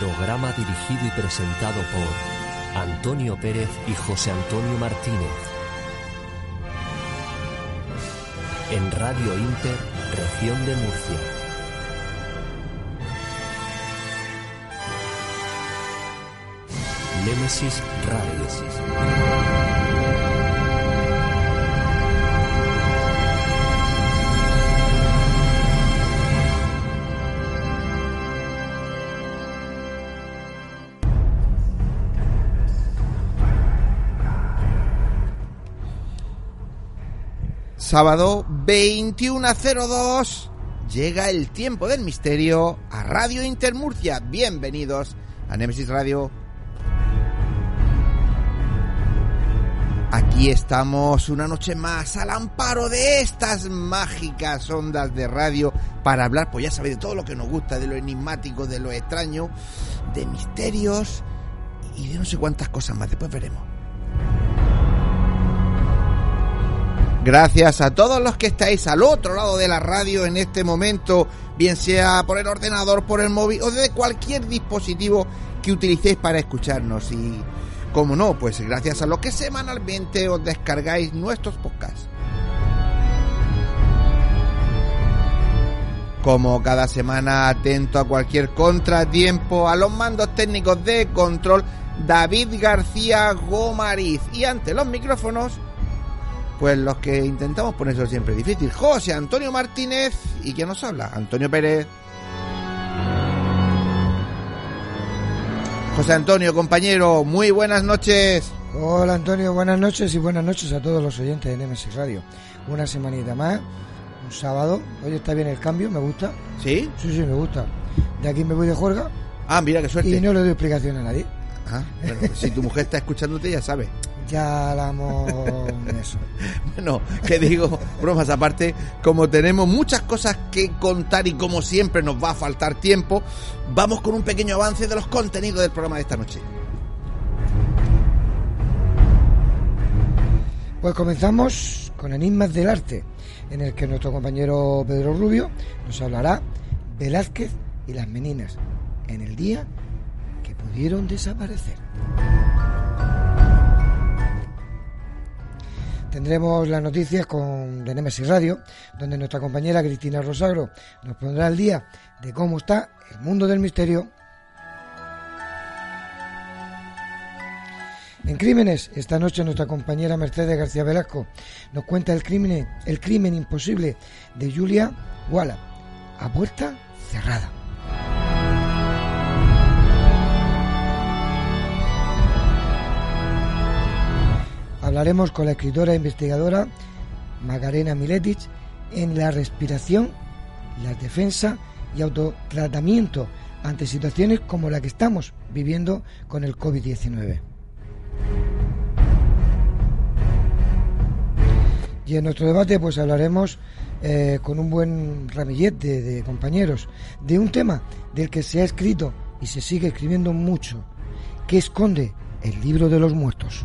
Programa dirigido y presentado por Antonio Pérez y José Antonio Martínez. En Radio Inter, región de Murcia. Némesis Radio. Sábado 21.02 llega el tiempo del misterio a Radio Intermurcia. Bienvenidos a Nemesis Radio. Aquí estamos una noche más al amparo de estas mágicas ondas de radio para hablar, pues ya sabéis, de todo lo que nos gusta, de lo enigmático, de lo extraño, de misterios y de no sé cuántas cosas más. Después veremos. Gracias a todos los que estáis al otro lado de la radio en este momento, bien sea por el ordenador, por el móvil o desde cualquier dispositivo que utilicéis para escucharnos. Y, como no, pues gracias a los que semanalmente os descargáis nuestros podcasts. Como cada semana, atento a cualquier contratiempo, a los mandos técnicos de control, David García Gomariz. Y ante los micrófonos, pues los que intentamos ponerlo siempre difícil. José Antonio Martínez y quién nos habla, Antonio Pérez. José Antonio, compañero, muy buenas noches. Hola Antonio, buenas noches y buenas noches a todos los oyentes de Nemesis Radio. Una semanita más, un sábado. Hoy está bien el cambio, me gusta. ¿Sí? Sí, sí, me gusta. De aquí me voy de juerga. Ah, mira qué suerte. Y no le doy explicación a nadie. Ah, bueno, pues si tu mujer está escuchándote ya sabe. Ya hablamos eso. Bueno, que digo, bromas aparte, como tenemos muchas cosas que contar y como siempre nos va a faltar tiempo, vamos con un pequeño avance de los contenidos del programa de esta noche. Pues comenzamos con Enigmas del Arte, en el que nuestro compañero Pedro Rubio nos hablará Velázquez y las meninas en el día que pudieron desaparecer. Tendremos las noticias con de Nemesis Radio, donde nuestra compañera Cristina Rosagro nos pondrá al día de cómo está el mundo del misterio. En Crímenes, esta noche nuestra compañera Mercedes García Velasco nos cuenta el crimen, el crimen imposible de Julia Walla, a puerta cerrada. Hablaremos con la escritora e investigadora Magarena Miletic en la respiración, la defensa y autotratamiento ante situaciones como la que estamos viviendo con el COVID-19. Y en nuestro debate pues hablaremos eh, con un buen ramillete de compañeros de un tema del que se ha escrito y se sigue escribiendo mucho, que esconde el libro de los muertos.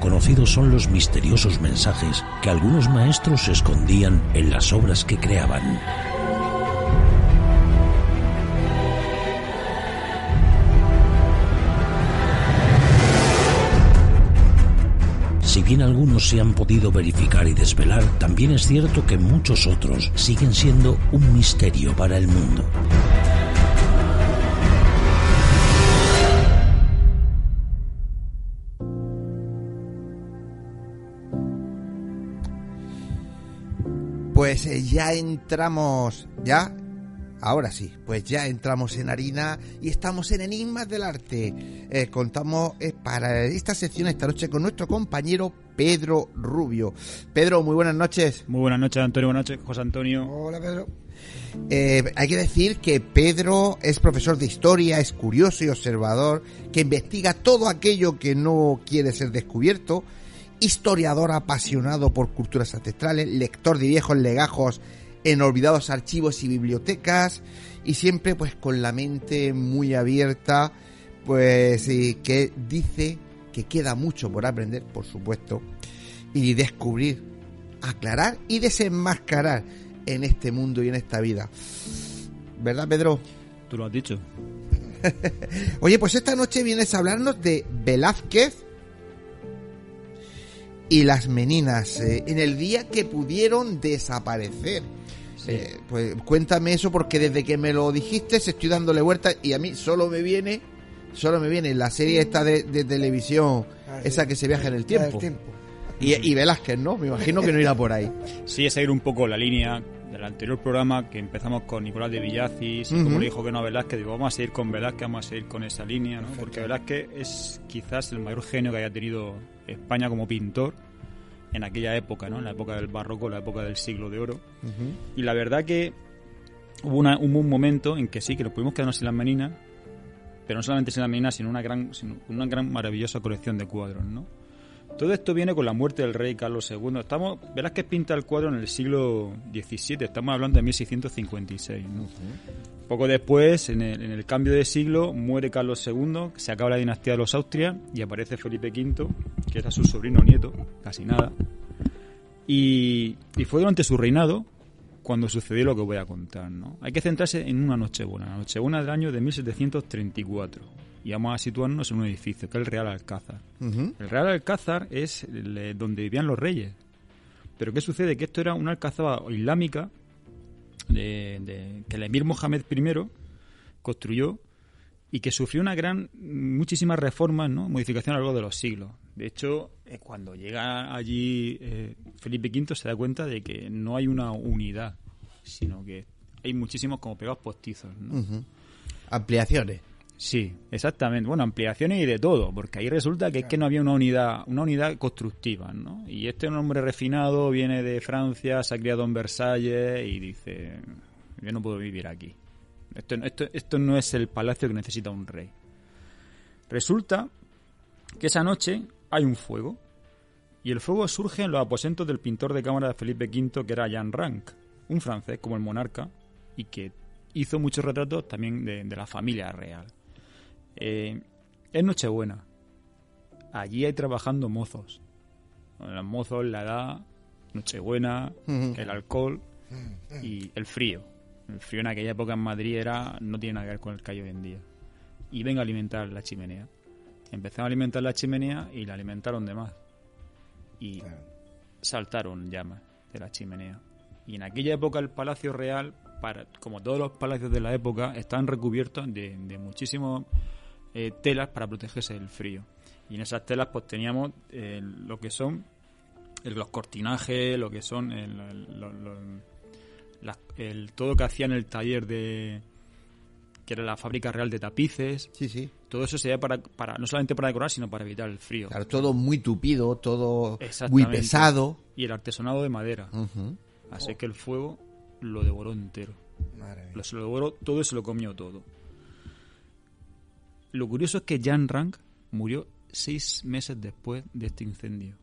Conocidos son los misteriosos mensajes que algunos maestros escondían en las obras que creaban. Si bien algunos se han podido verificar y desvelar, también es cierto que muchos otros siguen siendo un misterio para el mundo. Pues eh, ya entramos, ya, ahora sí, pues ya entramos en harina y estamos en Enigmas del Arte. Eh, contamos eh, para esta sección esta noche con nuestro compañero Pedro Rubio. Pedro, muy buenas noches. Muy buenas noches, Antonio. Buenas noches, José Antonio. Hola, Pedro. Eh, hay que decir que Pedro es profesor de historia, es curioso y observador, que investiga todo aquello que no quiere ser descubierto, historiador apasionado por culturas ancestrales, lector de viejos legajos en olvidados archivos y bibliotecas, y siempre pues con la mente muy abierta, pues y que dice que queda mucho por aprender, por supuesto, y descubrir, aclarar y desenmascarar en este mundo y en esta vida. ¿Verdad, Pedro? Tú lo has dicho. Oye, pues esta noche vienes a hablarnos de Velázquez y las meninas, eh, en el día que pudieron desaparecer. Eh, pues cuéntame eso porque desde que me lo dijiste se estoy dándole vuelta y a mí solo me viene, solo me viene la serie esta de, de televisión, Ah, sí. esa que se viaja en el tiempo. Y, y Velázquez, ¿no? Me imagino que no irá por ahí. Sí, es seguir un poco la línea del anterior programa que empezamos con Nicolás de Villazis y Ujú. como le dijo que no a Velázquez, digo, vamos a seguir con Velázquez, vamos a seguir con esa línea, ¿no? Porque Velázquez es quizás el mayor genio que haya tenido España como pintor en aquella época, ¿no? En la época del barroco, la época del siglo de oro. Y la verdad que hubo, una- hubo un momento en que sí, que nos pudimos quedarnos sin las meninas, pero no solamente sin las meninas, sino una gran, sino una gran maravillosa colección de cuadros, ¿no? Todo esto viene con la muerte del rey Carlos II. Estamos, verás que pinta el cuadro en el siglo XVII, estamos hablando de 1656. ¿no? Poco después, en el, en el cambio de siglo, muere Carlos II, se acaba la dinastía de los Austrias y aparece Felipe V, que era su sobrino nieto, casi nada. Y, y fue durante su reinado cuando sucedió lo que voy a contar. ¿no? Hay que centrarse en una Nochebuena, la Nochebuena del año de 1734. Y vamos a situarnos en un edificio, que es el Real Alcázar. El Real Alcázar es el, donde vivían los reyes. Pero ¿qué sucede? Que esto era una alcazaba islámica de, de- que el emir Mohamed I construyó y que sufrió una gran, muchísimas reformas, ¿no? modificaciones a lo largo de los siglos. De hecho, eh, cuando llega allí eh, Felipe V se da cuenta de que no hay una unidad, sino que hay muchísimos como pegados postizos. ¿no? Ampliaciones. Sí, exactamente. Bueno, ampliaciones y de todo, porque ahí resulta que es que no había una unidad, una unidad constructiva, ¿no? Y este hombre refinado, viene de Francia, se ha criado en Versalles y dice, yo no puedo vivir aquí. Esto, esto, esto no es el palacio que necesita un rey. Resulta que esa noche hay un fuego y el fuego surge en los aposentos del pintor de cámara de Felipe V, que era Jean Ranc, un francés como el monarca y que hizo muchos retratos también de, de la familia real. Eh, es Nochebuena. Allí hay trabajando mozos. Los mozos, la edad, Nochebuena, el alcohol y el frío. El frío en aquella época en Madrid era no tiene nada que ver con el que hay hoy en día. Y venga a alimentar la chimenea. Empezaron a alimentar la chimenea y la alimentaron de más. Y saltaron llamas de la chimenea. Y en aquella época el Palacio Real, para, como todos los palacios de la época, estaban recubiertos de, de muchísimas eh, telas para protegerse del frío. Y en esas telas pues teníamos eh, lo que son el- los cortinajes, lo que son el, todo lo que hacían el taller de que era la fábrica real de tapices, Sí, sí. todo eso sería para, para no solamente para decorar, sino para evitar el frío. Claro, todo muy tupido, todo muy pesado. Y el artesonado de madera. Ujú. Así que el fuego lo devoró entero. Madre. Lo, se lo devoró todo y se lo comió todo. Lo curioso es que Jan Rank murió seis meses después de este incendio.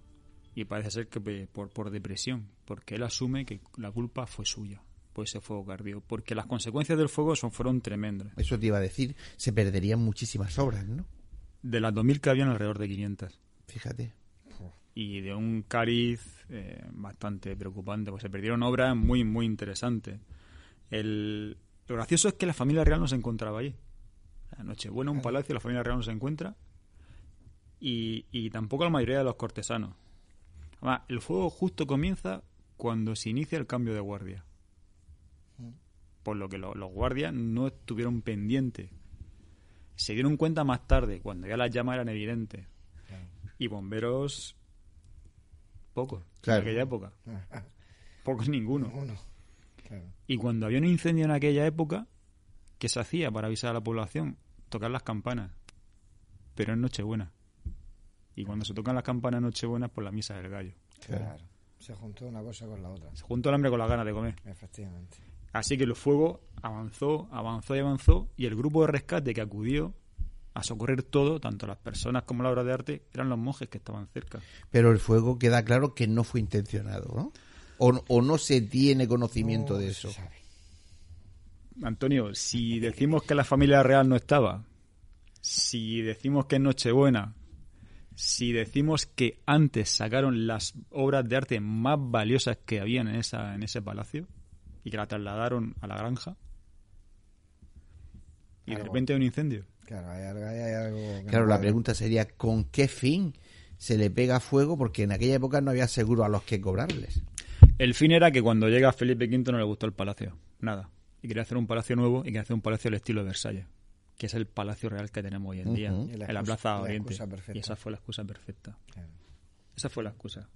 Y parece ser que pe- por, por depresión, porque él asume que la culpa fue suya por ese fuego ardió. Porque las consecuencias del fuego son, fueron tremendas. Eso te iba a decir, se perderían muchísimas obras, ¿no? De las 2.000 que habían alrededor de 500. Fíjate. y de un cariz eh, bastante preocupante, pues se perdieron obras muy, muy interesantes. El, lo gracioso es que la familia real no se encontraba allí. La Nochebuena, un palacio, la familia real no se encuentra y, y tampoco la mayoría de los cortesanos. Además, el fuego justo comienza cuando se inicia el cambio de guardia. Por lo que lo- los guardias no estuvieron pendientes. Se dieron cuenta más tarde, cuando ya las llamas eran evidentes. Y bomberos, pocos, Claro. en aquella época. Pocos ninguno. Uno. Claro. Y cuando había un incendio en aquella época, ¿qué se hacía para avisar a la población? Tocar las campanas. Pero en Nochebuena. Y cuando se tocan las campanas en Nochebuena, pues la misa del gallo. Claro. Se juntó una cosa con la otra. Se juntó el hambre con las ganas de comer. Efectivamente. Así que el fuego avanzó, avanzó y avanzó, y el grupo de rescate que acudió a socorrer todo, tanto las personas como la obra de arte, eran los monjes que estaban cerca. Pero el fuego queda claro que no fue intencionado, ¿no? O, o no se tiene conocimiento No de se eso. sabe. Antonio, si decimos que la familia real no estaba, si decimos que es Nochebuena, si decimos que antes sacaron las obras de arte más valiosas que habían en, esa, en ese palacio y que la trasladaron a la granja, y de repente hay un incendio. Claro, hay algo, hay algo que Claro, no la pregunta sería, ¿con qué fin se le pega fuego? Porque en aquella época no había seguro a los que cobrarles. El fin era que cuando llega Felipe V no le gustó el palacio, nada. Y quería hacer un palacio nuevo y quería hacer un palacio al estilo de Versalles, que es el palacio real que tenemos hoy en día, en la excusa- Plaza la Oriente. Y esa fue la excusa perfecta. Claro. Esa fue la excusa.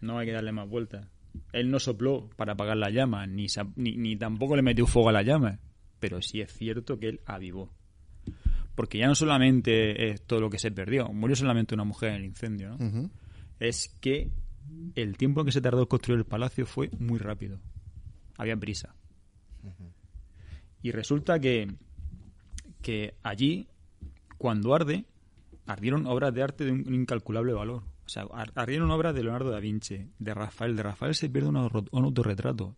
No hay que darle más vueltas. Él no sopló para apagar la llama, ni, ni, ni tampoco le metió fuego a la llama. Pero sí es cierto que él avivó. Porque ya no solamente es todo lo que se perdió, murió solamente una mujer en el incendio, ¿no? Es que el tiempo en que se tardó en construir el palacio fue muy rápido. Había prisa. Y resulta que, que allí, cuando arde, ardieron obras de arte de un incalculable valor. O sea, ar- ardieron obras de Leonardo da Vinci, de Rafael. De Rafael se pierde un, auto- un autorretrato.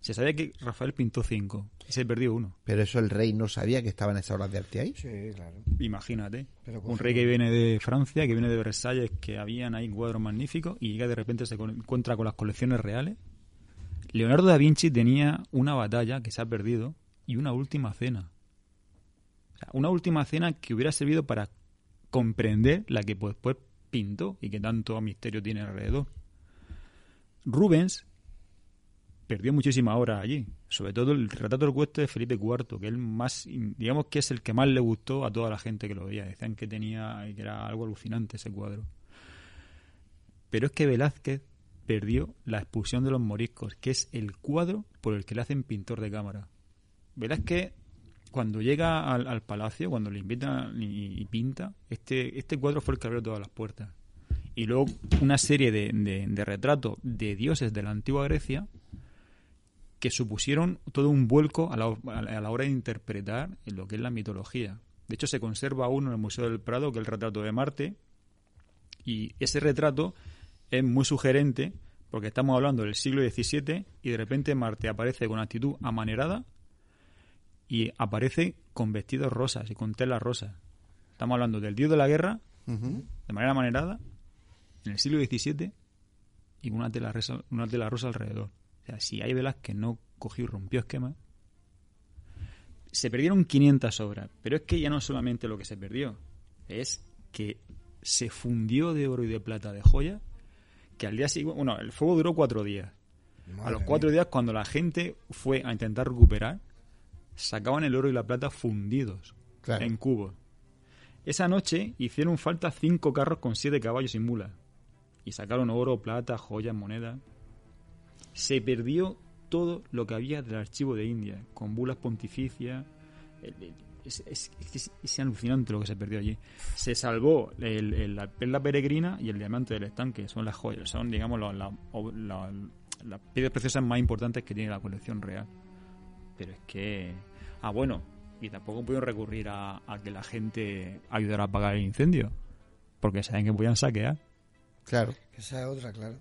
Se sabía que Rafael pintó cinco y se perdió uno. Pero eso el rey no sabía que estaban esas obras de arte ahí. Sí, claro. Imagínate. Pero un rey que viene de Francia, que viene de Versalles, que habían ahí cuadros magníficos y llega de repente se encuentra con las colecciones reales. Leonardo da Vinci tenía una batalla que se ha perdido y una última cena. Una última cena que hubiera servido para comprender la que pues, después pintó y que tanto misterio tiene alrededor. Rubens perdió muchísimas horas allí, sobre todo el retrato del hueste de Felipe IV, que él más, digamos que es el que más le gustó a toda la gente que lo veía. Decían que tenía, que era algo alucinante ese cuadro. Pero es que Velázquez perdió la expulsión de los moriscos, que es el cuadro por el que le hacen pintor de cámara. Velázquez, cuando llega al, al palacio, cuando le invitan y, pinta, este, este cuadro fue el que abrió todas las puertas. Y luego una serie de, de- de retratos de dioses de la antigua Grecia que supusieron todo un vuelco a la- a la hora de interpretar lo que es la mitología. De hecho, se conserva uno en el Museo del Prado, que es el retrato de Marte, y ese retrato es muy sugerente porque estamos hablando del siglo XVII y de repente Marte aparece con actitud amanerada y aparece con vestidos rosas y con telas rosas. Estamos hablando del dios de la guerra, de manera amanerada, en el siglo XVII y con una tela, rosa, una tela rosa alrededor. O sea, si hay velas que no cogió y rompió esquemas, se perdieron 500 obras, pero es que ya no solamente lo que se perdió, es que se fundió de oro y de plata de joya, que al día siguiente, bueno, el fuego duró cuatro días. a los cuatro mía. días, cuando la gente fue a intentar recuperar, sacaban el oro y la plata fundidos Claro. en cubos. Esa noche hicieron falta cinco carros con siete caballos y mulas. Y sacaron oro, plata, joyas, monedas. Se perdió todo lo que había del archivo de India, con bulas pontificias. El- el- Es, es- es- es alucinante lo que se perdió allí. Se salvó el- el- la perla peregrina y el diamante del estanque, que son las joyas, son, digamos, la- la- la- las piedras preciosas más importantes que tiene la colección real. Pero es que. Ah, bueno, y tampoco pudieron recurrir a, a que la gente ayudara a apagar el incendio, porque saben que podían saquear. Claro. Que esa es otra, claro.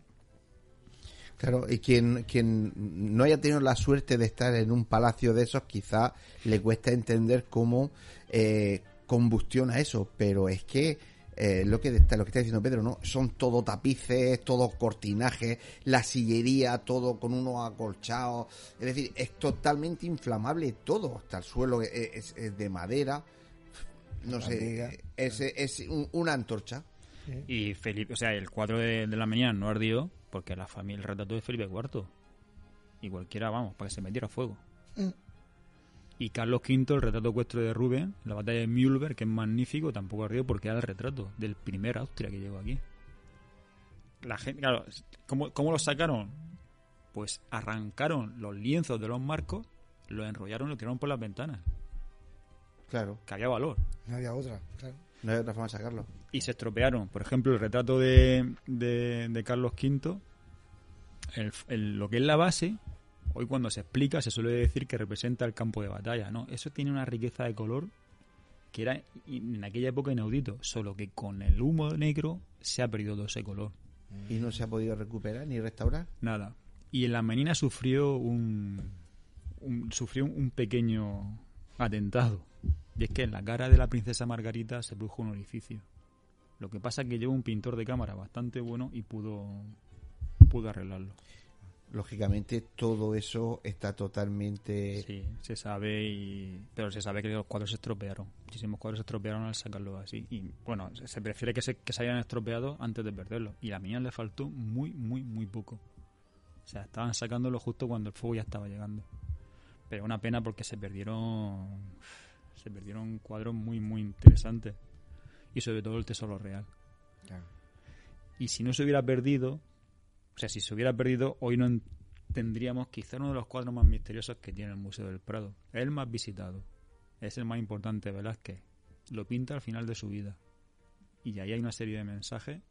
Claro, y quien, quien no haya tenido la suerte de estar en un palacio de esos, quizá le cuesta entender cómo eh, combustiona eso, pero es que eh, lo que está, lo que está diciendo Pedro, ¿no? Son todo tapices, todo cortinaje, la sillería, todo con unos acolchados. Es decir, es totalmente inflamable todo. Hasta el suelo es, es de madera. No sé, es, es un- una antorcha. Y Felipe, o sea, el cuadro de, de la mañana no ardió porque la familia, el retrato de Felipe IV. Y cualquiera, vamos, para que se metiera fuego. Mm. Y Carlos V, el retrato ecuestre de Rubén, la batalla de Mühlberg, que es magnífico, tampoco ardió porque era el retrato del primer Austria que llegó aquí. La gente, claro, ¿cómo, cómo lo sacaron? Pues arrancaron los lienzos de los marcos, los enrollaron y lo tiraron por las ventanas. Claro, Que había valor. No había otra, claro. No hay otra forma de sacarlo. y se estropearon. Por ejemplo, el retrato de, de, de Carlos V, el- el- lo que es la base, hoy cuando se explica se suele decir que representa el campo de batalla, ¿no? Eso tiene una riqueza de color que era en aquella época inaudito, solo que con el humo negro se ha perdido todo ese color. Y no se ha podido recuperar ni restaurar. Nada. Y en la menina sufrió un, un- sufrió un pequeño atentado. Y es que en la cara de la princesa Margarita se produjo un orificio. Lo que pasa es que llevó un pintor de cámara bastante bueno y pudo, pudo arreglarlo. Lógicamente, todo eso está totalmente. Sí, se sabe, y, pero se sabe que los cuadros se estropearon. Muchísimos cuadros se estropearon al sacarlo así. Y bueno, se- prefiere que se, que se hayan estropeado antes de perderlo. Y a la mía le faltó muy, muy, muy poco. O sea, estaban sacándolo justo cuando el fuego ya estaba llegando. Pero una pena porque se perdieron. Se perdieron cuadros muy, muy interesantes. Y sobre todo el tesoro real. Claro. Y si no se hubiera perdido, o sea, si se hubiera perdido, hoy no en- tendríamos quizá uno de los cuadros más misteriosos que tiene el Museo del Prado. Es el más visitado. Es el más importante Velázquez. Lo pinta al final de su vida. Y ahí hay una serie de mensajes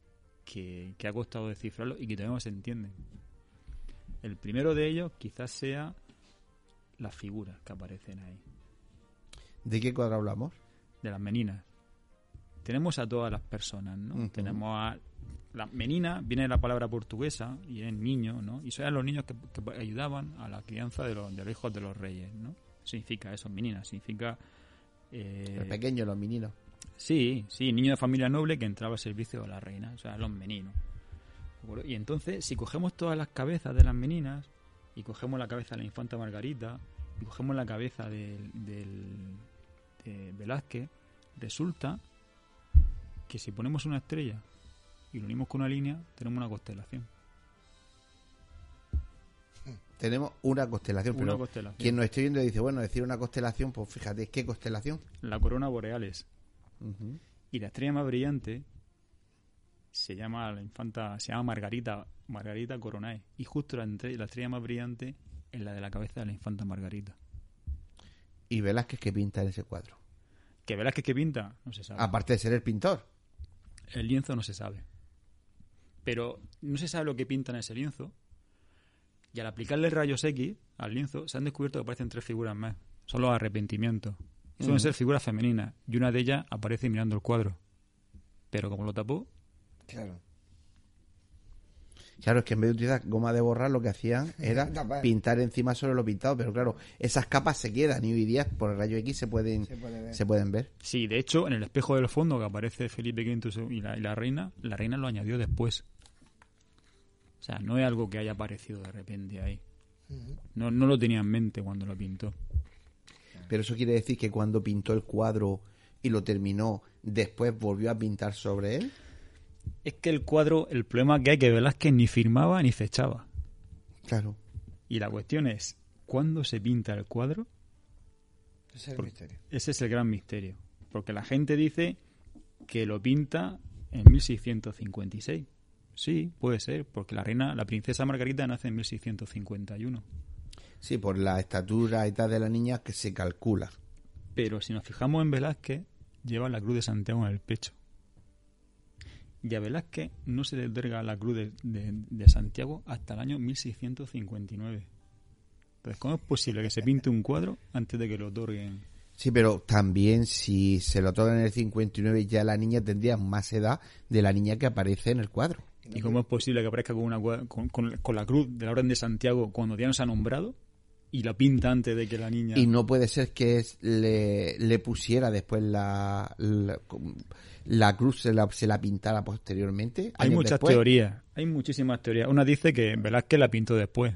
que, que ha costado descifrarlo y que todavía no se entienden. El primero de ellos quizás sea las figuras que aparecen ahí, ¿De qué cuadro hablamos? de las meninas. Tenemos a todas las personas, ¿no? Tenemos a la menina, viene de la palabra portuguesa y es niño, ¿no? Y son los niños que, que ayudaban a la crianza de los, de los hijos de los reyes, ¿no? Significa eso, menina, significa... eh, Los pequeños, los meninos. Sí, sí, niño de familia noble que entraba al servicio de la reina, o sea, los meninos. Y entonces, si cogemos todas las cabezas de las meninas, y cogemos la cabeza de la infanta Margarita, y cogemos la cabeza del, del- de Velázquez, resulta que si ponemos una estrella y lo unimos con una línea, tenemos una constelación. Tenemos una constelación, Una pero constelación. quien nos esté viendo dice, bueno, decir una constelación, pues fíjate, ¿qué constelación? La corona boreales. Y la estrella más brillante se llama la infanta, se llama Margarita, Margarita Coronae. Y justo la, entre- la estrella más brillante es la de la cabeza de la infanta Margarita. Y Velázquez que pinta en ese cuadro. ¿Que verás que qué pinta? No se sabe. Aparte de ser el pintor. El lienzo no se sabe. Pero no se sabe lo que pinta en ese lienzo. Y al aplicarle rayos X al lienzo, se han descubierto que aparecen tres figuras más. Son los arrepentimientos. Suelen ser figuras femeninas. Y una de ellas aparece mirando el cuadro. Pero como lo tapó, Claro. Claro, es que en vez de utilizar goma de borrar, lo que hacían era pintar encima sobre lo pintado. Pero claro, esas capas se quedan y hoy día por el rayo X se pueden, Se puede ver. se pueden ver. Sí, de hecho, en el espejo del fondo que aparece Felipe V y la, y la reina, la reina lo añadió después. O sea, no es algo que haya aparecido de repente ahí. No, no lo tenía en mente cuando lo pintó. Pero eso quiere decir que cuando pintó el cuadro y lo terminó, después volvió a pintar sobre él. Es que el cuadro, el problema que hay que Velázquez ni firmaba ni fechaba. Claro. Y la cuestión es, ¿cuándo se pinta el cuadro? Ese es el Por- misterio. Ese es el gran misterio. Porque la gente dice que lo pinta en 1656. Sí, puede ser, porque la reina, la princesa Margarita nace en 1651. Sí, por la estatura y tal de la niña que se calcula. Pero si nos fijamos en Velázquez, lleva la cruz de Santiago en el pecho. Y a Velázquez no se le otorga la cruz de, de- de Santiago hasta el año 1659. Entonces, ¿cómo es posible que se pinte un cuadro antes de que lo otorguen? Sí, pero también si se lo otorgan en el 59 ya la niña tendría más edad de la niña que aparece en el cuadro. ¿Y cómo es posible que aparezca con, una, con, con- con la cruz de la Orden de Santiago cuando ya nos ha nombrado y la pinta antes de que la niña... Y no puede ser que es- le, le pusiera después la, la- la cruz se la, se la pintara posteriormente. Hay muchas después. teorías, hay muchísimas teorías. Una dice que Velázquez la pintó después.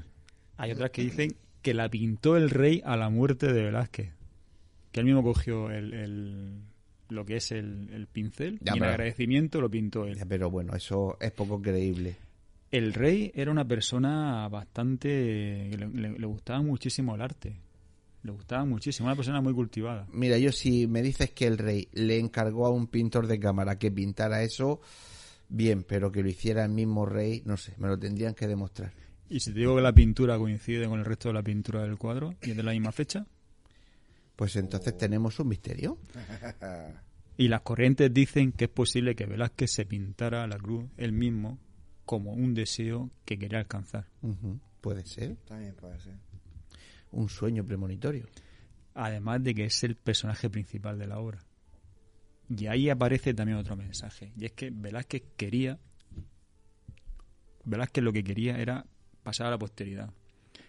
Hay otras que dicen que la pintó el rey a la muerte de Velázquez. Que él mismo cogió el, el- lo que es el, el pincel Ya, y en pero- agradecimiento lo pintó él. Ya, Pero bueno, eso es poco creíble. El rey era una persona bastante... Le, le- le gustaba muchísimo el arte. Le gustaba muchísimo, una persona muy cultivada. Mira, yo si me dices que el rey le encargó a un pintor de cámara que pintara eso, bien, pero que lo hiciera el mismo rey, no sé, me lo tendrían que demostrar. Y si te digo que la pintura coincide con el resto de la pintura del cuadro y es de la misma fecha, Pues entonces tenemos un misterio. Y las corrientes dicen que es posible que Velázquez se pintara la cruz él mismo como un deseo que quería alcanzar. Puede ser. También puede ser. Un sueño premonitorio. Además de que es el personaje principal de la obra. Y ahí aparece también otro mensaje. Y es que Velázquez quería. Velázquez lo que quería era pasar a la posteridad.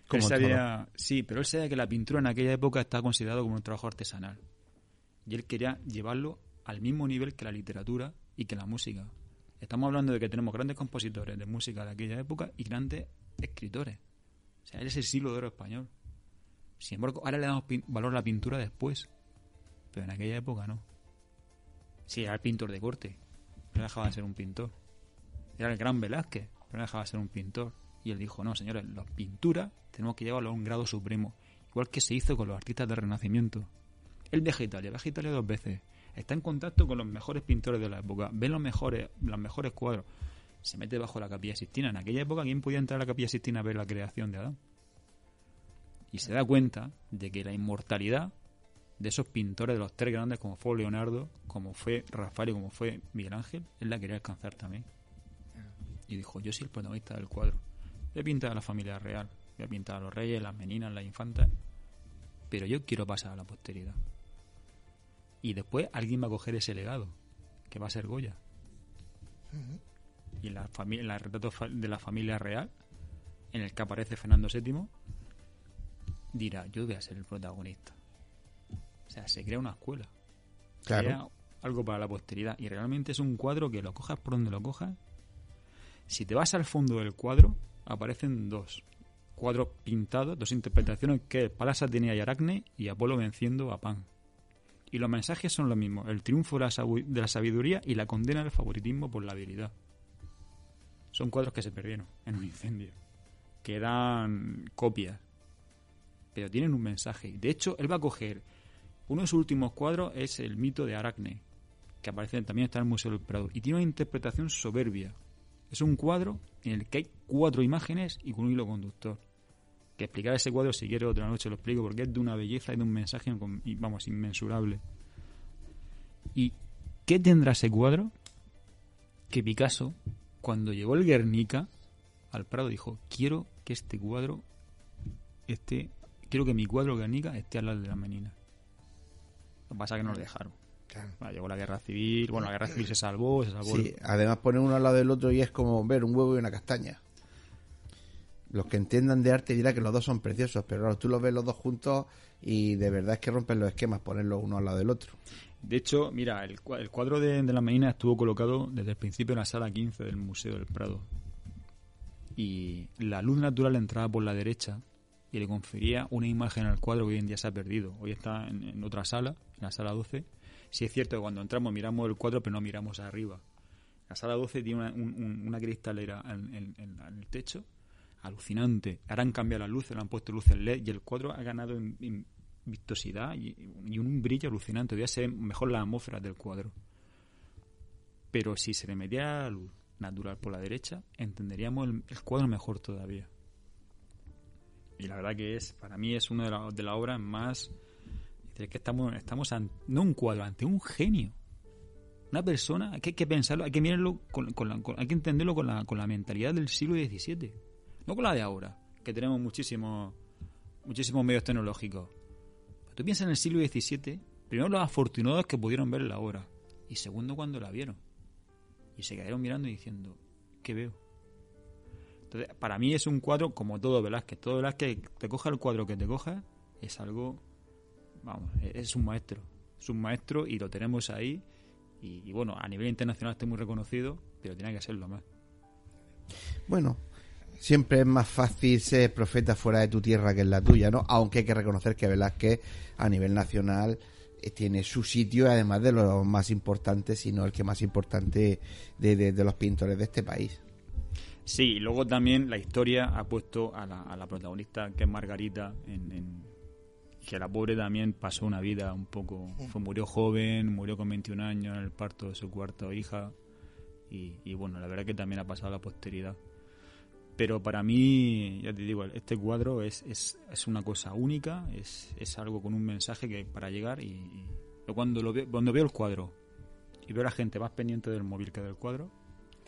Como Él sabía- sí, pero él sabía que la pintura en aquella época estaba considerado como un trabajo artesanal. Y él quería llevarlo al mismo nivel que la literatura y que la música. Estamos hablando de que tenemos grandes compositores de música de aquella época y grandes escritores. O sea, él es el siglo de oro español. Sin embargo, ahora le damos valor a la pintura después. Pero en aquella época no. Sí, era el pintor de corte. No dejaba de ser un pintor. Era el gran Velázquez. Pero no dejaba de ser un pintor. Y él dijo, no, señores, la pintura tenemos que llevarlo a un grado supremo. Igual que se hizo con los artistas del Renacimiento. Él viaja a Italia, viaja a Italia dos veces. Está en contacto con los mejores pintores de la época. Ve los mejores, los mejores cuadros. Se mete bajo la capilla Sistina. En aquella época, ¿quién podía entrar a la capilla Sistina a ver la creación de Adán? Y se da cuenta de que la inmortalidad de esos pintores de los tres grandes como fue Leonardo, como fue Rafael y como fue Miguel Ángel, él la quería alcanzar también. Y dijo, yo soy el protagonista del cuadro. Voy a pintar a la familia real, voy a pintar a los reyes, las meninas, las infantas, pero yo quiero pasar a la posteridad. Y después alguien va a coger ese legado, que va a ser Goya. Y en la familia, en la retrato de la familia real, en el que aparece Fernando VII, dirá, yo voy a ser el protagonista. O sea, se crea una escuela. Claro. Crea algo para la posteridad. Y realmente es un cuadro que lo cojas por donde lo cojas. Si te vas al fondo del cuadro, aparecen dos cuadros pintados, dos interpretaciones que es Palas Atenea y Aracne y Apolo venciendo a Pan. Y los mensajes son los mismos, el triunfo de la, sabu- de la sabiduría y la condena del favoritismo por la habilidad. Son cuadros que se perdieron en un incendio. Quedan copias. Pero tienen un mensaje. De hecho, él va a coger... Uno de sus últimos cuadros es el mito de Aracne, que aparece también está en el Museo del Prado. Y tiene una interpretación soberbia. Es un cuadro en el que hay cuatro imágenes y con un hilo conductor. Que explicar ese cuadro, si quiere otra noche lo explico, porque es de una belleza y de un mensaje, vamos, inmensurable. ¿Y qué tendrá ese cuadro? Que Picasso, cuando llegó el Guernica al Prado, dijo, quiero que este cuadro esté, quiero que mi cuadro Guernica esté al lado de la menina. Lo que pasa es que no lo dejaron. Claro. Bueno, llegó la guerra civil, bueno, la guerra civil se salvó, se salvó. Sí, además poner uno al lado del otro y es como ver un huevo y una castaña. Los que entiendan de arte dirán que los dos son preciosos, pero claro, tú los ves los dos juntos y de verdad es que rompen los esquemas ponerlos uno al lado del otro. De hecho, mira, el, cua- el cuadro de, de la menina estuvo colocado desde el principio en la sala 15 del Museo del Prado. Y la luz natural entraba por la derecha y le confería una imagen al cuadro que hoy en día se ha perdido. Hoy está en, otra sala, en la sala 12. Sí es cierto que cuando entramos miramos el cuadro, pero no miramos arriba. La sala 12 tiene una, un- un- una cristalera en, el techo alucinante. Ahora han cambiado las luces, le han puesto luces LED y el cuadro ha ganado en, vistosidad y, un brillo alucinante. Todavía se ven mejor las atmósferas del cuadro. Pero si se le metiera la luz natural por la derecha, entenderíamos el cuadro mejor todavía. Y la verdad que es, para mí es una de, la- de las obras más... Es que estamos, estamos ante, no un cuadro, ante un genio. Una persona, que, hay que pensarlo, hay que mirarlo, con, la- hay que entenderlo con la, con la mentalidad del siglo XVII. No con la de ahora, que tenemos muchísimos muchísimos medios tecnológicos. Pero tú piensas en el siglo XVII, primero los afortunados que pudieron ver la obra, y segundo cuando la vieron. Y se quedaron mirando y diciendo, ¿qué veo? Entonces, para mí es un cuadro como todo Velázquez. Todo Velázquez, te coja el cuadro que te coja, es algo, vamos, es un maestro. Es un maestro y lo tenemos ahí. Y, bueno, a nivel internacional está muy reconocido, pero tiene que serlo más. Bueno, siempre es más fácil ser profeta fuera de tu tierra que en la tuya, ¿no? Aunque hay que reconocer que Velázquez a nivel nacional eh, tiene su sitio, además de los más importantes, sino el que más importante de, los pintores de este país. Sí, y luego también la historia ha puesto a la, protagonista, que es Margarita, en, que la pobre también pasó una vida un poco... Fue, murió joven, murió con 21 años en el parto de su cuarta hija. Y, y bueno, la verdad que también ha pasado a la posteridad. Pero para mí, ya te digo, este cuadro es, es, es una cosa única, es, es, algo con un mensaje que para llegar y, cuando, lo veo, cuando veo el cuadro y veo a la gente más pendiente del móvil que del cuadro,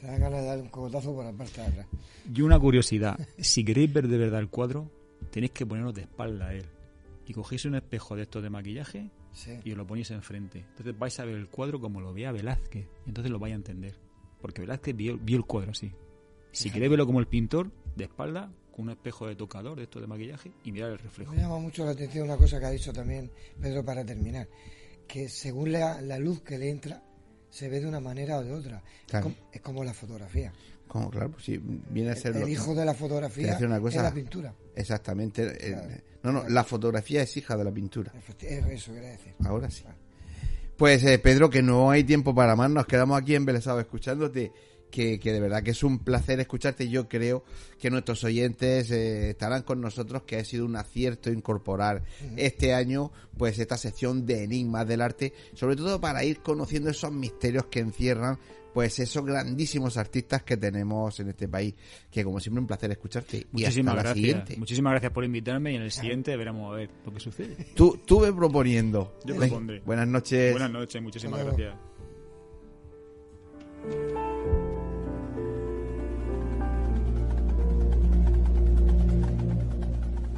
te da ganas de dar un cogotazo por la parte de atrás. Y una curiosidad, si queréis ver de verdad el cuadro, tenéis que poneros de espalda a él. Y cogéis un espejo de estos de maquillaje y os lo ponéis enfrente. Entonces vais a ver el cuadro como lo vea Velázquez. Y entonces lo vais a entender. Porque Velázquez vio, vio el cuadro así. Si queréis verlo como el pintor, de espalda, con un espejo de tocador de esto de maquillaje y mirar el reflejo. Me llama mucho la atención una cosa que ha dicho también Pedro para terminar, que según la, la luz que le entra, se ve de una manera o de otra. Es, como, la fotografía. Como, claro, pues sí, viene a ser... El, hijo de la fotografía una cosa, es la pintura. Exactamente. no, no, la fotografía es hija de la pintura. Eso quería decir. Ahora sí. Pues eh, Pedro, que no hay tiempo para más, nos quedamos aquí embelesados escuchándote que, de verdad que es un placer escucharte. Yo creo que nuestros oyentes eh, estarán con nosotros, que ha sido un acierto incorporar este año pues esta sección de enigmas del arte, sobre todo para ir conociendo esos misterios que encierran pues esos grandísimos artistas que tenemos en este país, que como siempre un placer escucharte. Muchísimas gracias. Siguiente. Muchísimas gracias por invitarme y en el siguiente veremos a ver lo que sucede. Tú, tú ve proponiendo. Yo propondré. Buenas noches. Buenas noches, muchísimas gracias.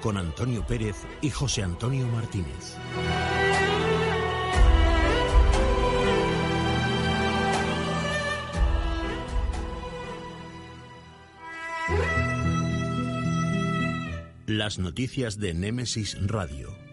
con Antonio Pérez y José Antonio Martínez. Las noticias de Némesis Radio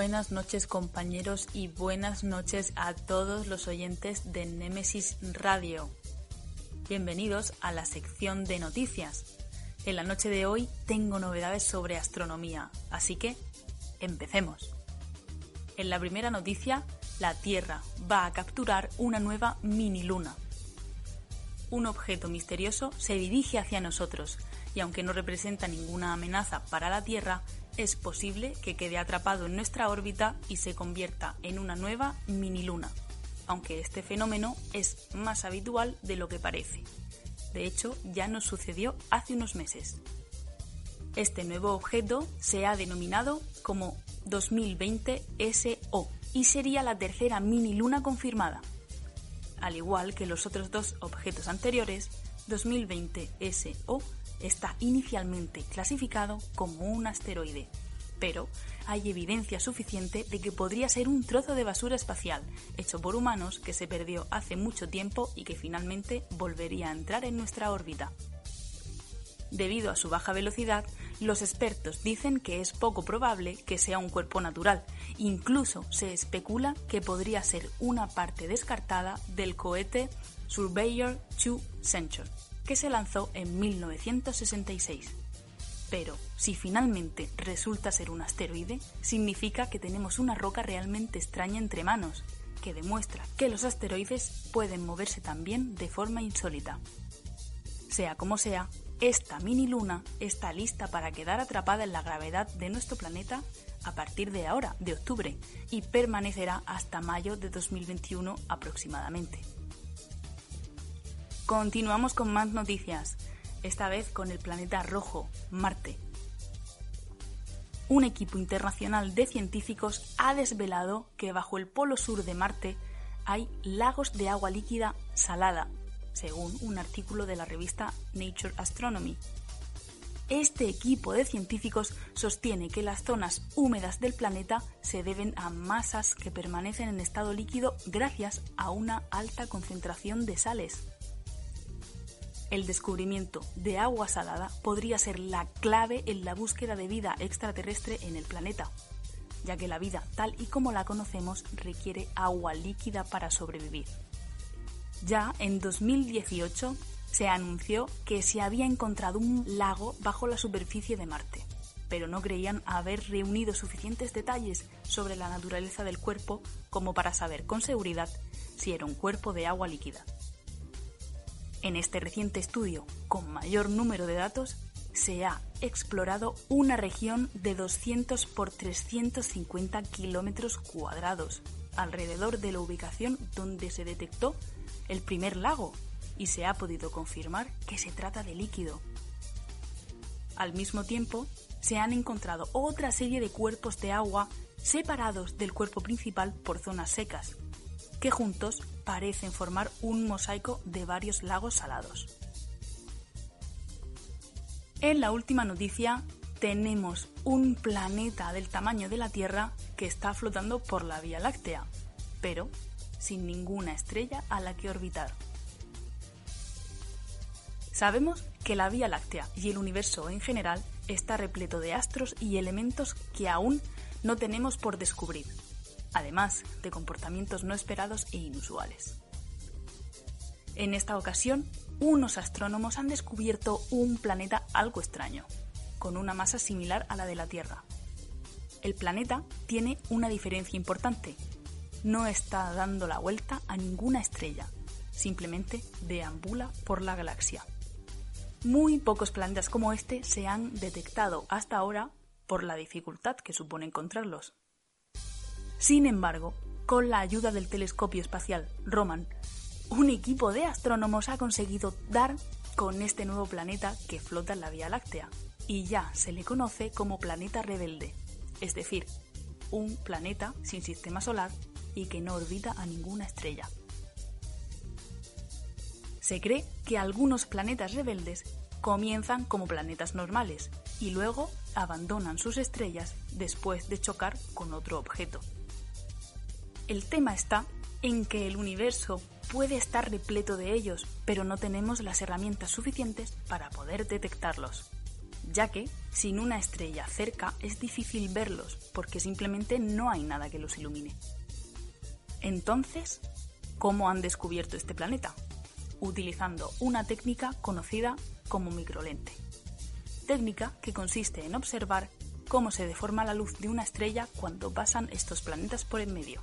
buenas noches compañeros y buenas noches a todos los oyentes de Nemesis Radio. Bienvenidos a la sección de noticias. En la noche de hoy tengo novedades sobre astronomía, así que empecemos. En la primera noticia, la Tierra va a capturar una nueva mini luna. Un objeto misterioso se dirige hacia nosotros y aunque no representa ninguna amenaza para la Tierra, es posible que quede atrapado en nuestra órbita y se convierta en una nueva mini luna, aunque este fenómeno es más habitual de lo que parece. De hecho, ya nos sucedió hace unos meses. Este nuevo objeto se ha denominado como 2020 SO y sería la tercera mini luna confirmada. Al igual que los otros dos objetos anteriores, 2020 SO está inicialmente clasificado como un asteroide, pero hay evidencia suficiente de que podría ser un trozo de basura espacial hecho por humanos que se perdió hace mucho tiempo y que finalmente volvería a entrar en nuestra órbita. Debido a su baja velocidad, los expertos dicen que es poco probable que sea un cuerpo natural. Incluso se especula que podría ser una parte descartada del cohete Surveyor 2 Century que se lanzó en 1966. Pero si finalmente resulta ser un asteroide, significa que tenemos una roca realmente extraña entre manos, que demuestra que los asteroides pueden moverse también de forma insólita. Sea como sea, esta mini luna está lista para quedar atrapada en la gravedad de nuestro planeta a partir de ahora, de octubre, y permanecerá hasta mayo de 2021 aproximadamente. Continuamos con más noticias, esta vez con el planeta rojo, Marte. Un equipo internacional de científicos ha desvelado que bajo el polo sur de Marte hay lagos de agua líquida salada según un artículo de la revista Nature Astronomy. Este equipo de científicos sostiene que las zonas húmedas del planeta se deben a masas que permanecen en estado líquido gracias a una alta concentración de sales. El descubrimiento de agua salada podría ser la clave en la búsqueda de vida extraterrestre en el planeta, ya que la vida tal y como la conocemos requiere agua líquida para sobrevivir. Ya en 2018 se anunció que se había encontrado un lago bajo la superficie de Marte, pero no creían haber reunido suficientes detalles sobre la naturaleza del cuerpo como para saber con seguridad si era un cuerpo de agua líquida. En este reciente estudio, con mayor número de datos, se ha explorado una región de 200 por 350 kilómetros cuadrados, alrededor de la ubicación donde se detectó el primer lago y se ha podido confirmar que se trata de líquido. Al mismo tiempo, se han encontrado otra serie de cuerpos de agua separados del cuerpo principal por zonas secas, que juntos parecen formar un mosaico de varios lagos salados. En la última noticia tenemos un planeta del tamaño de la Tierra que está flotando por la Vía Láctea, pero sin ninguna estrella a la que orbitar. Sabemos que la Vía Láctea y el universo en general está repleto de astros y elementos que aún no tenemos por descubrir, además de comportamientos no esperados e inusuales. En esta ocasión, unos astrónomos han descubierto un planeta algo extraño, con una masa similar a la de la Tierra. El planeta tiene una diferencia importante, no está dando la vuelta a ninguna estrella, simplemente deambula por la galaxia. Muy pocos planetas como este se han detectado hasta ahora por la dificultad que supone encontrarlos. Sin embargo, con la ayuda del telescopio espacial Roman, un equipo de astrónomos ha conseguido dar con este nuevo planeta que flota en la Vía Láctea y ya se le conoce como planeta rebelde, es decir, un planeta sin sistema solar y que no orbita a ninguna estrella. Se cree que algunos planetas rebeldes comienzan como planetas normales y luego abandonan sus estrellas después de chocar con otro objeto. El tema está en que el universo puede estar repleto de ellos, pero no tenemos las herramientas suficientes para poder detectarlos, ya que sin una estrella cerca es difícil verlos porque simplemente no hay nada que los ilumine. Entonces, ¿cómo han descubierto este planeta? Utilizando una técnica conocida como microlente. Técnica que consiste en observar cómo se deforma la luz de una estrella cuando pasan estos planetas por en medio.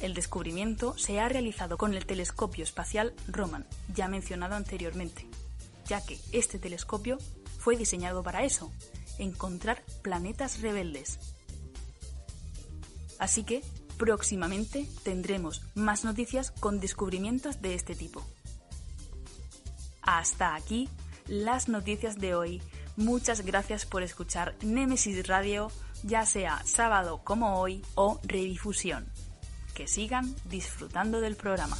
El descubrimiento se ha realizado con el telescopio espacial Roman, ya mencionado anteriormente, ya que este telescopio fue diseñado para eso, encontrar planetas rebeldes. Así que Próximamente tendremos más noticias con descubrimientos de este tipo. Hasta aquí las noticias de hoy. Muchas gracias por escuchar Nemesis Radio, ya sea sábado como hoy o redifusión. Que sigan disfrutando del programa.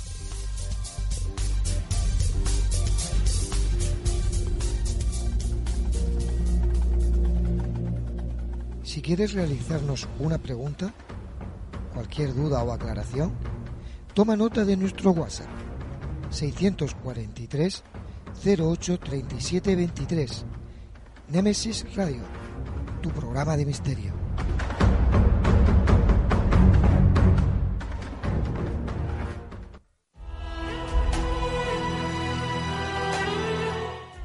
Si quieres realizarnos una pregunta, cualquier duda o aclaración, toma nota de nuestro WhatsApp 643 08 37 23. Nemesis Radio, tu programa de misterio.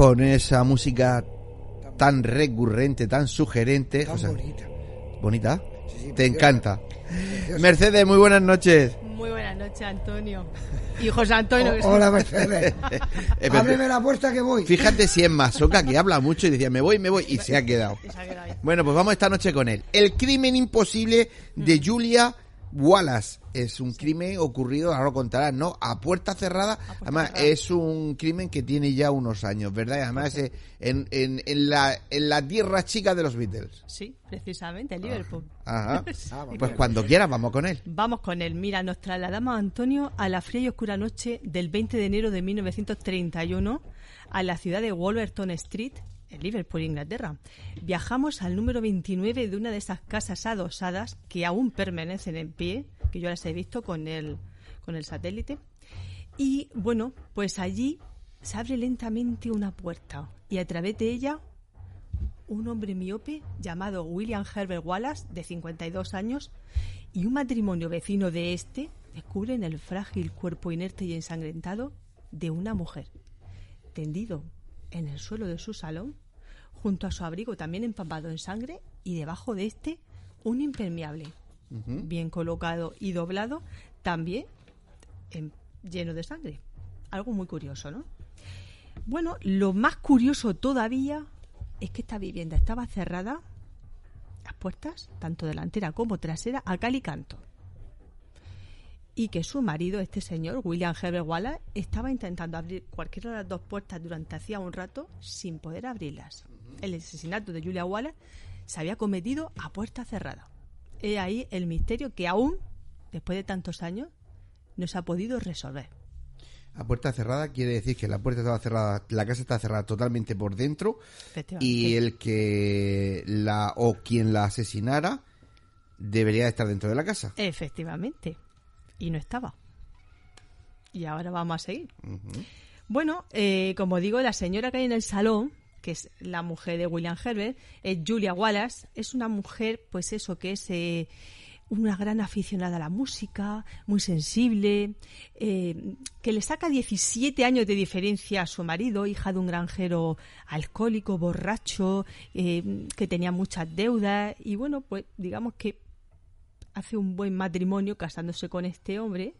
Con esa música tan recurrente, tan sugerente. Tan o sea, bonita. ¿Bonita? Sí, sí, Te encanta. Mercedes, muy buenas noches. Muy buenas noches, Antonio. Y José Antonio. que O- hola, Mercedes. Eh, Ábreme la puerta que voy. Fíjate si es masoca que habla mucho y decía, me voy, me voy, y se ha quedado. se ha quedado ahí. Bueno, pues vamos esta noche con él. El crimen imposible de Julia Wallace. Es un crimen ocurrido, ahora lo contarás, ¿no? A puerta cerrada. Además, cerrada. es un crimen que tiene ya unos años, ¿verdad? Y además, eh, en, en, en, la, en la tierra chica de los Beatles. Sí, precisamente, en Liverpool. Ajá. Ah, muy Pues cuando quieras, vamos con él. Vamos con él. Mira, nos trasladamos, Antonio, a la fría y oscura noche del 20 de enero de 1931 a la ciudad de Wolverton Street, en Liverpool, Inglaterra. Viajamos al número 29 de una de esas casas adosadas que aún permanecen en pie, que yo las he visto con el, con el satélite. Y bueno, pues allí se abre lentamente una puerta y a través de ella un hombre miope llamado William Herbert Wallace, de 52 años, y un matrimonio vecino de este descubren el frágil cuerpo inerte y ensangrentado de una mujer, tendido en el suelo de su salón, junto a su abrigo también empapado en sangre, y debajo de este un impermeable, bien colocado y doblado, también en- lleno de sangre. Algo muy curioso, ¿no? Bueno, lo más curioso todavía es que esta vivienda estaba cerrada, las puertas, tanto delantera como trasera, a cal y canto. Y que su marido, este señor, William Herbert Wallace, estera intentando abrir cualquiera de las dos puertas durante hacía un rato sin poder abrirlas. El asesinato de Julia Wallace se había cometido a puerta cerrada. He ahí el misterio que aún, después de tantos años, no se ha podido resolver. A puerta cerrada quiere decir que la puerta estaba cerrada, la casa está cerrada totalmente por dentro y el que la o quien la asesinara debería estar dentro de la casa. Efectivamente. Y no estaba. Y ahora vamos a seguir. Bueno, eh, como digo, la señora que hay en el salón, que es la mujer de William Herbert, Julia Wallace, es una mujer, pues eso, que es eh, una gran aficionada a la música, muy sensible, eh, que le saca 17 años de diferencia a su marido, hija de un granjero alcohólico, borracho, eh, que tenía muchas deudas, y bueno, pues digamos que hace un buen matrimonio casándose con este hombre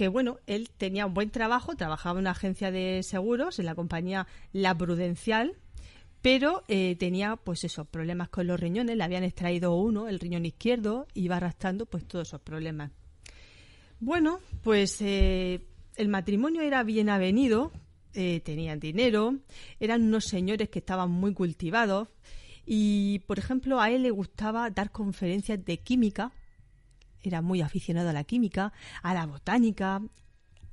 que bueno, él tenía un buen trabajo, trabajaba en una agencia de seguros, en la compañía La Prudencial, pero eh, tenía pues eso, problemas con los riñones, le habían extraído uno, el riñón izquierdo, iba arrastrando pues todos esos problemas. Bueno, pues eh, el matrimonio era bien avenido, eh, tenían dinero, eran unos señores que estaban muy cultivados y, por ejemplo, a él le gustaba dar conferencias de química, era muy aficionado a la química, a la botánica,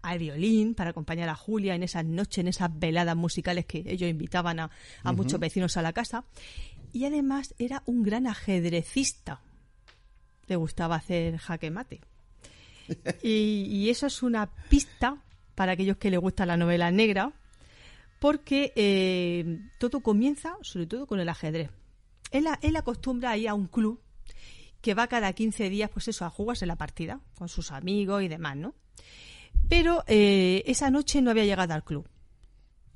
al violín, para acompañar a Julia en esas noches, en esas veladas musicales que ellos invitaban a, a muchos vecinos a la casa. Y además era un gran ajedrecista. Le gustaba hacer jaque mate. Y, y eso es una pista para aquellos que les gusta la novela negra, porque eh, todo comienza sobre todo con el ajedrez. Él, él acostumbra a ir a un club que va cada 15 días, pues eso, a jugarse la partida con sus amigos y demás, ¿no? Pero eh, esa noche no había llegado al club.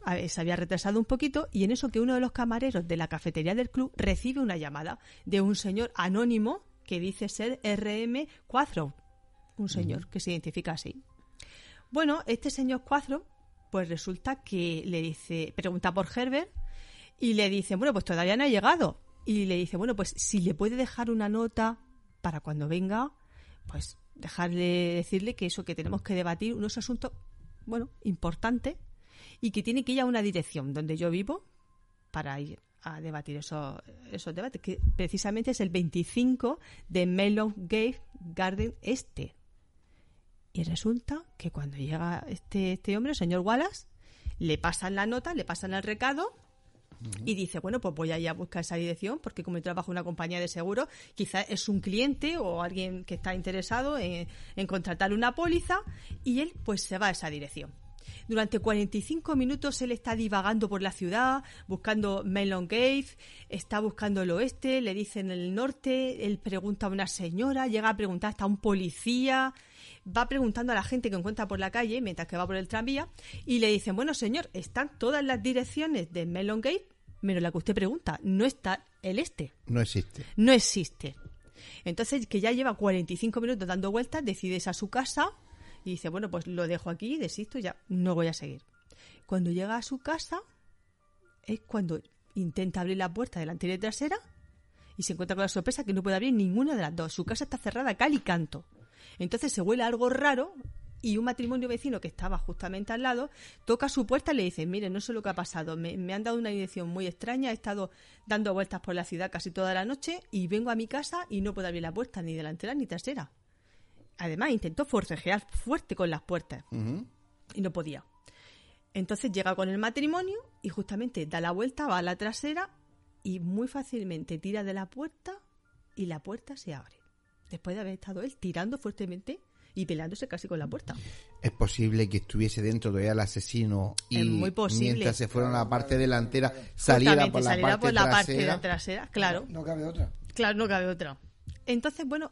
A ver, se había retrasado un poquito y en eso que uno de los camareros de la cafetería del club recibe una llamada de un señor anónimo que dice ser RM4, un señor que se identifica así. Bueno, este señor Cuatro, pues resulta que le dice, pregunta por Herbert y le dice, bueno, pues todavía no ha llegado. Y le dice, bueno, pues si le puede dejar una nota para cuando venga, pues dejarle decirle que eso, que tenemos que debatir unos asuntos, bueno, importantes y que tiene que ir a una dirección donde yo vivo para ir a debatir esos, esos debates, que precisamente es el 25 de Melon Gate Garden Este. Y resulta que cuando llega este, este hombre, el señor Wallace, le pasan la nota, le pasan el recado y dice, bueno, pues voy a a buscar esa dirección porque como yo trabajo en una compañía de seguros, quizás es un cliente o alguien que está interesado en, en contratar una póliza y él pues se va a esa dirección. Durante 45 minutos él está divagando por la ciudad, buscando Melon Gate, está buscando el oeste, le dicen el norte, él pregunta a una señora, llega a preguntar hasta a un policía, va preguntando a la gente que encuentra por la calle mientras que va por el tranvía y le dicen, bueno señor, están todas las direcciones de Melon Gate, menos la que usted pregunta, no está el este. No existe. No existe. Entonces, que ya lleva 45 minutos dando vueltas, decides a su casa y dice, bueno, pues lo dejo aquí, desisto, ya no voy a seguir. Cuando llega a su casa es cuando intenta abrir la puerta delantera y trasera y se encuentra con la sorpresa que no puede abrir ninguna de las dos. Su casa está cerrada cal y canto. Entonces se huele algo raro y un matrimonio vecino que estaba justamente al lado toca su puerta y le dice, mire, no sé lo que ha pasado, me, me, han dado una dirección muy extraña, he estado dando vueltas por la ciudad casi toda la noche y vengo a mi casa y no puedo abrir la puerta ni delantera ni trasera. Además, intentó forcejear fuerte con las puertas y no podía. Entonces llega con el matrimonio y justamente da la vuelta, va a la trasera y muy fácilmente tira de la puerta y la puerta se abre. Después de haber estado él tirando fuertemente y peleándose casi con la puerta. Es posible que estuviese dentro de el asesino y Es muy posible. mientras se fueron a la parte delantera saliera por la, saliera parte, por la parte trasera. claro. No cabe otra. Claro, no cabe otra. Entonces, bueno,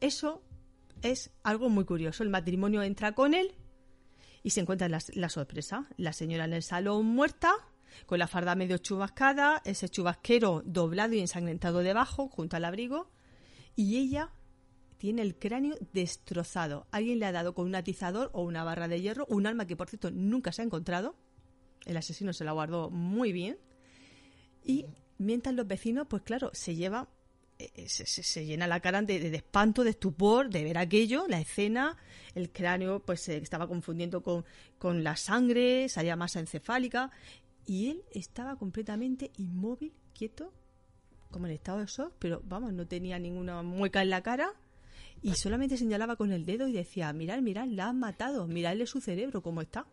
eso es algo muy curioso. El matrimonio entra con él y se encuentra la, la sorpresa. La señora en el salón muerta, con la farda medio chubascada, ese chubasquero doblado y ensangrentado debajo, junto al abrigo, y ella tiene el cráneo destrozado. Alguien le ha dado con un atizador o una barra de hierro, un arma que por cierto nunca se ha encontrado. El asesino se la guardó muy bien. Y mientras los vecinos, pues claro, se lleva, eh, se, se- se llena la cara de, de espanto, de estupor, de ver aquello, la escena, el cráneo pues se estaba confundiendo con, con la sangre, salía masa encefálica, y él estaba completamente inmóvil, quieto, como en estado de shock, pero vamos, no tenía ninguna mueca en la cara. Y solamente señalaba con el dedo y decía, mirad, mirad, la han matado, miradle su cerebro, cómo está.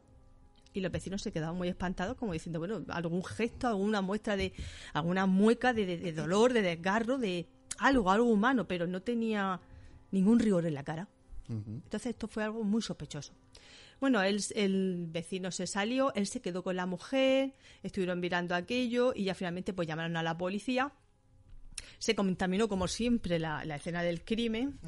Y los vecinos se quedaban muy espantados, como diciendo, bueno, algún gesto, alguna muestra de, alguna mueca de, de- de dolor, de desgarro, de algo, algo humano, pero no tenía ningún rigor en la cara. Entonces esto fue algo muy sospechoso. Bueno, él- el vecino se salió, él se quedó con la mujer, estuvieron mirando aquello y ya finalmente pues llamaron a la policía. Se contaminó como siempre la, la escena del crimen.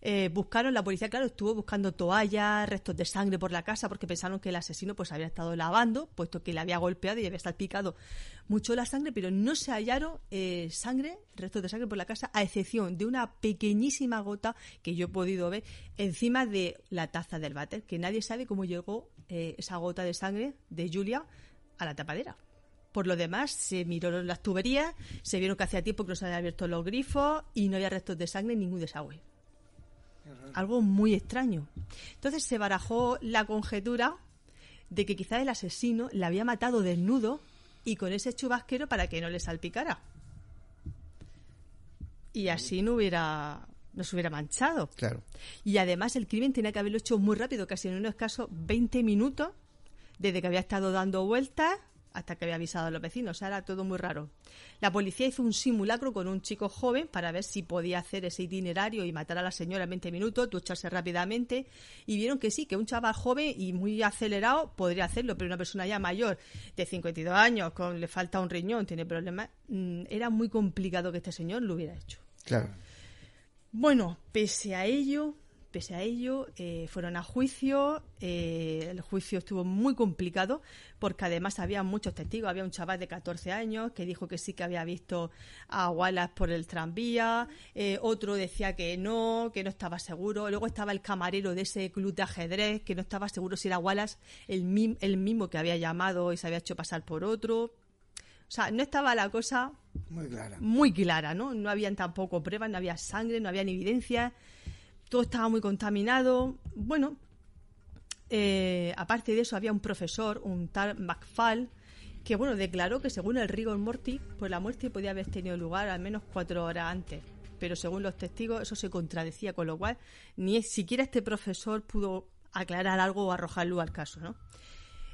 Eh, buscaron, la policía, claro, estuvo buscando toallas, restos de sangre por la casa porque pensaron que el asesino pues había estado lavando, puesto que le había golpeado y había salpicado mucho la sangre, pero no se hallaron eh, sangre, restos de sangre por la casa, a excepción de una pequeñísima gota que yo he podido ver encima de la taza del váter, que nadie sabe cómo llegó eh, esa gota de sangre de Julia a la tapadera. Por lo demás, se miraron las tuberías, se vieron que hacía tiempo que no se habían abierto los grifos y no había restos de sangre en ningún desagüe. Algo muy extraño. Entonces se barajó la conjetura de que quizás el asesino la había matado desnudo y con ese chubasquero para que no le salpicara. Y así no hubiera no se hubiera manchado. Claro. Y además el crimen tenía que haberlo hecho muy rápido, casi en unos escasos 20 minutos, desde que había estado dando vueltas hasta que había avisado a los vecinos. O sea, era todo muy raro. La policía hizo un simulacro con un chico joven para ver si podía hacer ese itinerario y matar a la señora en 20 minutos, ducharse rápidamente. Y vieron que sí, que un chaval joven y muy acelerado podría hacerlo, pero una persona ya mayor, de 52 años, con le falta un riñón, tiene problemas, mm, era muy complicado que este señor lo hubiera hecho. Claro. Bueno, pese a ello, pese a ello, eh, fueron a juicio. eh, el juicio estuvo muy complicado porque además había muchos testigos. Había un chaval de 14 años que dijo que sí que había visto a Wallace por el tranvía. eh, otro decía que no, que no estaba seguro. Luego estaba el camarero de ese club de ajedrez que no estaba seguro si era Wallace el, mim- el mismo que había llamado y se había hecho pasar por otro. O sea, no estaba la cosa Muy clara. muy clara, ¿no? No habían tampoco pruebas, no había sangre, no había evidencia, todo estaba muy contaminado. Bueno, eh, aparte de eso había un profesor, un tal McFall, que bueno, declaró que según el rigor mortis, pues la muerte podía haber tenido lugar al menos cuatro horas antes. Pero según los testigos eso se contradecía, con lo cual ni siquiera este profesor pudo aclarar algo o arrojar luz al caso, ¿no?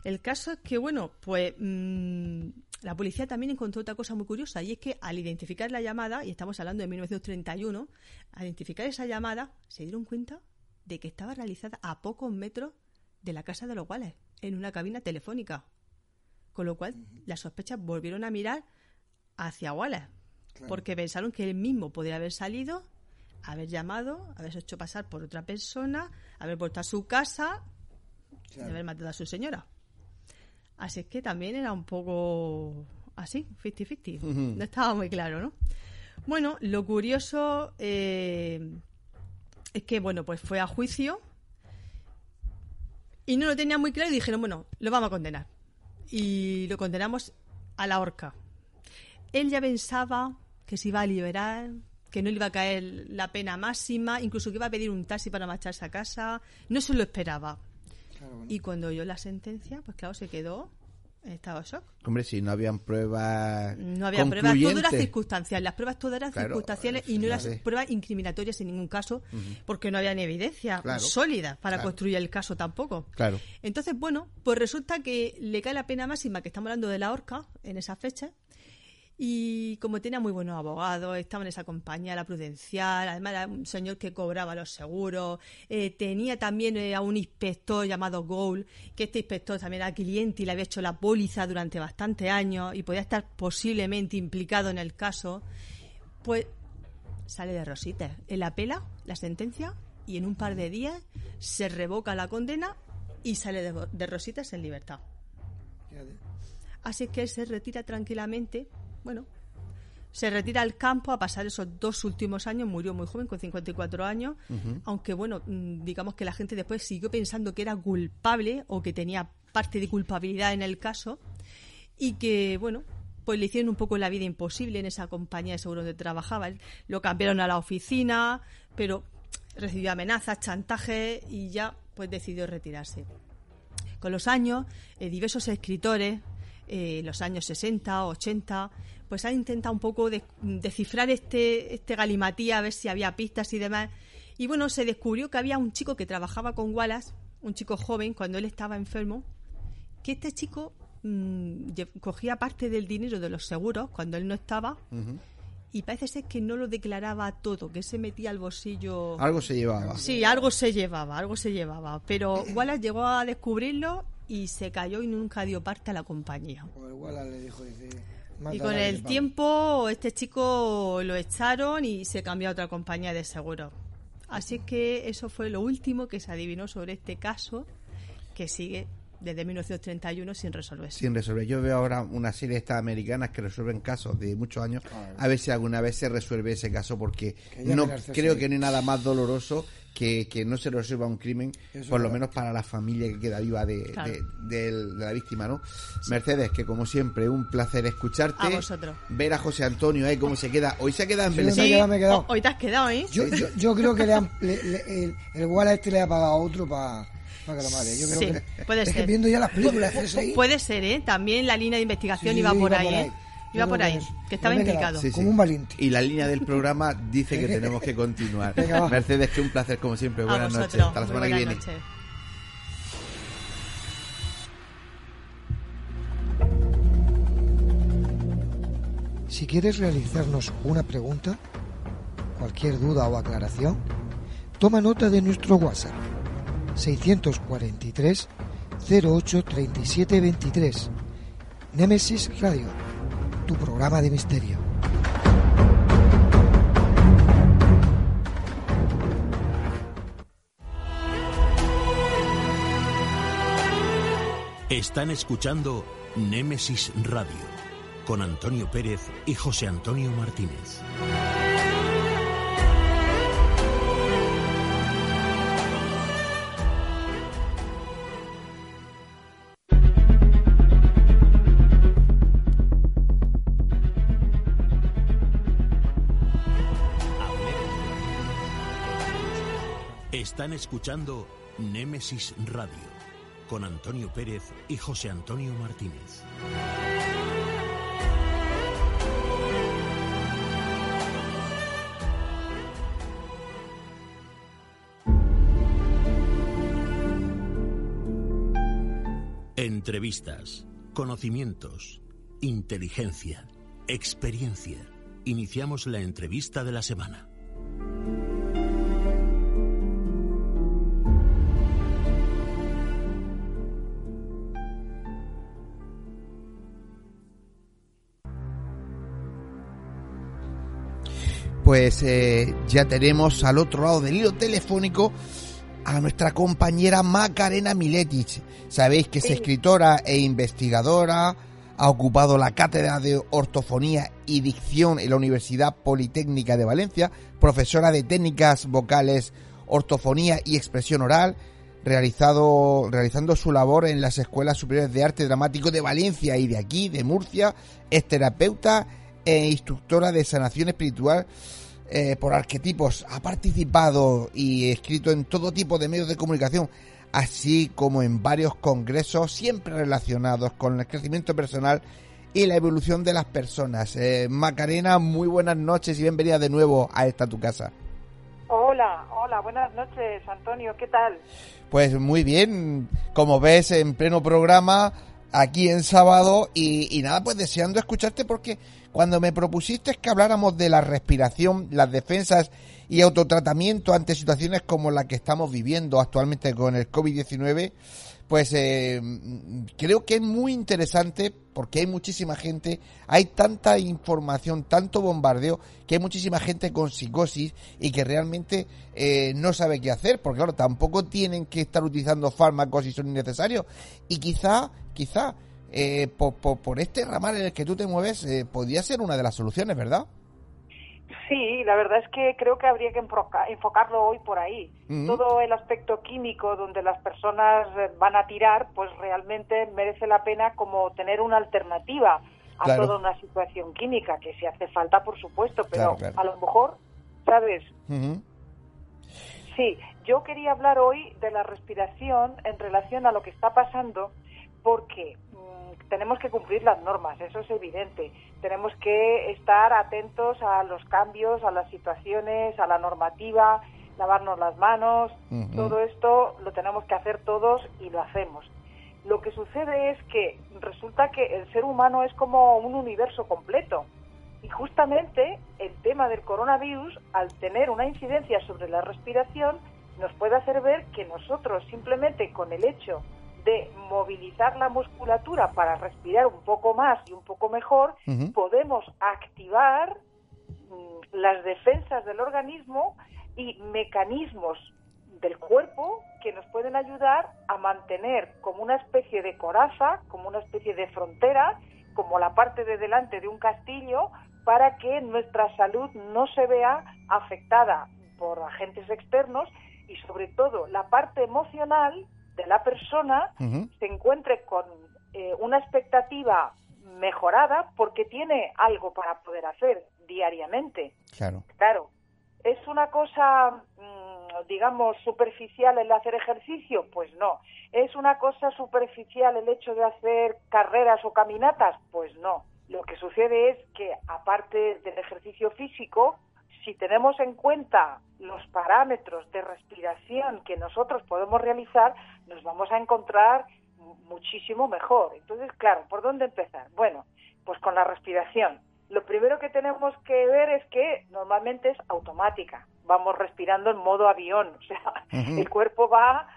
El caso es que, bueno, pues mm, la policía también encontró otra cosa muy curiosa y es que al identificar la llamada, y estamos hablando de 1931, al identificar esa llamada se dieron cuenta de que estaba realizada a pocos metros de la casa de los Wallace. en una cabina telefónica. Con lo cual, las sospechas volvieron a mirar hacia Wallace, porque pensaron que él mismo podría haber salido, haber llamado, haberse hecho pasar por otra persona, haber vuelto a su casa y haber matado a su señora. Así es que también era un poco así, 50-50. No estaba muy claro, ¿no? Bueno, lo curioso eh, es que, bueno, pues fue a juicio y no lo tenía muy claro y dijeron, bueno, lo vamos a condenar. Y lo condenamos a la horca. Él ya pensaba que se iba a liberar, que no le iba a caer la pena máxima, incluso que iba a pedir un taxi para marcharse a casa. No se lo esperaba. Y cuando oyó la sentencia, pues claro, se quedó en estado de shock. Hombre, si no habían pruebas. No había pruebas, todo era circunstancial. Las pruebas todas eran circunstanciales y no eran pruebas incriminatorias en ningún caso, porque no había ni evidencia sólida para construir el caso tampoco. Claro. Entonces, bueno, pues resulta que le cae la pena máxima, que estamos hablando de la horca en esa fecha, y como tenía muy buenos abogados, estaba en esa compañía, la prudencial, además era un señor que cobraba los seguros, eh, tenía también eh, a un inspector llamado Gould, que este inspector también era cliente y le había hecho la póliza durante bastantes años y podía estar posiblemente implicado en el caso, pues sale de rositas. Él apela la sentencia y en un par de días se revoca la condena y sale de, de rositas en libertad. Así que él se retira tranquilamente bueno, se retira al campo a pasar esos dos últimos años, murió muy joven, con 54 años, aunque bueno, mm, digamos que la gente después siguió pensando que era culpable o que tenía parte de culpabilidad en el caso y que, bueno, pues le hicieron un poco la vida imposible en esa compañía de seguros donde trabajaba. Lo cambiaron a la oficina, pero recibió amenazas, chantajes y ya pues decidió retirarse. Con los años, eh, diversos escritores, eh, los años 60, 80, pues han intentado un poco descifrar este, este galimatía, a ver si había pistas y demás. Y bueno, se descubrió que había un chico que trabajaba con Wallace, un chico joven, cuando él estaba enfermo, que este chico mm, cogía parte del dinero de los seguros cuando él no estaba. Y parece ser que no lo declaraba todo, que se metía al bolsillo. Algo se llevaba. Sí, algo se llevaba, algo se llevaba. Pero Wallace llegó a descubrirlo y se cayó y nunca dio parte a la compañía. Y con el tiempo este chico lo echaron y se cambió a otra compañía de seguro. Así que eso fue lo último que se adivinó sobre este caso que sigue desde 1931 sin resolver. Sin resolver. Yo veo ahora una serie de estas americanas que resuelven casos de muchos años. A ver si alguna vez se resuelve ese caso porque no creo que no hay nada más doloroso que, que no se resuelva un crimen, por lo menos para la familia que queda viva de, de, la víctima, ¿no? Mercedes, que como siempre, un placer escucharte. A vosotros. Ver a José Antonio ahí cómo se queda. Hoy se ha quedado en sí, me he quedado. Hoy te has quedado, ¿eh? Yo, yo, yo creo que le han, el, el Walla este le ha pagado a otro para que. Yo creo sí, que, puede es ser. Que viendo ya las películas Puede ser, ¿eh? También la línea de investigación iba, por ahí, ¿eh? Iba por ahí, que estaba implicado. Como un valiente. Y la línea del programa dice que tenemos que continuar. Mercedes, que un placer como siempre. Buenas noches. Hasta la semana que viene. Si quieres realizarnos una pregunta, cualquier duda o aclaración, toma nota de nuestro WhatsApp 643 08 37 23. Nemesis Radio tu programa de misterio. Están escuchando Némesis Radio con Antonio Pérez y José Antonio Martínez. Están escuchando Némesis Radio con Antonio Pérez y José Antonio Martínez. Entrevistas, conocimientos, inteligencia, experiencia. Iniciamos la entrevista de la semana. Pues eh, ya tenemos al otro lado del hilo telefónico a nuestra compañera Macarena Miletic. Sabéis que es escritora e investigadora, ha ocupado la cátedra de ortofonía y dicción en la Universidad Politécnica de Valencia, profesora de técnicas vocales, ortofonía y expresión oral, realizado, realizando su labor en las escuelas superiores de arte dramático de Valencia y de aquí, de Murcia, es terapeuta e instructora de sanación espiritual eh, por arquetipos. Ha participado y escrito en todo tipo de medios de comunicación, así como en varios congresos, siempre relacionados con el crecimiento personal y la evolución de las personas. Eh, Macarena, muy buenas noches y bienvenida de nuevo a esta tu casa. Hola, hola, buenas noches, Antonio, ¿qué tal? Pues muy bien, como ves, en pleno programa, aquí en sábado, y, y nada, pues deseando escucharte porque cuando me propusiste que habláramos de la respiración, las defensas y autotratamiento ante situaciones como la que estamos viviendo actualmente con el COVID-19, pues eh, creo que es muy interesante porque hay muchísima gente, hay tanta información, tanto bombardeo, que hay muchísima gente con psicosis y que realmente eh, no sabe qué hacer, porque claro, tampoco tienen que estar utilizando fármacos si son innecesarios. Y quizá, quizá, eh, por, por, este ramal en el que tú te mueves, eh, podría ser una de las soluciones, ¿verdad? Sí, la verdad es que creo que habría que enfocarlo hoy por ahí. Todo el aspecto químico donde las personas eh, van a tirar, pues realmente merece la pena como tener una alternativa a toda una situación química, que si hace falta, por supuesto, pero a lo mejor, ¿sabes? Sí, yo quería hablar hoy de la respiración en relación a lo que está pasando, porque tenemos que cumplir las normas, eso es evidente. Tenemos que estar atentos a los cambios, a las situaciones, a la normativa, lavarnos las manos, todo esto lo tenemos que hacer todos y lo hacemos. Lo que sucede es que resulta que el ser humano es como un universo completo. Y justamente el tema del coronavirus, al tener una incidencia sobre la respiración, nos puede hacer ver que nosotros simplemente con el hecho de movilizar la musculatura para respirar un poco más y un poco mejor, podemos activar mm, las defensas del organismo y mecanismos del cuerpo que nos pueden ayudar a mantener como una especie de coraza, como una especie de frontera, como la parte de delante de un castillo, para que nuestra salud no se vea afectada por agentes externos y sobre todo la parte emocional de la persona se encuentre con eh, una expectativa mejorada porque tiene algo para poder hacer diariamente. Claro. Claro. ¿Es una cosa, mm, digamos, superficial el hacer ejercicio? Pues no. ¿Es una cosa superficial el hecho de hacer carreras o caminatas? Pues no. Lo que sucede es que, aparte del ejercicio físico, si tenemos en cuenta los parámetros de respiración que nosotros podemos realizar, nos vamos a encontrar muchísimo mejor. Entonces, claro, ¿por dónde empezar? Bueno, pues con la respiración. Lo primero que tenemos que ver es que normalmente es automática. Vamos respirando en modo avión, o sea, el cuerpo va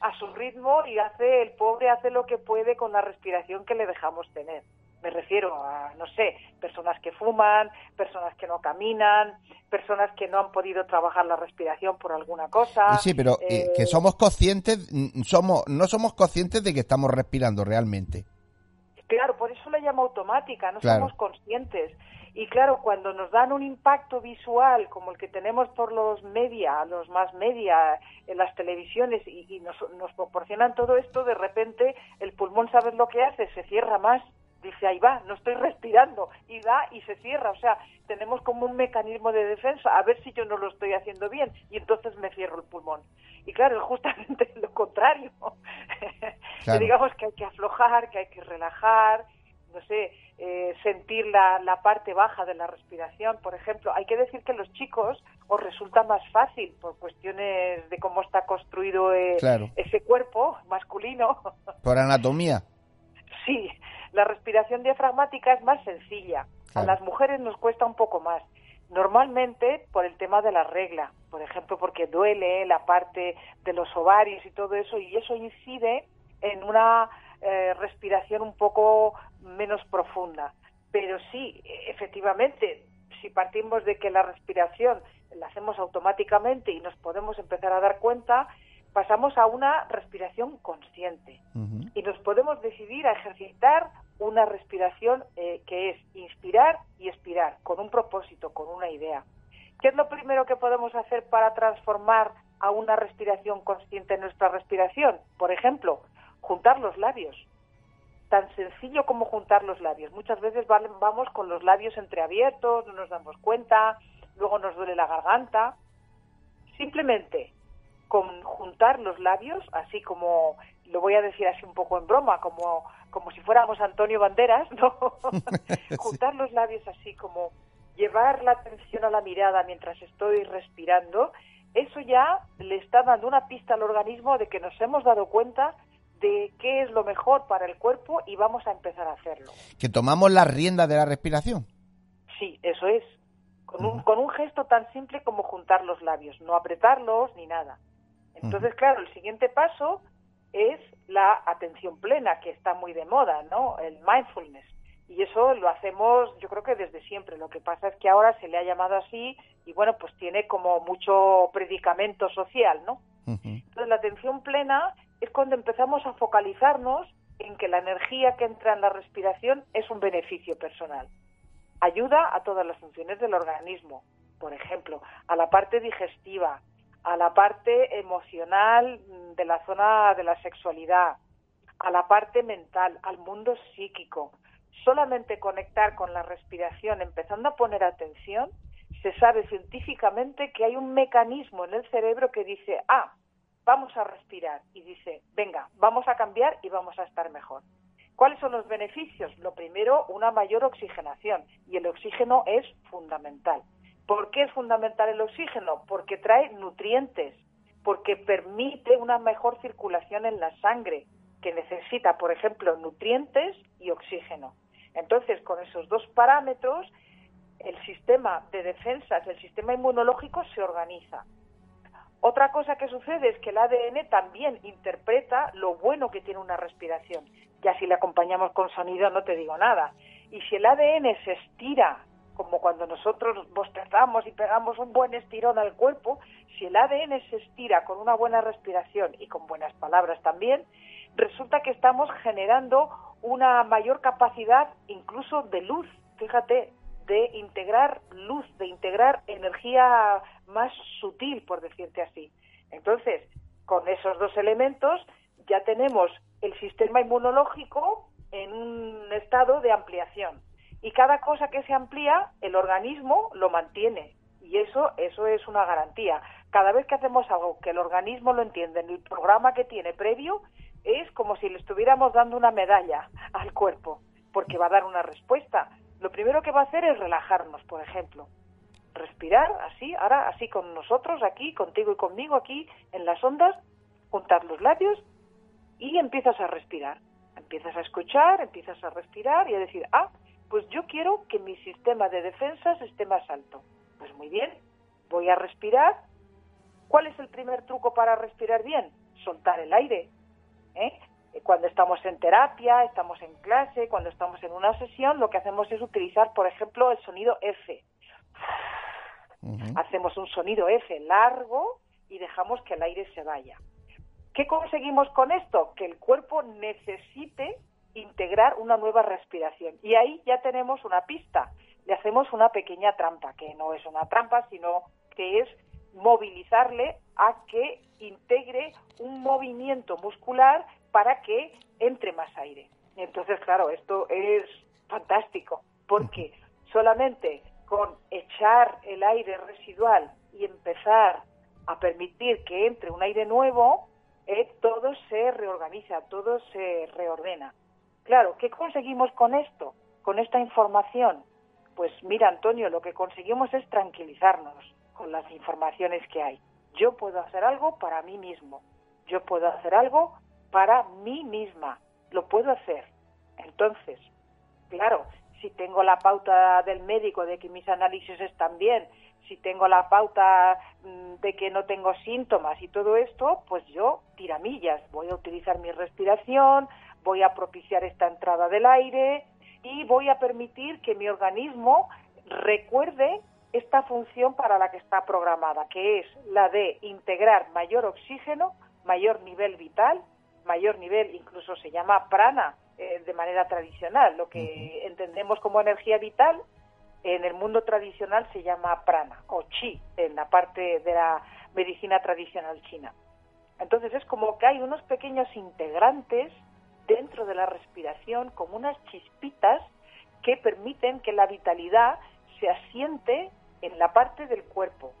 a su ritmo y hace el pobre hace lo que puede con la respiración que le dejamos tener. Me refiero a, no sé, personas que fuman, personas que no caminan, personas que no han podido trabajar la respiración por alguna cosa. Sí, pero eh, que eh, somos conscientes, somos, no somos conscientes de que estamos respirando realmente. Claro, por eso la llamo automática, no somos conscientes. Y claro, cuando nos dan un impacto visual como el que tenemos por los media, los más media, en las televisiones, y, nos, nos proporcionan todo esto, de repente el pulmón, ¿sabes lo que hace? Se cierra más dice, ahí va, no estoy respirando, y da y se cierra. O sea, tenemos como un mecanismo de defensa, a ver si yo no lo estoy haciendo bien, y entonces me cierro el pulmón. Y claro, es justamente lo contrario. digamos que hay que aflojar, que hay que relajar, no sé, eh, sentir la, la, parte baja de la respiración, por ejemplo. Hay que decir que los chicos os resulta más fácil por cuestiones de cómo está construido eh, ese cuerpo masculino. Por anatomía. Sí, la respiración diafragmática es más sencilla. A las mujeres nos cuesta un poco más. Normalmente por el tema de la regla, por ejemplo, porque duele la parte de los ovarios y todo eso, y eso incide en una eh, respiración un poco menos profunda. Pero sí, efectivamente, si partimos de que la respiración la hacemos automáticamente y nos podemos empezar a dar cuenta, pasamos a una respiración consciente y nos podemos decidir a ejercitar una respiración eh, que es inspirar y expirar con un propósito, con una idea. ¿Qué es lo primero que podemos hacer para transformar a una respiración consciente en nuestra respiración? Por ejemplo, juntar los labios. Tan sencillo como juntar los labios. Muchas veces vamos con los labios entreabiertos, no nos damos cuenta, luego nos duele la garganta. Simplemente con juntar los labios, así como lo voy a decir así un poco en broma, como, como si fuéramos Antonio Banderas, ¿no? juntar los labios así como llevar la atención a la mirada mientras estoy respirando, eso ya le está dando una pista al organismo de que nos hemos dado cuenta de qué es lo mejor para el cuerpo y vamos a empezar a hacerlo. Que tomamos las riendas de la respiración. Sí, eso es. Con un, con un gesto tan simple como juntar los labios, no apretarlos ni nada. Entonces, claro, el siguiente paso es la atención plena, que está muy de moda, ¿no? El mindfulness. Y eso lo hacemos, yo creo que desde siempre. Lo que pasa es que ahora se le ha llamado así y, bueno, pues tiene como mucho predicamento social, ¿no? Entonces, la atención plena es cuando empezamos a focalizarnos en que la energía que entra en la respiración es un beneficio personal. Ayuda a todas las funciones del organismo, por ejemplo, a la parte digestiva, a la parte emocional de la zona de la sexualidad, a la parte mental, al mundo psíquico. Solamente conectar con la respiración, empezando a poner atención, se sabe científicamente que hay un mecanismo en el cerebro que dice, ah, vamos a respirar, y dice, venga, vamos a cambiar y vamos a estar mejor. ¿Cuáles son los beneficios? Lo primero, una mayor oxigenación, y el oxígeno es fundamental. ¿Por qué es fundamental el oxígeno? Porque trae nutrientes, porque permite una mejor circulación en la sangre, que necesita, por ejemplo, nutrientes y oxígeno. Entonces, con esos dos parámetros, el sistema de defensas, el sistema inmunológico se organiza. Otra cosa que sucede es que el ADN también interpreta lo bueno que tiene una respiración. Ya si le acompañamos con sonido no te digo nada. Y si el ADN se estira como cuando nosotros bostezamos y pegamos un buen estirón al cuerpo, si el ADN se estira con una buena respiración y con buenas palabras también, resulta que estamos generando una mayor capacidad incluso de luz, fíjate, de integrar luz, de integrar energía más sutil, por decirte así. Entonces, con esos dos elementos ya tenemos el sistema inmunológico en un estado de ampliación y cada cosa que se amplía, el organismo lo mantiene. Y eso, eso es una garantía. Cada vez que hacemos algo que el organismo lo entiende en el programa que tiene previo, es como si le estuviéramos dando una medalla al cuerpo, porque va a dar una respuesta. Lo primero que va a hacer es relajarnos, por ejemplo. Respirar así, ahora así con nosotros, aquí, contigo y conmigo, aquí en las ondas, juntar los labios y empiezas a respirar. Empiezas a escuchar, empiezas a respirar y a decir, ah, pues yo quiero que mi sistema de defensas esté más alto. Pues muy bien, voy a respirar. ¿Cuál es el primer truco para respirar bien? Soltar el aire. ¿eh? Cuando estamos en terapia, estamos en clase, cuando estamos en una sesión, lo que hacemos es utilizar, por ejemplo, el sonido F. Hacemos un sonido F largo y dejamos que el aire se vaya. ¿Qué conseguimos con esto? Que el cuerpo necesite integrar una nueva respiración. Y ahí ya tenemos una pista. Le hacemos una pequeña trampa, que no es una trampa, sino que es movilizarle a que integre un movimiento muscular para que entre más aire. Entonces, claro, esto es fantástico, porque solamente con echar el aire residual y empezar a permitir que entre un aire nuevo, eh, todo se reorganiza, todo se reordena. Claro, ¿qué conseguimos con esto? Con esta información. Pues mira, Antonio, lo que conseguimos es tranquilizarnos con las informaciones que hay. Yo puedo hacer algo para mí mismo. Yo puedo hacer algo para mí misma. Lo puedo hacer. Entonces, claro, si tengo la pauta del médico de que mis análisis están bien, si tengo la pauta mm, de que no tengo síntomas y todo esto, pues yo tiramillas, voy a utilizar mi respiración, voy a propiciar esta entrada del aire y voy a permitir que mi organismo recuerde esta función para la que está programada, que es la de integrar mayor oxígeno, mayor nivel vital, mayor nivel, incluso se llama prana eh, de manera tradicional, lo que entendemos como energía vital, en el mundo tradicional se llama prana o chi, en la parte de la medicina tradicional china. Entonces es como que hay unos pequeños integrantes dentro de la respiración, como unas chispitas que permiten que la vitalidad se asiente en la parte del cuerpo,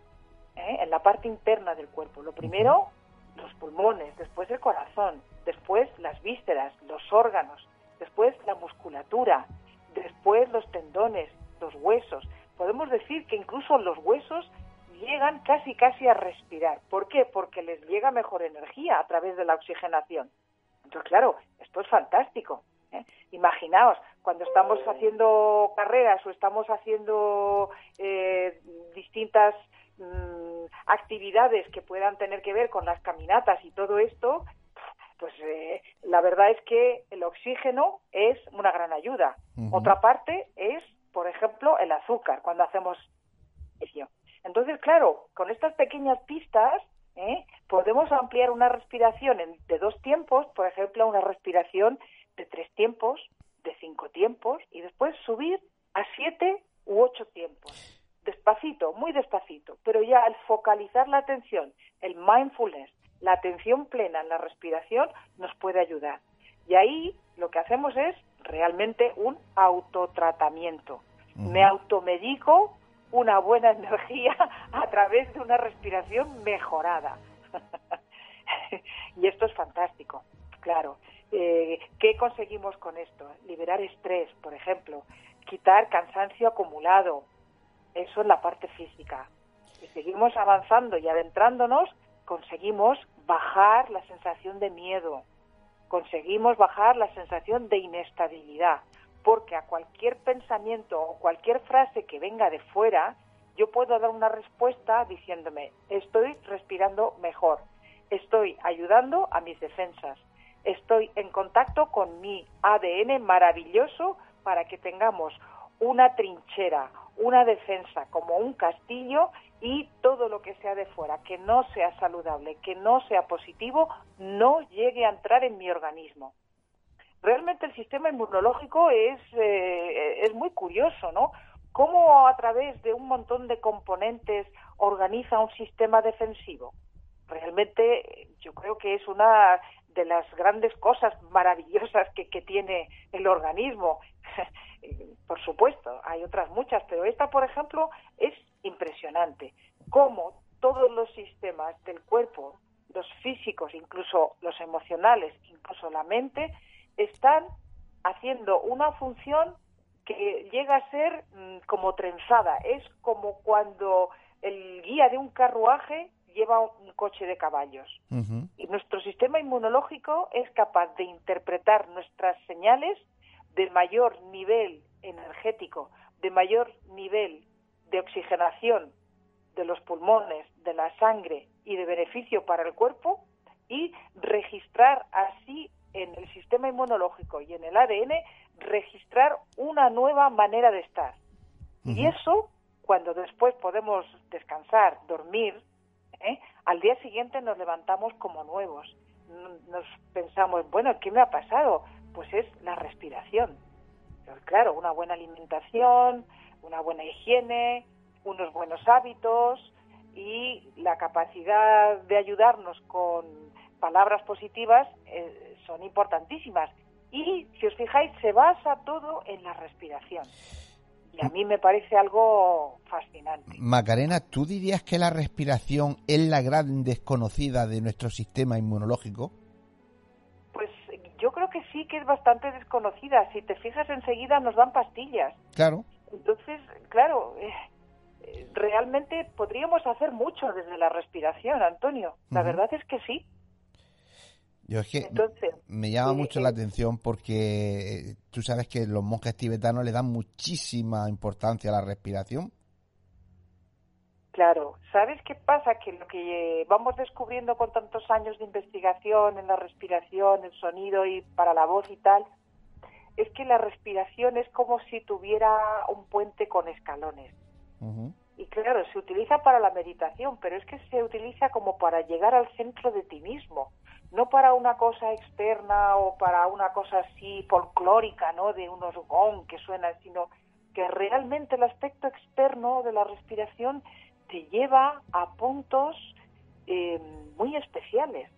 ¿eh? en la parte interna del cuerpo. Lo primero, los pulmones, después el corazón, después las vísceras, los órganos, después la musculatura, después los tendones, los huesos. Podemos decir que incluso los huesos llegan casi casi a respirar. ¿Por qué? Porque les llega mejor energía a través de la oxigenación. Entonces, claro, esto es fantástico. ¿eh? Imaginaos, cuando estamos haciendo carreras o estamos haciendo eh, distintas mm, actividades que puedan tener que ver con las caminatas y todo esto, pues eh, la verdad es que el oxígeno es una gran ayuda. Otra parte es, por ejemplo, el azúcar cuando hacemos ejercicio. Entonces, claro, con estas pequeñas pistas ¿eh? podemos ampliar una respiración de dos tiempos, por ejemplo, una respiración de tres tiempos, de cinco tiempos, y después subir a siete u ocho tiempos. Despacito, muy despacito, pero ya al focalizar la atención, el mindfulness, la atención plena en la respiración, nos puede ayudar. Y ahí lo que hacemos es realmente un autotratamiento. Me automedico una buena energía a través de una respiración mejorada. y esto es fantástico, claro. Eh, ¿Qué conseguimos con esto? Liberar estrés, por ejemplo, quitar cansancio acumulado. Eso es la parte física. Si seguimos avanzando y adentrándonos, conseguimos bajar la sensación de miedo, conseguimos bajar la sensación de inestabilidad, porque a cualquier pensamiento o cualquier frase que venga de fuera, yo puedo dar una respuesta diciéndome, estoy respirando mejor, estoy ayudando a mis defensas, estoy en contacto con mi ADN maravilloso para que tengamos una trinchera, una defensa como un castillo y todo lo que sea de fuera, que no sea saludable, que no sea positivo, no llegue a entrar en mi organismo realmente el sistema inmunológico es, eh, es muy curioso, ¿no? Cómo a través de un montón de componentes organiza un sistema defensivo. Realmente yo creo que es una de las grandes cosas maravillosas que, que tiene el organismo. por supuesto, hay otras muchas, pero esta, por ejemplo, es impresionante. Cómo todos los sistemas del cuerpo, los físicos, incluso los emocionales, incluso la mente, están haciendo una función que llega a ser mm, como trenzada. Es como cuando el guía de un carruaje lleva un coche de caballos. Y nuestro sistema inmunológico es capaz de interpretar nuestras señales de mayor nivel energético, de mayor nivel de oxigenación de los pulmones, de la sangre y de beneficio para el cuerpo y registrar así en el sistema inmunológico y en el ADN registrar una nueva manera de estar. Y eso, cuando después podemos descansar, dormir, ¿eh? al día siguiente nos levantamos como nuevos. Nos pensamos, bueno, ¿qué me ha pasado? Pues es la respiración. claro, una buena alimentación, una buena higiene, unos buenos hábitos y la capacidad de ayudarnos con palabras positivas eh, son importantísimas. Y si os fijáis, se basa todo en la respiración. Y a mí me parece algo fascinante. Macarena, ¿tú dirías que la respiración es la gran desconocida de nuestro sistema inmunológico? Pues yo creo que sí que es bastante desconocida. Si te fijas enseguida nos dan pastillas. Claro. Entonces, claro, eh, realmente podríamos hacer mucho desde la respiración, Antonio. La verdad es que sí. Yo es que me llama mucho la atención porque eh, tú sabes que los monjes tibetanos le dan muchísima importancia a la respiración. Claro, ¿sabes qué pasa? Que lo que vamos descubriendo con tantos años de investigación en la respiración, el sonido y para la voz y tal, es que la respiración es como si tuviera un puente con escalones. Y claro, se utiliza para la meditación, pero es que se utiliza como para llegar al centro de ti mismo, no para una cosa externa o para una cosa así folclórica, ¿no? De unos gong que suenan, sino que realmente el aspecto externo de la respiración te lleva a puntos eh, muy especiales.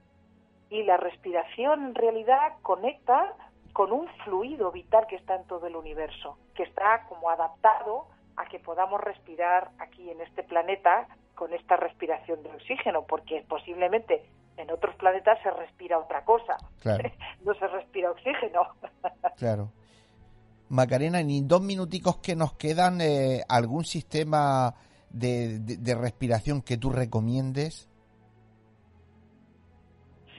Y la respiración en realidad conecta con un fluido vital que está en todo el universo, que está como adaptado a que podamos respirar aquí en este planeta con esta respiración de oxígeno, porque posiblemente en otros planetas se respira otra cosa, no se respira oxígeno. claro. Macarena, en dos minuticos que nos quedan, eh, ¿algún sistema de, respiración que tú recomiendes?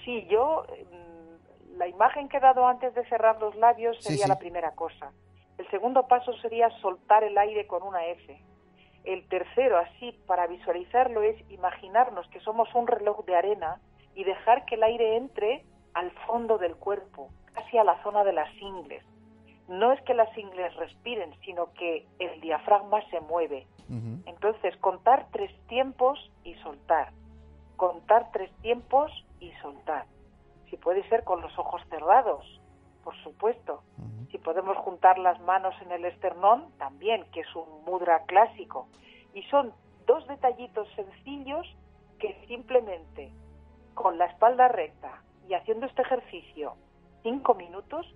Sí, yo, mm, la imagen que he dado antes de cerrar los labios sería la primera cosa. El segundo paso sería soltar el aire con una F. El tercero, así, para visualizarlo, es imaginarnos que somos un reloj de arena y dejar que el aire entre al fondo del cuerpo, casi a la zona de las ingles. No es que las ingles respiren, sino que el diafragma se mueve. Entonces, contar tres tiempos y soltar. Contar tres tiempos y soltar. Si puede ser con los ojos cerrados, por supuesto. Si podemos juntar las manos en el esternón, también, que es un mudra clásico. Y son dos detallitos sencillos que simplemente con la espalda recta y haciendo este ejercicio cinco minutos,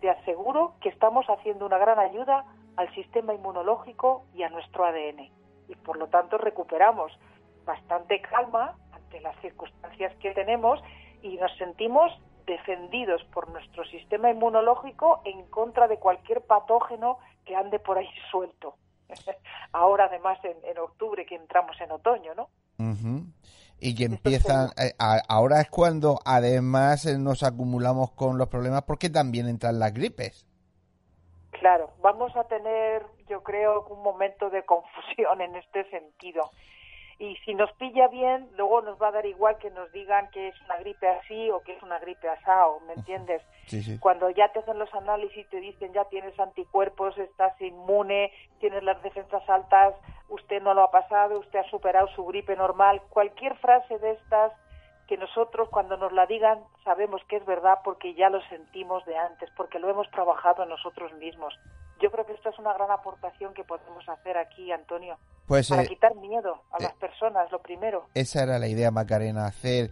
te aseguro que estamos haciendo una gran ayuda al sistema inmunológico y a nuestro ADN. Y por lo tanto recuperamos bastante calma ante las circunstancias que tenemos y nos sentimos defendidos por nuestro sistema inmunológico en contra de cualquier patógeno que ande por ahí suelto. Ahora, además, en, octubre, que entramos en otoño, ¿no? Y que empiezan, eh, ahora es cuando además eh, nos acumulamos con los problemas porque también entran las gripes. Claro, vamos a tener, yo creo, un momento de confusión en este sentido y si nos pilla bien, luego nos va a dar igual que nos digan que es una gripe así o que es una gripe asado, ¿me entiendes? Cuando ya te hacen los análisis y te dicen ya tienes anticuerpos, estás inmune, tienes las defensas altas, usted no lo ha pasado, usted ha superado su gripe normal, cualquier frase de estas que nosotros cuando nos la digan sabemos que es verdad porque ya lo sentimos de antes, porque lo hemos trabajado nosotros mismos. Yo creo que esto es una gran aportación que podemos hacer aquí, Antonio. Pues, para eh, quitar miedo a las eh, personas, lo primero. Esa era la idea, Macarena, hacer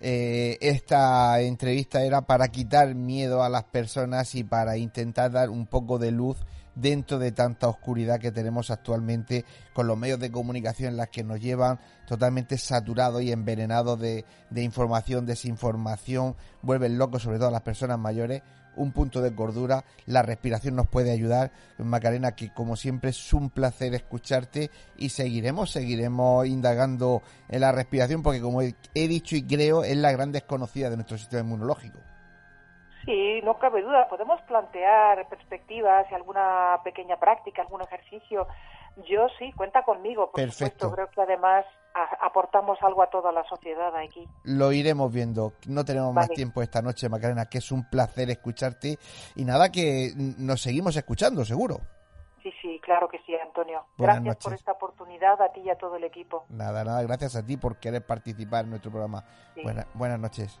eh, esta entrevista era para quitar miedo a las personas y para intentar dar un poco de luz dentro de tanta oscuridad que tenemos actualmente con los medios de comunicación en las que nos llevan totalmente saturados y envenenados de, de información, desinformación, vuelven locos sobre todo a las personas mayores un punto de cordura, la respiración nos puede ayudar. Macarena, que como siempre es un placer escucharte y seguiremos, seguiremos indagando en la respiración porque como he dicho y creo es la gran desconocida de nuestro sistema inmunológico. Sí, no cabe duda. Podemos plantear perspectivas y alguna pequeña práctica, algún ejercicio. Yo sí, cuenta conmigo. Por Perfecto. Creo que además aportamos algo a toda la sociedad aquí. Lo iremos viendo. No tenemos más tiempo esta noche, Macarena, que es un placer escucharte. Y nada, que nos seguimos escuchando, seguro. Sí, sí, claro que sí, Antonio. gracias por esta oportunidad a ti y a todo el equipo. Nada, nada, gracias a ti por querer participar en nuestro programa. buenas noches.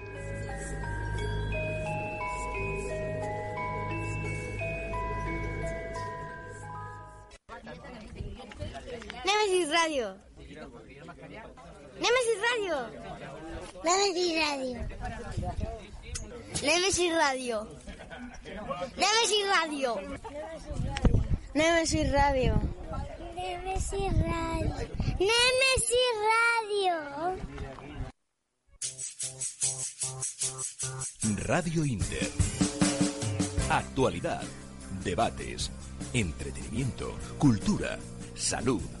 Radio. Nemesis Radio. Nemesis Radio. Nemesis Radio. Nemesis Radio. Nemesis Radio. Nemesis Radio. Nemesis Radio. Radio Inter. Actualidad, debates, entretenimiento, cultura, salud,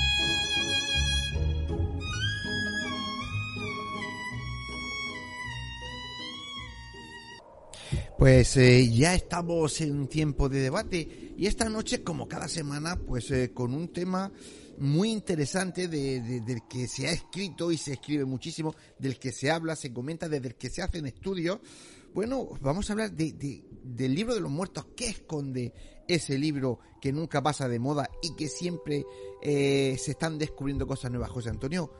Pues eh, ya estamos en tiempo de debate y esta noche, como cada semana, pues eh, con un tema muy interesante de, de- del que se ha escrito y se escribe muchísimo, del que se habla, se comenta, desde el que se hacen estudios. Bueno, vamos a hablar de, de- del libro de los muertos. ¿Qué esconde ese libro que nunca pasa de moda y que siempre eh, se están descubriendo cosas nuevas? José Antonio,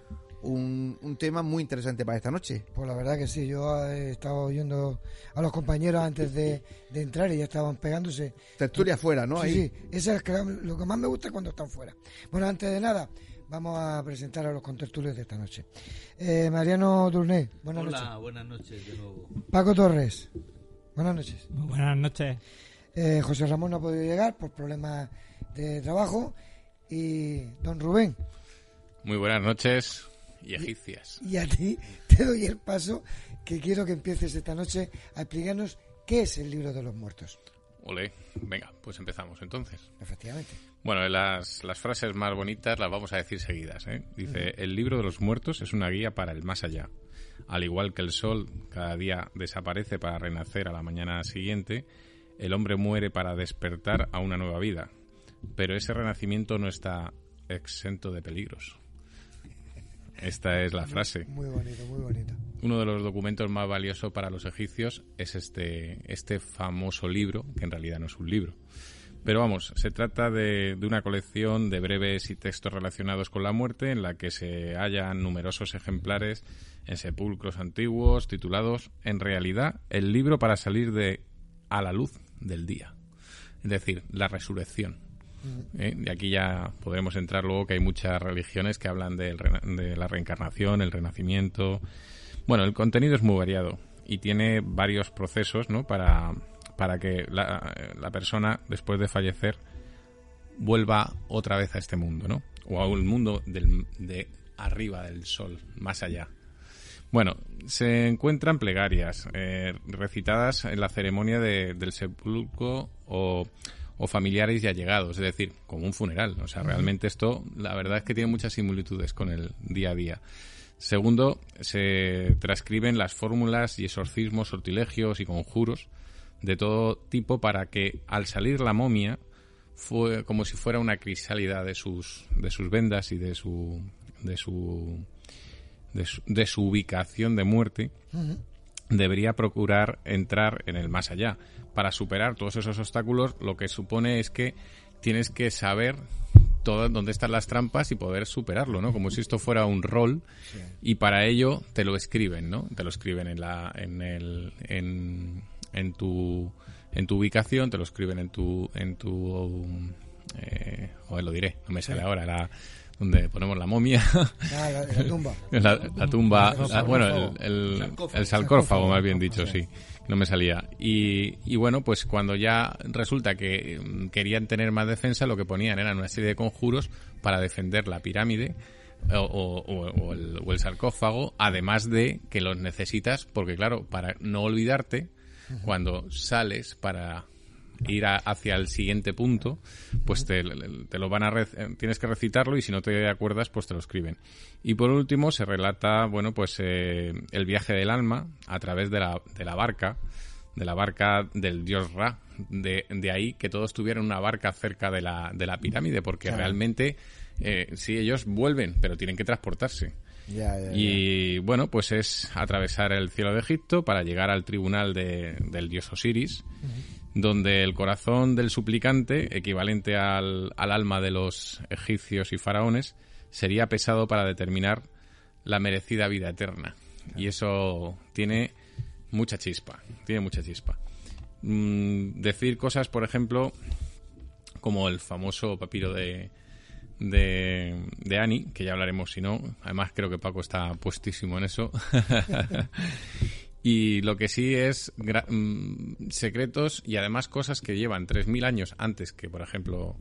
un, un tema muy interesante para esta noche. Pues la verdad que sí, yo he estado oyendo a los compañeros antes de, de entrar y ya estaban pegándose. Tertulia afuera, ¿no? Sí, Ahí. sí, eso es lo que más me gusta cuando están fuera. Bueno, antes de nada, vamos a presentar a los contertulios de esta noche. Eh, Mariano Durné, buenas Hola, noches. buenas noches de nuevo. Paco Torres, buenas noches. Buenas noches. Eh, José Ramón no ha podido llegar por problemas de trabajo. Y don Rubén, Muy buenas noches y egipcias. y a ti te doy el paso que quiero que empieces esta noche a explicarnos qué es el libro de los muertos. Ole, venga, pues empezamos entonces. Efectivamente. Bueno, las, las frases más bonitas las vamos a decir seguidas. ¿eh? Dice, el libro de los muertos es una guía para el más allá. Al igual que el sol cada día desaparece para renacer a la mañana siguiente, el hombre muere para despertar a una nueva vida. Pero ese renacimiento no está exento de peligros. Esta es la frase. Muy bonito, muy bonito. Uno de los documentos más valiosos para los egipcios es este, este famoso libro, que en realidad no es un libro, Pero vamos, se trata de, de, una colección de breves y textos relacionados con la muerte en la que se hallan numerosos ejemplares en sepulcros antiguos titulados En realidad, el libro para salir de a la luz del día. Es decir, la resurrección. ¿Eh? Y aquí ya podremos entrar luego que hay muchas religiones que hablan de, de la reencarnación, el renacimiento. Bueno, el contenido es muy variado y tiene varios procesos ¿no? para, para que la, persona, después de fallecer, vuelva otra vez a este mundo, ¿no? O a un mundo del, de arriba del sol, más allá. Bueno, se encuentran plegarias eh, recitadas en la ceremonia de, del sepulcro o, o, familiares y allegados, es decir, como un funeral. O sea, realmente esto, la verdad es que tiene muchas similitudes con el día a día. Segundo, se transcriben las fórmulas y exorcismos, sortilegios y conjuros de todo tipo para que al salir la momia fue como si fuera una crisálida de sus de sus vendas y de su de su de su, de su ubicación de muerte uh -huh. Debería procurar entrar en el más allá para superar todos esos obstáculos lo que supone es que tienes que saber todo dónde están las trampas y poder superarlo, ¿no? Como si esto fuera un rol sí. y para ello te lo escriben, ¿no? Te lo escriben en la en el en, en tu en tu ubicación, te lo escriben en tu en tu eh, o lo diré, no me sale sí. ahora la donde ponemos la momia. Ah, la, la, tumba. la, la tumba, bueno, el, el, el, sarcófago, más bien dicho, sí. No me salía. Y, y, bueno, pues cuando ya resulta que mm, querían tener más defensa, lo que ponían eran una serie de conjuros para defender la pirámide. O, o, o, el, o, el, sarcófago, además de que los necesitas, porque claro, para no olvidarte, cuando sales para ir a, hacia el siguiente punto, pues te, te lo van a tienes que recitarlo y si no te acuerdas, pues te lo escriben. Y por último se relata, bueno, pues eh, el viaje del alma a través de la, de la barca, de la barca del dios Ra. De, de ahí que todos tuvieran una barca cerca de la, de la pirámide, porque claro. realmente eh, sí ellos vuelven, pero tienen que transportarse. Ya, ya, y bueno, pues es atravesar el cielo de Egipto para llegar al tribunal de, del dios Osiris. Uh -huh donde el corazón del suplicante, equivalente al, al, alma de los egipcios y faraones, sería pesado para determinar la merecida vida eterna. Y eso tiene mucha chispa, tiene mucha chispa. Mm, decir cosas, por ejemplo, como el famoso papiro de, de, de Annie, que ya hablaremos si no, además creo que Paco está puestísimo en eso. Y lo que sí es mmm, secretos y además cosas que llevan 3.000 años antes que, por ejemplo,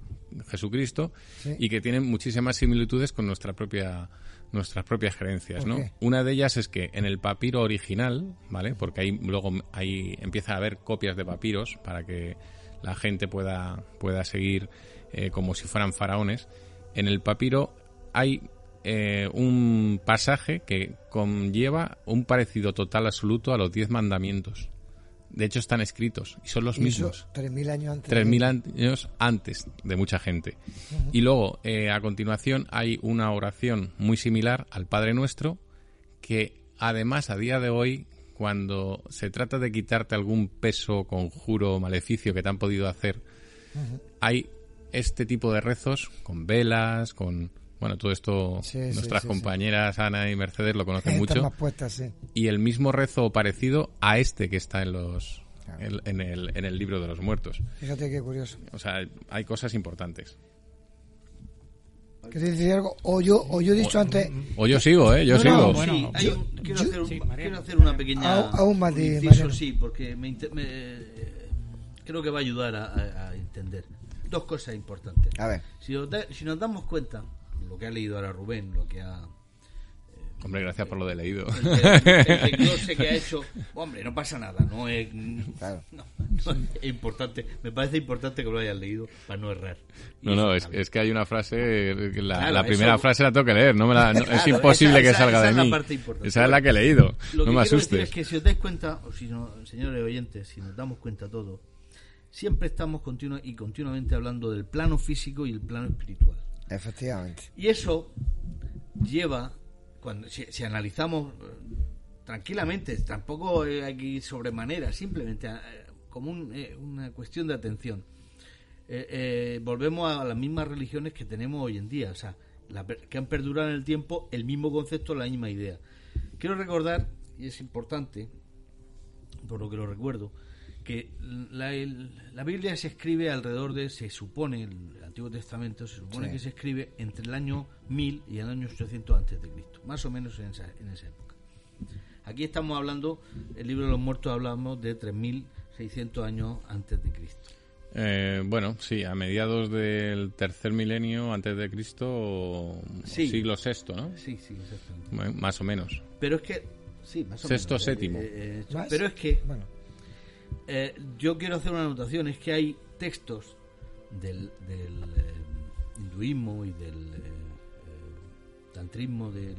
Jesucristo sí. y que tienen muchísimas similitudes con nuestra propia nuestras propias creencias, ¿no? Una de ellas es que en el papiro original, ¿vale? Porque ahí luego ahí empieza a haber copias de papiros para que la gente pueda pueda seguir eh, como si fueran faraones. En el papiro hay eh, un pasaje que conlleva un parecido total absoluto a los diez mandamientos. De hecho, están escritos y son los ¿Y mismos. Tres mil años antes. Tres mil años antes de mucha gente. Uh -huh. Y luego, eh, a continuación, hay una oración muy similar al Padre Nuestro que, además, a día de hoy, cuando se trata de quitarte algún peso, conjuro, maleficio que te han podido hacer, uh -huh. hay este tipo de rezos con velas, con bueno, todo esto sí, nuestras sí, compañeras sí. Ana y Mercedes lo conocen mucho. Puestas, y el mismo rezo parecido a este que está en los claro. en, el, en el libro de los muertos. Fíjate qué curioso. O sea, hay cosas importantes. ¿Quieres decir algo? O yo, o yo he dicho o, antes. O yo sigo, ¿eh? Yo no, sigo. No, bueno, sí, hay, yo, quiero, hacer un, quiero, hacer una pequeña. Aún más de. Inciso, sí, porque me, me, creo que va a ayudar a, a, a, entender. Dos cosas importantes. A ver. Si da, si nos damos cuenta, lo que ha leído ahora Rubén, lo que ha... Eh, hombre, gracias por lo de leído. El, el, que ha hecho, hombre, no pasa nada, no es, claro. no, no, es importante, me parece importante que lo hayas leído para no errar. No, no, es, es, que hay una frase, la, claro, la primera eso, frase la tengo que leer, no me la, no, claro, es imposible esa, que salga esa, de mí. Esa es la que he leído, lo no que me asustes. es que si os dais cuenta, o si no, señores oyentes, si nos damos cuenta todos, siempre estamos continua y continuamente hablando del plano físico y el plano espiritual. Efectivamente. Y eso lleva, cuando si, analizamos eh, tranquilamente, tampoco hay aquí sobremanera, simplemente eh, como un, eh, una cuestión de atención. eh, eh, volvemos a las mismas religiones que tenemos hoy en día, o sea, la que han perdurado en el tiempo el mismo concepto, la misma idea. Quiero recordar, y es importante, por lo que lo recuerdo, que la, el- la Biblia se escribe alrededor de, se supone, el Antiguo Testamento se supone Sí. que se escribe entre el año 1000 y el año 800 antes de Cristo, más o menos en esa, en esa época. Aquí estamos hablando, el libro de los muertos hablamos de 3600 años antes de Cristo. Eh, bueno, sí, a mediados del tercer milenio antes de Cristo, o Sí. siglo sexto, ¿no? Sí, sí, exactamente. Bueno, Más o menos. Pero es que, sí, más o Sexto, menos. eh, séptimo. eh, eh, pero es que Bueno, eh, yo quiero hacer una anotación, es que hay textos del, del eh, hinduismo y del eh, eh, tantrismo, del...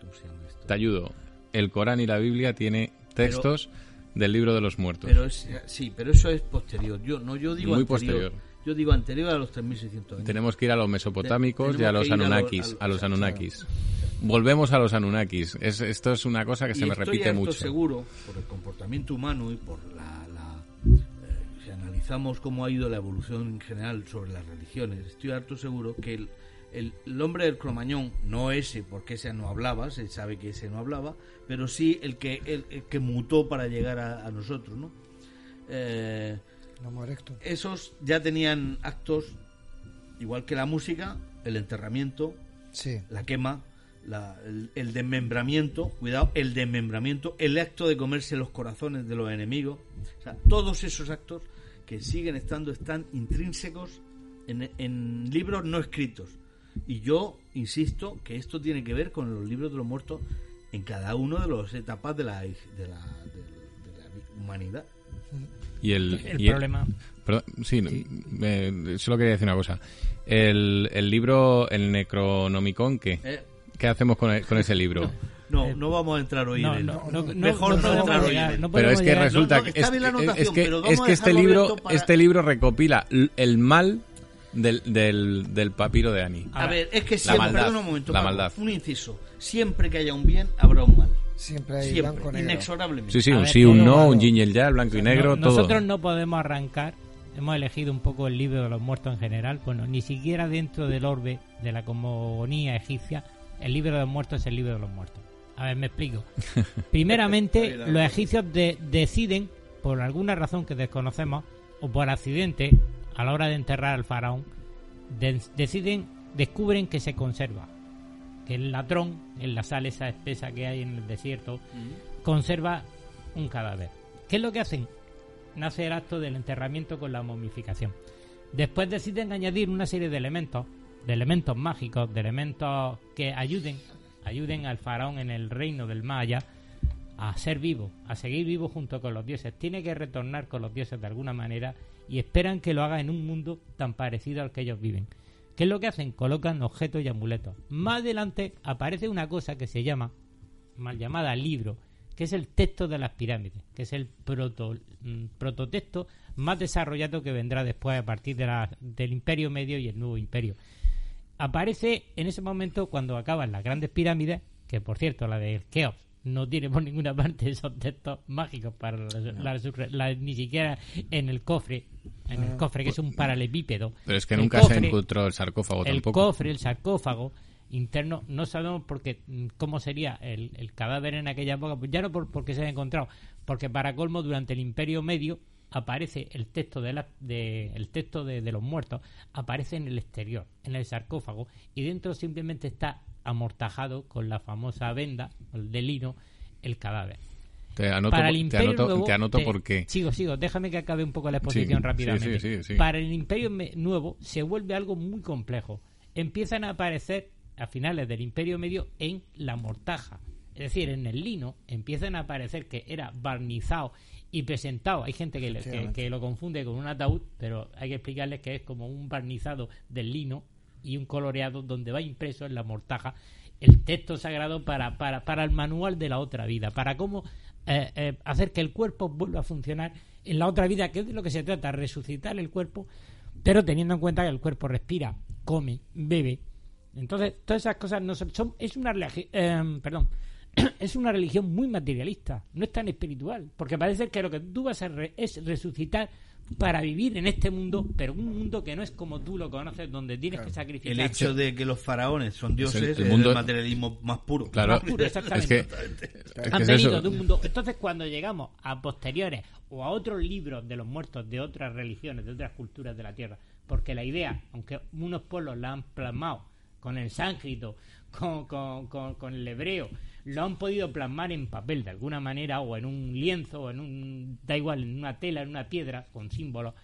¿Cómo se llama esto? Te ayudo. El Corán y la Biblia tiene textos del libro de los muertos. Pero es, sí, pero eso es posterior. Yo no yo digo Muy anterior. posterior. Yo digo anterior a los 3600 años. Tenemos que ir a los mesopotámicos Te- y a los ir a lo- anunnakis. al- A los anunnakis. Volvemos a los anunnakis. Es, esto es una cosa que Y se me repite mucho. seguro, por el comportamiento humano y por eh, analizamos cómo ha ido la evolución en general sobre las religiones, estoy harto seguro que el, el- el hombre del cromañón, no ese, porque ese no hablaba, se sabe que ese no hablaba, pero sí el que, el, el que mutó para llegar a, a nosotros, ¿no? Eh, esos ya tenían actos, igual que la música, el enterramiento, Sí. la quema, la- el, el desmembramiento, cuidado, el desmembramiento, el acto de comerse los corazones de los enemigos, o sea, todos esos actos que siguen estando, están intrínsecos en, en libros no escritos. Y yo insisto que esto tiene que ver con los libros de los muertos en cada una de las etapas de la, de la, de- de la humanidad. Y el, El y problema- Perdón, sí, eh, solo quería decir una cosa. El, el libro, el Necronomicon, ¿qué? Eh. ¿Qué hacemos con, el- con ese libro? No, no vamos a entrar hoy no, en él. no, Mejor no entrar hoy en llegar, él. no Pero es que llegar. resulta No, no, que está bien la es- anotación, es que, es que este libro para- este libro recopila el mal del, del, del papiro de Ani. A ver, es que siempre, maldad, un momento, la Paco, maldad. un inciso. Siempre que haya un bien, habrá un mal. Siempre hay Siempre, blanco negro. inexorablemente. Sí, sí, un ver, sí, un no, malo. un yin y el ya, el blanco y negro, No- todo. Nosotros no podemos arrancar. Hemos elegido un poco el libro de los muertos en general. Bueno, ni siquiera dentro del orbe de la cosmogonía egipcia, el libro de los muertos es el libro de los muertos. A ver, me explico. Primeramente, los egipcios de- deciden, por alguna razón que desconocemos, o por accidente, a la hora de enterrar al faraón, de- deciden, descubren que se conserva. Que el latrón, en la sal esa espesa que hay en el desierto, conserva un cadáver. ¿Qué es lo que hacen? Nace el acto del enterramiento con la momificación. Después deciden añadir una serie de elementos, de elementos mágicos, de elementos que ayuden, ayuden al faraón en el reino del Maya a ser vivo, a seguir vivo junto con los dioses. Tiene que retornar con los dioses de alguna manera y esperan que lo haga en un mundo tan parecido al que ellos viven. ¿Qué es lo que hacen? Colocan objetos y amuletos. Más adelante aparece una cosa que se llama, mal llamada libro, que es el texto de las pirámides, que es el proto, mm, prototexto más desarrollado que vendrá después a partir del Imperio Medio y el Nuevo Imperio. Aparece en ese momento cuando acaban las grandes pirámides, que por cierto la de Keops no tiene por ninguna parte esos textos mágicos para la- la- la- ni siquiera en el cofre, en el Ah, cofre que es un paralelepípedo. Pero es que El nunca se encontró el sarcófago el tampoco. cofre, el sarcófago interno, no sabemos porque cómo sería el, el cadáver en aquella época, pues ya no por, porque se ha encontrado, porque para colmo durante el Imperio Medio aparece el texto de, la, de el texto de, de los muertos aparece en el exterior, en el sarcófago y dentro simplemente está amortajado con la famosa venda de lino el cadáver. Te anoto, Para el te Imperio anoto, Nuevo, te anoto te- por qué. Sigo, sigo, déjame que acabe un poco la exposición Sí, rápidamente. sí, sí. Para el Imperio Nuevo se vuelve algo muy complejo. Empiezan a aparecer a finales del Imperio Medio en la mortaja. Es decir, en el lino empiezan a aparecer que era barnizado y presentado. Hay gente que, le- que, que lo confunde con un ataúd, pero hay que explicarles que es como un barnizado del lino y un coloreado donde va impreso en la mortaja el texto sagrado para, para, para el manual de la otra vida, para cómo eh, eh, hacer que el cuerpo vuelva a funcionar en la otra vida, que es de lo que se trata, resucitar el cuerpo, pero teniendo en cuenta que el cuerpo respira, come, bebe. Entonces, todas esas cosas no son, son- es una eh, perdón, es una religión muy materialista, no es tan espiritual, porque parece que lo que tú vas a re- es resucitar para vivir en este mundo, pero un mundo que no es como tú lo conoces, donde tienes que sacrificar. El hecho de que los faraones son dioses el es el, mundo- materialismo más puro. Claro. Más puro, exactamente. Es que- es que Han es venido de un mundo. Entonces, cuando llegamos a posteriores o a otros libros de los muertos de otras religiones, de otras culturas de la tierra, porque la idea, aunque unos pueblos la han plasmado con el sánscrito, con, con, con- con el hebreo, lo han podido plasmar en papel de alguna manera, o en un lienzo, o en un. da igual, en una tela, en una piedra, con símbolos.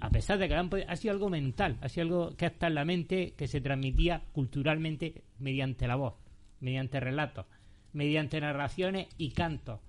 A pesar de que lo han podido- ha sido algo mental, ha sido algo que está en la mente, que se transmitía culturalmente mediante la voz, mediante relatos, mediante narraciones y cantos.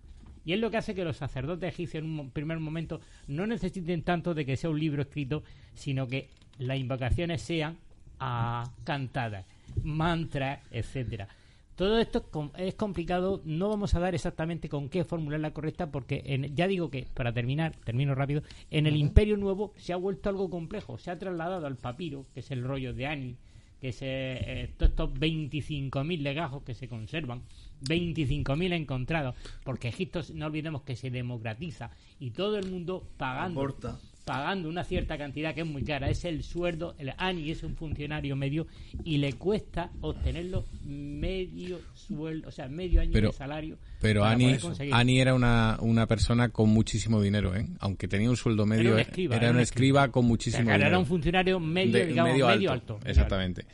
Y es lo que hace que los sacerdotes egipcios en un primer momento no necesiten tanto de que sea un libro escrito, sino que las invocaciones sean ah, cantadas, mantras, etcétera. Todo esto es, com- es complicado, no vamos a dar exactamente con qué fórmula es la correcta, porque en- ya digo que, para terminar, termino rápido, en el Imperio Nuevo se ha vuelto algo complejo, se ha trasladado al papiro, que es el rollo de Ani, que es eh, todos estos 25.000 legajos que se conservan, 25.000 encontrados, porque Egipto, no olvidemos que se democratiza y todo el mundo pagando Aporta. Pagando una cierta cantidad que es muy cara, es el sueldo, el ANI es un funcionario medio y le cuesta obtenerlo medio sueldo, o sea, medio año Pero- de salario. Pero Ani, era una, una persona con muchísimo dinero, ¿eh? Aunque tenía un sueldo medio, Era un eh, escriba, era un escriba con muchísimo dinero. era un funcionario medio, De- digamos, medio, alto. medio Exactamente.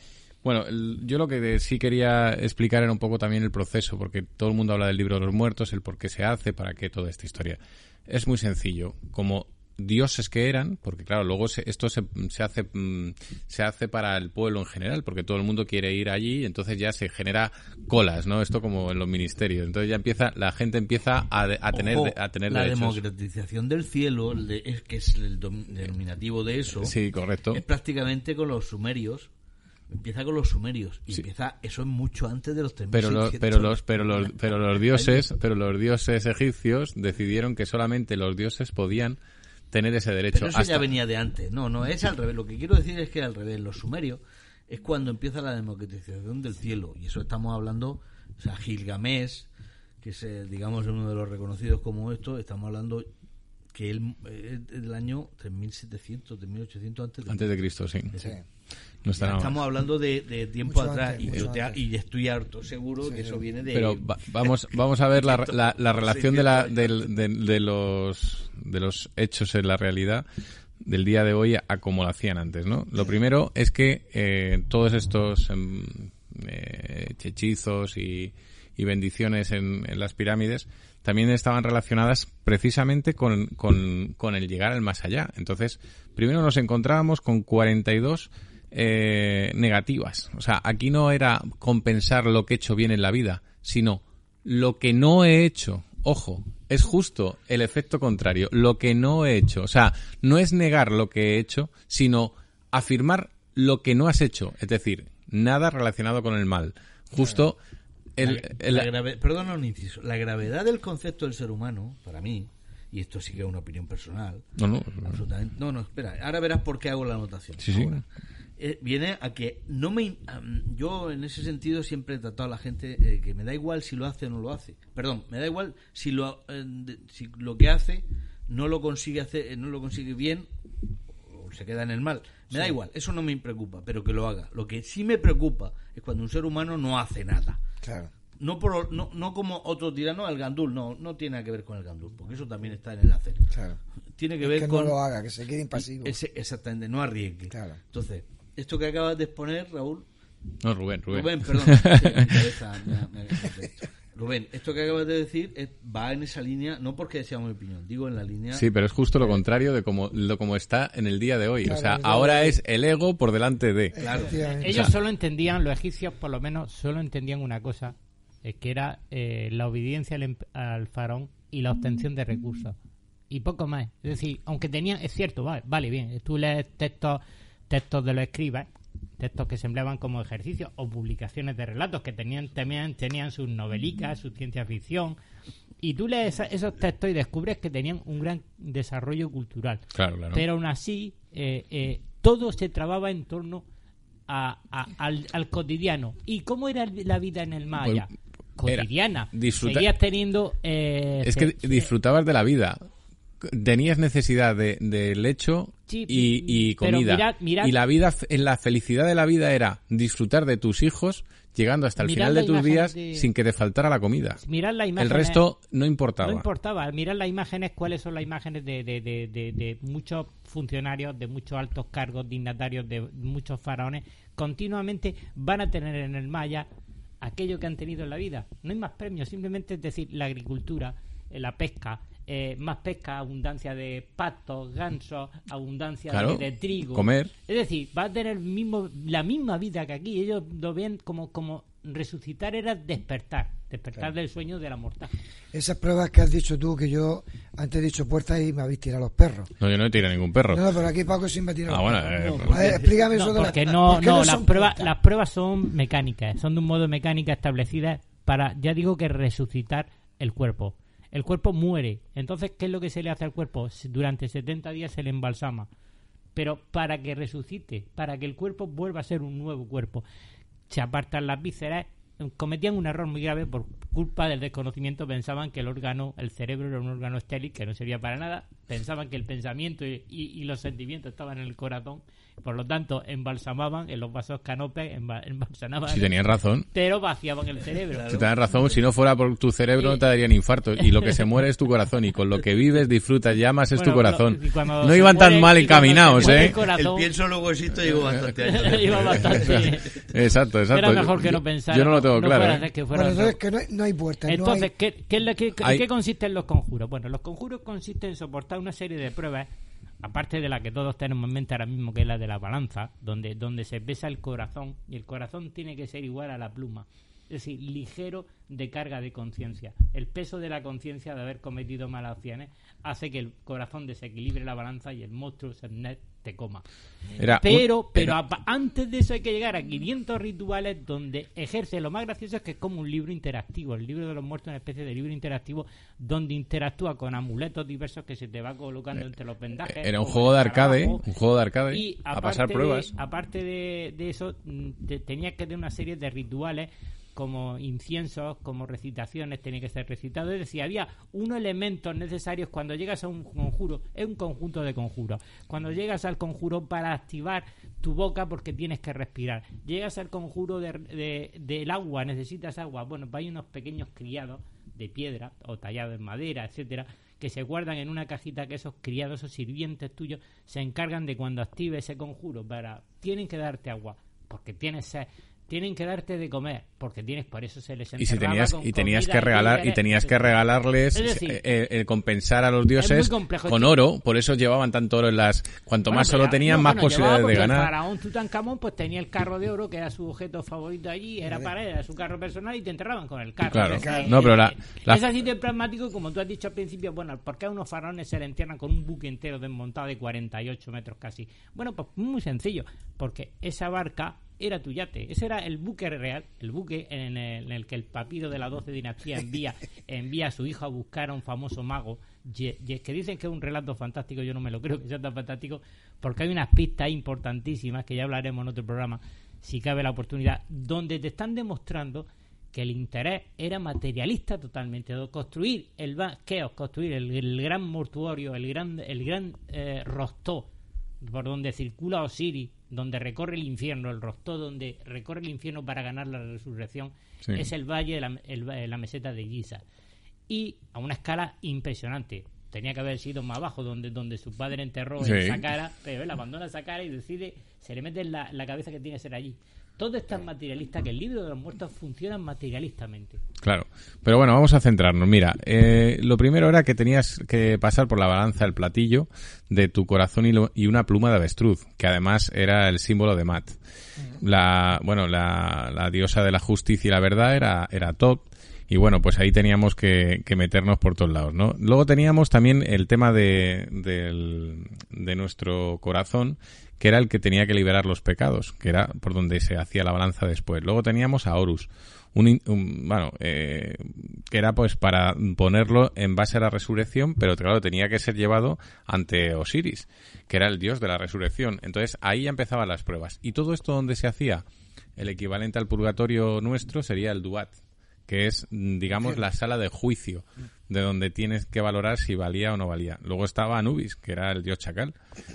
Bueno, yo lo que sí quería explicar era un poco también el proceso, porque todo el mundo habla del libro de los muertos, el por qué se hace, para qué toda esta historia. Es muy sencillo. Como dioses que eran, porque claro, luego se- esto se, se hace mm, se hace para el pueblo en general, porque todo el mundo quiere ir allí, entonces ya se genera colas, ¿no? Esto como en los ministerios. Entonces ya empieza, la gente empieza a, tener Ojo, a tener la derechos. democratización del cielo, el de- es que es el dom- denominativo de eso. Sí, correcto. Es prácticamente con los sumerios. Empieza con los sumerios y empieza eso es mucho antes de los 3600. pero los pero los pero los pero los dioses pero los dioses egipcios decidieron que solamente los dioses podían tener ese derecho Pero eso hasta- ya venía de antes. No, no, es al revés. Lo que quiero decir es que al revés. Los sumerios es cuando empieza la democratización del cielo. Y eso estamos hablando, o sea, Gilgamesh, que es, eh, digamos, uno de los reconocidos como esto, estamos hablando que él eh, es del año 3700, 3800 antes de antes de Cristo sí, Sí. No. Estamos hablando de, de tiempo Mucho atrás antes, y, yo te- y estoy harto seguro que eso viene de... pero va- vamos vamos a ver la, la, la relación de, la, de, de los de los hechos en la realidad del día de hoy a, a como lo hacían antes no lo primero es que eh, todos estos em, eh, hechizos y, y bendiciones en, en las pirámides también estaban relacionadas precisamente con, con, con el llegar al más allá. Entonces, primero nos encontrábamos con 42 eh, negativas. O sea, aquí no era compensar lo que he hecho bien en la vida, sino lo que no he hecho. Ojo, es justo el efecto contrario. Lo que no he hecho. O sea, no es negar lo que he hecho, sino afirmar lo que no has hecho. Es decir, nada relacionado con el mal. Justo el, La- el- la grave- perdona un inciso. La gravedad del concepto del ser humano, para mí, y esto sí que es una opinión personal, No, no. absolutamente. No, no, espera. Ahora verás por qué hago la anotación. Sí, sí. Eh, viene a que no me. yo, en ese sentido, siempre he tratado a la gente eh, que me da igual si lo hace o no lo hace. Perdón, me da igual si lo, eh, si lo que hace no lo consigue hacer, eh, no lo consigue bien o se queda en el mal. Me da igual, eso no me preocupa, pero que lo haga. Lo que sí me preocupa es cuando un ser humano no hace nada. Claro. No, por, no, no como otro tirano, el gandul, no, no tiene nada que ver con el gandul, porque eso también está en el hacer. Claro. Tiene que Es ver que no con... lo haga, que se quede impasivo. Ese- exactamente, no arriesgue. Claro. Entonces, esto que acabas de exponer, Raúl... No, Rubén, Rubén. perdón. sí, me interesa, me- me- Rubén, esto que acabas de decir es- va en esa línea, no porque sea mi opinión, digo en la línea... Sí, pero es justo lo contrario de como, lo como está en el día de hoy. Claro, o sea, es ahora es el ego por delante de. Ellos solo entendían, los egipcios por lo menos, solo entendían una cosa, eh, que era eh, la obediencia al, al faraón y la obtención de recursos. Y poco más. Es decir, aunque tenían, es cierto, vale, vale bien, tú lees textos, textos de los escribas, textos que se empleaban como ejercicios o publicaciones de relatos que tenían también tenían sus novelicas, su ciencia ficción. Y tú lees esos textos y descubres que tenían un gran desarrollo cultural. Claro, claro. Pero aún así, eh, eh, todo se trababa en torno a- a- al, al cotidiano. ¿Y cómo era la vida en el Maya? Pues, era Cotidiana. disfruta- Seguías teniendo... eh, Es que disfrutabas de la vida. Tenías necesidad de, de lecho Sí, y, y comida. mirad- mirad- Y la vida, en la felicidad de la vida era disfrutar de tus hijos llegando hasta el final de tus días de- sin que te faltara la comida. Mirad. El resto no importaba. No importaba. Mirad las imágenes, cuáles son las imágenes de, de, de, de- de muchos funcionarios, de muchos altos cargos, dignatarios, de muchos faraones. Continuamente van a tener en el Maya aquello que han tenido en la vida. No hay más premios, simplemente es decir, la agricultura, eh, la pesca. Eh, más pesca, abundancia de patos, gansos, abundancia Claro, de, de trigo. comer. Es decir, va a tener mismo, la misma vida que aquí. Ellos lo ven como, como resucitar era despertar, despertar del sueño de la mortaja. Esas pruebas que has dicho tú, que yo antes he dicho puertas y me habéis tirado los perros. No, yo no he tirado ningún perro. No, no, pero aquí Paco sí me ha tirado Ah, bueno, eh, A ver, explícame eso No, de la- porque no, ¿por qué no, las son pruebas, las pruebas son mecánicas, son de un modo mecánica establecidas para, ya digo que resucitar el cuerpo. El cuerpo muere. Entonces, ¿qué es lo que se le hace al cuerpo? Durante 70 días se le embalsama. Pero para que resucite, para que el cuerpo vuelva a ser un nuevo cuerpo, se apartan las vísceras. Cometían un error muy grave por culpa del desconocimiento. Pensaban que el órgano, el cerebro era un órgano estéril que no servía para nada. Pensaban que el pensamiento y- y los sentimientos estaban en el corazón. Por lo tanto, embalsamaban en los vasos canopes, emba- embalsamaban. Si tenían razón. Pero vaciaban el cerebro. Si te dan razón, si no fuera por tu cerebro no te darían infarto. Y lo que se muere es tu corazón. Y con lo que vives, disfrutas, llamas, es tu corazón. lo- y cuando No iban tan muere- mal encaminados, ¿eh? el corazón- El pienso luego existe llevo bastante años. Lleva bastante. Exacto, exacto. Era mejor Yo- que no pensara. Yo no lo tengo no claro. fuera ¿eh? que fuera Bueno, que no hay, no hay puertas. no Entonces, hay- ¿qué, qué es la- qué- Hay- ¿en qué consisten los conjuros? Bueno, los conjuros consisten en soportar una serie de pruebas, aparte de la que todos tenemos en mente ahora mismo, que es la de la balanza, donde, donde se pesa el corazón, y el corazón tiene que ser igual a la pluma. Es decir, ligero de carga de conciencia. El peso de la conciencia de haber cometido malas acciones hace que el corazón desequilibre la balanza y el monstruo Sernet te coma. Era un- pero, pero era- antes de eso hay que llegar a 500 rituales donde ejerce lo más gracioso es que es como un libro interactivo. El libro de los muertos es una especie de libro interactivo donde interactúa con amuletos diversos que se te va colocando entre los vendajes. Era un juego de arcade, un juego de arcade Y a pasar de- pruebas. aparte de, de eso, mm, te- tenía que tener una serie de rituales como inciensos, como recitaciones, tenía que ser recitado. Es decir, había unos elementos necesarios cuando llegas a un conjuro, es un conjunto de conjuros. Cuando llegas al conjuro para activar tu boca porque tienes que respirar. Llegas al conjuro de- de- del agua, necesitas agua. Bueno, pues hay unos pequeños criados de piedra o tallados en madera, etcétera, que se guardan en una cajita que esos criados, esos sirvientes tuyos, se encargan de cuando active ese conjuro para tienen que darte agua porque tienes sed, tienen que darte de comer porque tienes por eso se les Y si enterraba tenías con y tenías que regalar y tenías que regalarles Es decir, eh, eh, compensar a los dioses complejo. con oro, por eso llevaban tanto oro en las cuanto Bueno, más oro tenían no, más bueno, posibilidades de ganar. El faraón Tutankamón pues tenía el carro de oro que era su objeto favorito allí, era para él, era su carro personal y te enterraban con el carro. Claro. No, pero la- la- Es así de pragmático como tú has dicho al principio, bueno, ¿por qué a unos faraones se le entierran con un buque entero desmontado de 48 metros casi? Bueno, pues muy sencillo, porque esa barca era tu yate, ese era el buque real, el buque en el, en el que el papiro de la 12 dinastía envía, envía a su hijo a buscar a un famoso mago, Ye- que dicen que es un relato fantástico, yo no me lo creo que sea tan fantástico, porque hay unas pistas importantísimas que ya hablaremos en otro programa, si cabe la oportunidad, donde te están demostrando que el interés era materialista totalmente, de construir el ba- Keos, construir el, el gran mortuorio, el gran, el gran eh, Rostó, por donde circula Osiris, donde recorre el infierno, el Rostó donde recorre el infierno para ganar la resurrección, Sí. es el valle de la, el va- la meseta de Giza. Y a una escala impresionante. Tenía que haber sido más abajo, donde, donde su padre enterró Sí. esa cara, pero él abandona esa cara y decide, se le mete en la, la cabeza que tiene que ser allí. Todo es tan materialista que el libro de los muertos funciona materialistamente. Claro. Pero bueno, vamos a centrarnos. Mira, eh, lo primero era que tenías que pasar por la balanza el platillo de tu corazón y, lo- y una pluma de avestruz, que además era el símbolo de Mat. La, bueno, la, la diosa de la justicia y la verdad era, era Tot. Y bueno, pues ahí teníamos que, que meternos por todos lados, ¿no? Luego teníamos también el tema de, de nuestro corazón, que era el que tenía que liberar los pecados, que era por donde se hacía la balanza después. Luego teníamos a Horus, un, in- un- bueno, eh, que era pues para ponerlo en base a la resurrección, pero claro, tenía que ser llevado ante Osiris, que era el dios de la resurrección. Entonces ahí ya empezaban las pruebas. Y todo esto donde se hacía el equivalente al purgatorio nuestro sería el Duat, que es, mm, digamos, la sala de juicio. De donde tienes que valorar si valía o no valía. Luego estaba Anubis, que era el dios chacal,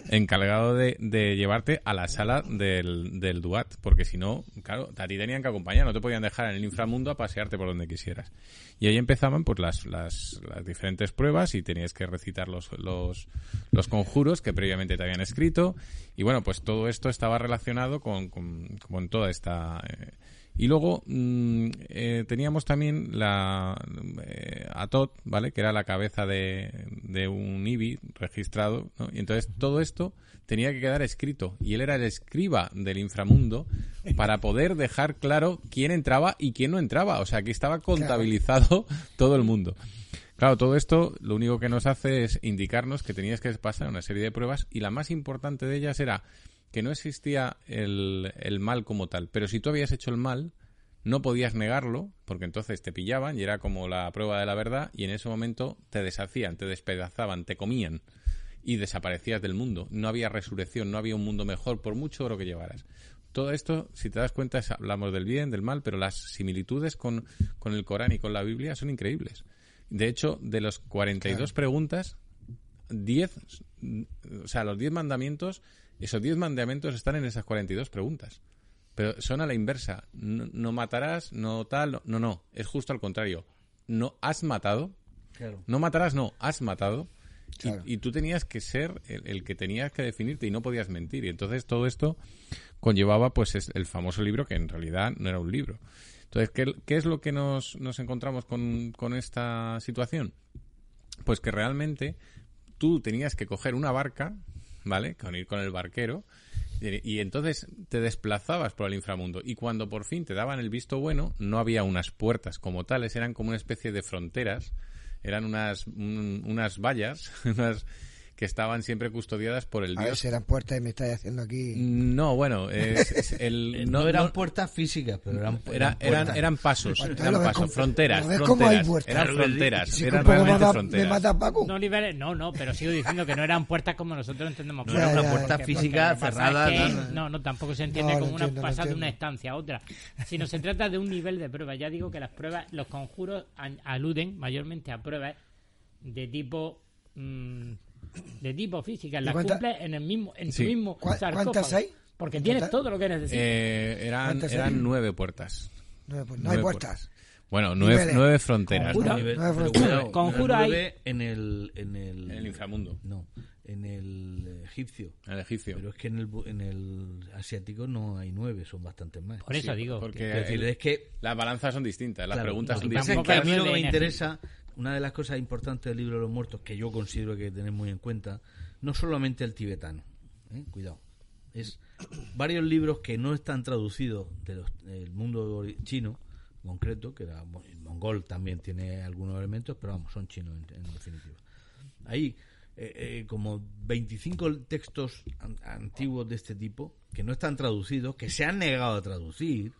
encargado de, de llevarte a la sala del, del Duat, porque si no, claro, a ti tenían que acompañar, no te podían dejar en el inframundo a pasearte por donde quisieras. Y ahí empezaban pues las, las, las diferentes pruebas y tenías que recitar los, los, los conjuros que previamente te habían escrito. Y bueno, pues todo esto estaba relacionado con, con, con toda esta... eh, y luego mm, eh, teníamos también la eh, Atot, ¿vale? Que era la cabeza de, de un IBI registrado, ¿no? Y entonces todo esto tenía que quedar escrito. Y él era el escriba del inframundo para poder dejar claro quién entraba y quién no entraba. O sea, que estaba contabilizado todo el mundo. Claro, todo esto lo único que nos hace es indicarnos que tenías que pasar una serie de pruebas y la más importante de ellas era que no existía el, el mal como tal, pero si tú habías hecho el mal, no podías negarlo, porque entonces te pillaban y era como la prueba de la verdad, y en ese momento te deshacían, te despedazaban, te comían y desaparecías del mundo. No había resurrección, no había un mundo mejor por mucho oro que llevaras. Todo esto, si te das cuenta, es- hablamos del bien, del mal, pero las similitudes con, con el Corán y con la Biblia son increíbles. De hecho, de los 42 preguntas, 10, o sea, los 10 mandamientos, esos 10 mandamientos están en esas 42 preguntas. Pero son a la inversa. No, no matarás, no tal, no, no. Es justo al contrario. No has matado. Claro. No matarás, no. Has matado. Y- Claro. Y, tú tenías que ser el, el que tenías que definirte y no podías mentir. Y entonces todo esto conllevaba pues es- el famoso libro que en realidad no era un libro. Entonces, ¿qué, qué es lo que nos, nos encontramos con, con esta situación? Pues que realmente tú tenías que coger una barca, ¿vale? Con ir con el barquero. Y, entonces te desplazabas por el inframundo. Y cuando por fin te daban el visto bueno, no había unas puertas como tales, eran como una especie de fronteras. Eran unas, un- unas vallas, unas que estaban siempre custodiadas por el A ver, dios. serán puertas y me estáis haciendo aquí. No, bueno, es, es el, Eh, No, eran puertas físicas, pero eran, era- eran, puertas. eran pasos, eran pasos, fronteras, ves como hay fronteras, puertas. eran fronteras, si eran realmente mata- fronteras. mata Paco. No, no, no, pero sigo diciendo que no eran puertas como nosotros entendemos. No puertas. era una puerta Porque- física cerrada, es que- no, no. tampoco se entiende como una entiendo, pasar de una estancia a otra. Sino se trata de un nivel de prueba. Ya digo que las pruebas, los conjuros aluden mayormente a pruebas de tipo. mm, de tipo física. Las cuánta- cumples en el mismo, en Sí. tu mismo ¿Cuá- sarcófago. cuántas hay? Porque ¿En tienes todo lo que necesitas. Eh, eran, ¿Cuántas eran nueve puertas. No, pues no hay puertas. Bueno, nueve, nueve fronteras. No hay en el, en el, En el inframundo. No, en el egipcio. El egipcio. Pero es que en el, bu- en el asiático no hay nueve, son bastantes más. Por eso Sí, digo. Porque Es decir, el- es que las balanzas son distintas, las Claro, preguntas son que es distintas. que a mí lo que me interesa, una de las cosas importantes del libro de los muertos que yo considero que hay que tener muy en cuenta, no solamente el tibetano, ¿eh? cuidado, es varios libros que no están traducidos de los- del mundo chino, en concreto, que era bueno, el mongol también tiene algunos elementos, pero vamos, son chinos en, en definitiva. Ahí, eh, eh, como 25 textos an- antiguos de este tipo, que no están traducidos, que se han negado a traducir,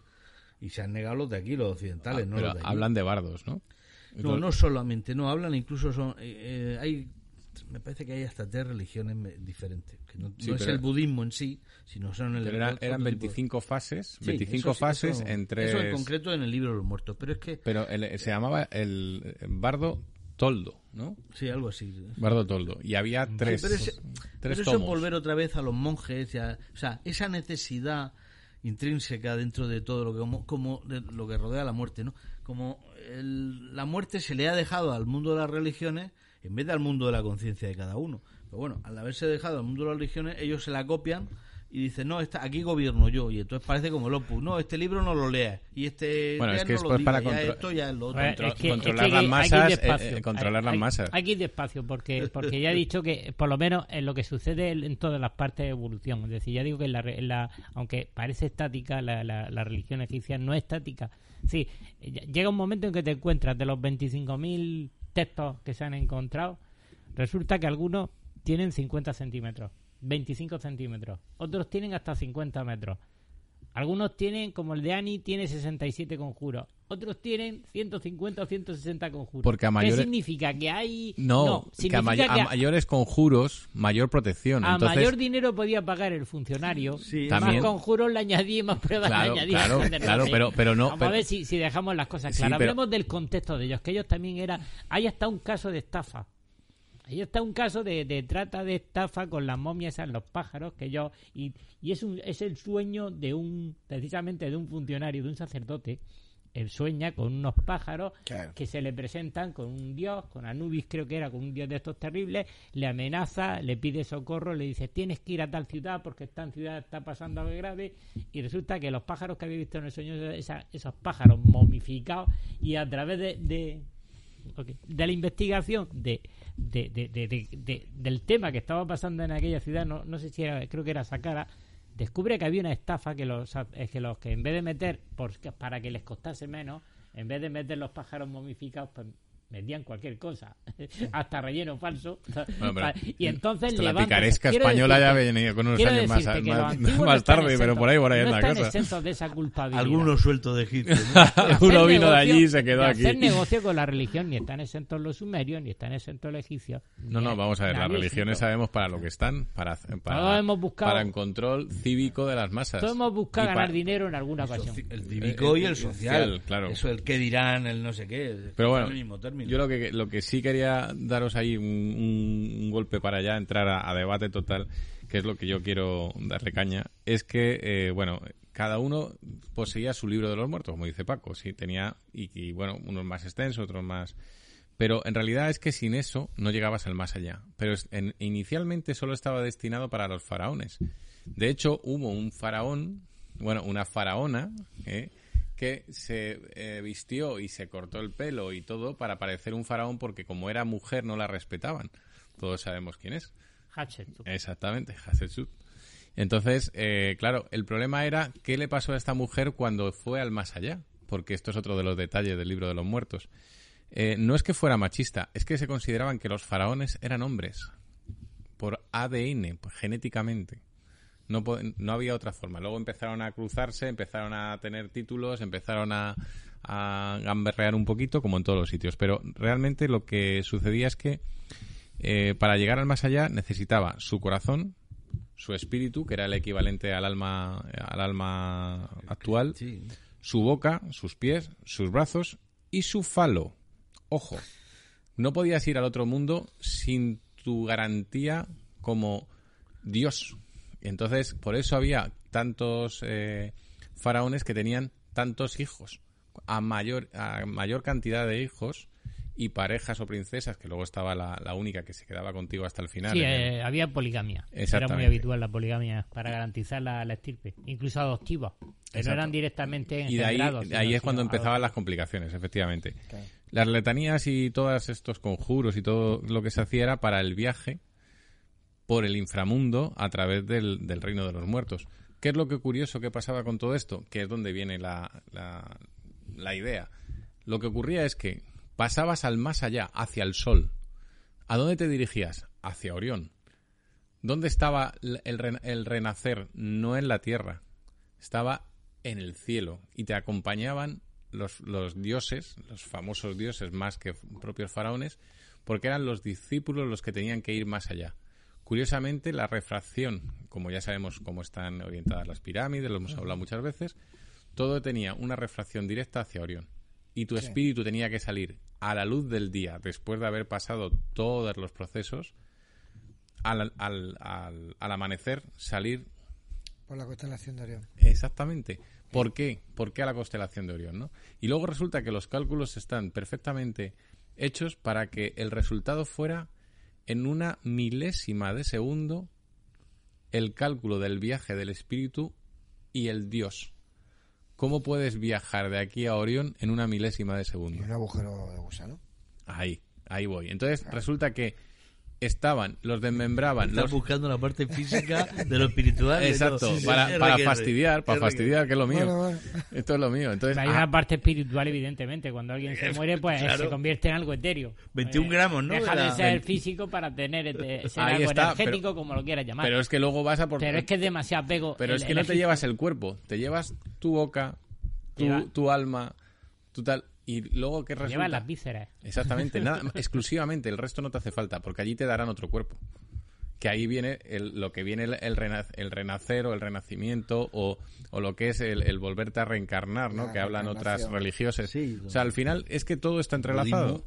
y se han negado los de aquí, los occidentales, no Pero los de allí. hablan de bardos, ¿no? No, no solamente, no, hablan incluso son, eh, eh, hay, me parece que hay hasta tres religiones diferentes, que no, Sí, no es el budismo en sí, sino son el Pero eran, otro eran tipo de- 25 fases, Sí, 25 eso fases eso- en tres... Eso en concreto en el libro de los muertos, pero es que, Pero el- se llamaba el bardo toldo, ¿no? sí, algo así. Bardo toldo. Y había tres, Sí, pero tres pero eso tomos. volver otra vez a los monjes, y a- o sea, esa necesidad intrínseca dentro de todo lo que como, como de lo que rodea la muerte, ¿no? Como el- la muerte se le ha dejado al mundo de las religiones en vez de al mundo de la conciencia de cada uno. Pero bueno, al haberse dejado al mundo de las religiones, ellos se la copian y dicen, no, esta, aquí gobierno yo. Y entonces parece como el Opus, no, este libro no lo leas. Y este Bueno, es que no lo para ya contro- esto, ya es lo otro. Es que- controlar es que las hay que ir masas, despacio. eh, eh, controlar Hay- las hay- masas. Hay que ir despacio porque, porque ya he dicho que por lo menos en lo que sucede en todas las partes de evolución. Es decir, ya digo que en la, re- en la- aunque parece estática, la, la- la religión egipcia no es estática. Sí, ll- llega un momento en que te encuentras de los 25.000 textos que se han encontrado, resulta que algunos tienen 50 centímetros, 25 centímetros, otros tienen hasta 50 metros. Algunos tienen, como el de Ani, tiene 67 conjuros. otros tienen 150 o 160 conjuros. Porque a ¿Qué mayores- significa? Que hay... No, que a, significa may- que a mayores conjuros, mayor protección. a Entonces, mayor dinero podía pagar el funcionario, más También- conjuros le añadí, más pruebas Claro, le añadí. claro, pero- pero no- Vamos pero- a ver si, si dejamos las cosas Sí, claras. pero- Hablemos del contexto de ellos, que ellos también eran... Ahí está un caso de estafa. Ahí está un caso de, de trata de estafa con las momias en los pájaros que yo y, y es un, es el sueño de un precisamente de un funcionario de un sacerdote él sueña con unos pájaros que se le presentan con un dios, con Anubis creo que era, con un dios de estos terribles, le amenaza, le pide socorro, le dice tienes que ir a tal ciudad porque esta ciudad está pasando algo grave y resulta que los pájaros que había visto en el sueño, esa- esos pájaros momificados y a través de, de, de la investigación de, de- de- de- de- de- del tema que estaba pasando en aquella ciudad, no, no sé si era, creo que era Saqqara, descubre que había una estafa que los, es que los que en vez de meter, por, para que les costase menos, en vez de meter los pájaros momificados, pues metían cualquier cosa, hasta relleno falso. Bueno, pero y entonces esto la picaresca española ya decirte- venía con unos años más- más- más no tarde, pero por ahí, por ahí no anda la están cosa. exentos de esa culpabilidad. Algunos sueltos de Egipto. ¿no? De Uno hacer vino de allí y se quedó de aquí. hacer negocio con la religión, ni están exentos los sumerios, ni están exentos los egipcios. No, no, vamos a ver, las religiones sabemos para lo que están, para, para, Todos hemos buscado- para el control cívico de las masas. Todos hemos buscado ganar dinero en alguna ocasión. El cívico y el social. claro. Eso, el que dirán, el no sé qué. Pero bueno, es el mismo término. Yo lo que, lo que sí quería daros ahí un, un- un golpe para ya entrar a, debate total, que es lo que yo quiero darle caña, es que, eh, bueno, cada uno poseía su libro de los muertos, como dice Paco, sí, tenía, y, y, bueno, unos más extensos, otros más... Pero en realidad es que sin eso no llegabas al más allá. Pero en- inicialmente solo estaba destinado para los faraones. De hecho, hubo un faraón, bueno, una faraona, ¿eh? Que se eh, vistió y se cortó el pelo y todo para parecer un faraón porque como era mujer no la respetaban. Todos sabemos quién es. Hatshepsut. Exactamente, Hatshepsut. Entonces, eh, claro, el problema era qué le pasó a esta mujer cuando fue al más allá, porque esto es otro de los detalles del libro de los muertos. Eh, no es que fuera machista, es que se consideraban que los faraones eran hombres, por ADN, pues, genéticamente. No, no había otra forma. Luego empezaron a cruzarse, empezaron a tener títulos, empezaron a, a gamberrear un poquito, como en todos los sitios. Pero realmente lo que sucedía es que eh, para llegar al más allá necesitaba su corazón, su espíritu, que era el equivalente al alma, al alma actual, su boca, sus pies, sus brazos y su falo. Ojo, no podías ir al otro mundo sin tu garantía como Dios. Entonces, por eso había tantos eh, faraones que tenían tantos hijos. A mayor, a mayor cantidad de hijos y parejas o princesas, que luego estaba la, la única que se quedaba contigo hasta el final. Sí, el- eh, había poligamia. Era muy habitual la poligamia para garantizar la, la estirpe, incluso adoptiva. Pero Exacto. no eran directamente Y de ahí, de ahí es cuando empezaban las complicaciones, efectivamente. Las letanías y todos estos conjuros y todo lo que se hacía era para el viaje por el inframundo a través del, del reino de los muertos. ¿Qué es lo que curioso que pasaba con todo esto? Que es donde viene la, la, la idea. Lo que ocurría es que pasabas al más allá, hacia el sol. ¿A dónde te dirigías? Hacia Orión. ¿Dónde estaba el, el renacer? No en la tierra. Estaba en el cielo. Y te acompañaban los, los dioses, los famosos dioses más que propios faraones, porque eran los discípulos los que tenían que ir más allá. Curiosamente, la refracción, como ya sabemos cómo están orientadas las pirámides, lo hemos hablado muchas veces, todo tenía una refracción directa hacia Orión. Y tu Sí. espíritu tenía que salir a la luz del día, después de haber pasado todos los procesos, al, al, al, al amanecer salir Por la constelación de Orión. Exactamente. ¿Por qué? ¿Por qué a la constelación de Orión? ¿no? Y luego resulta que los cálculos están perfectamente hechos para que el resultado fuera en una milésima de segundo el cálculo del viaje del espíritu y el dios. ¿Cómo puedes viajar de aquí a Orión en una milésima de segundo? Un agujero de gusano. Ahí, ahí voy. Entonces resulta que estaban, los desmembraban. Estás los- buscando la parte física de lo espiritual. de Exacto. Sí, para, sí, para RQR. fastidiar, para fastidiar, que es lo mío. Bueno, bueno. Esto es lo mío. Entonces, Hay ah, una parte espiritual, evidentemente. Cuando alguien se muere, pues Claro. se convierte en algo etéreo. 21 Eh, gramos, ¿no? Deja De ser físico para tener este- ser Ahí algo está, energético, pero- como lo quieras llamar. pero es que luego vas a por... Pero es que es demasiado apego. Pero el- es que no te llevas el cuerpo, te llevas tu boca, tu, tu alma, Total, y luego que resulta... Llevan las vísceras. Exactamente, nada, exclusivamente, el resto no te hace falta, porque allí te darán otro cuerpo. Que ahí viene el- lo que viene el, el, rena- el renacer o el renacimiento o, o lo que es el, el volverte a reencarnar, ¿no? La que hablan otras religiosas. Sí, o sea, al final es que todo está entrelazado.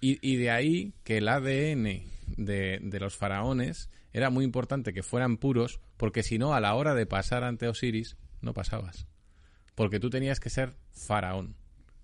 Y, y de ahí que el ADN de, de los faraones era muy importante que fueran puros, porque si no, a la hora de pasar ante Osiris, no pasabas. Porque tú tenías que ser faraón.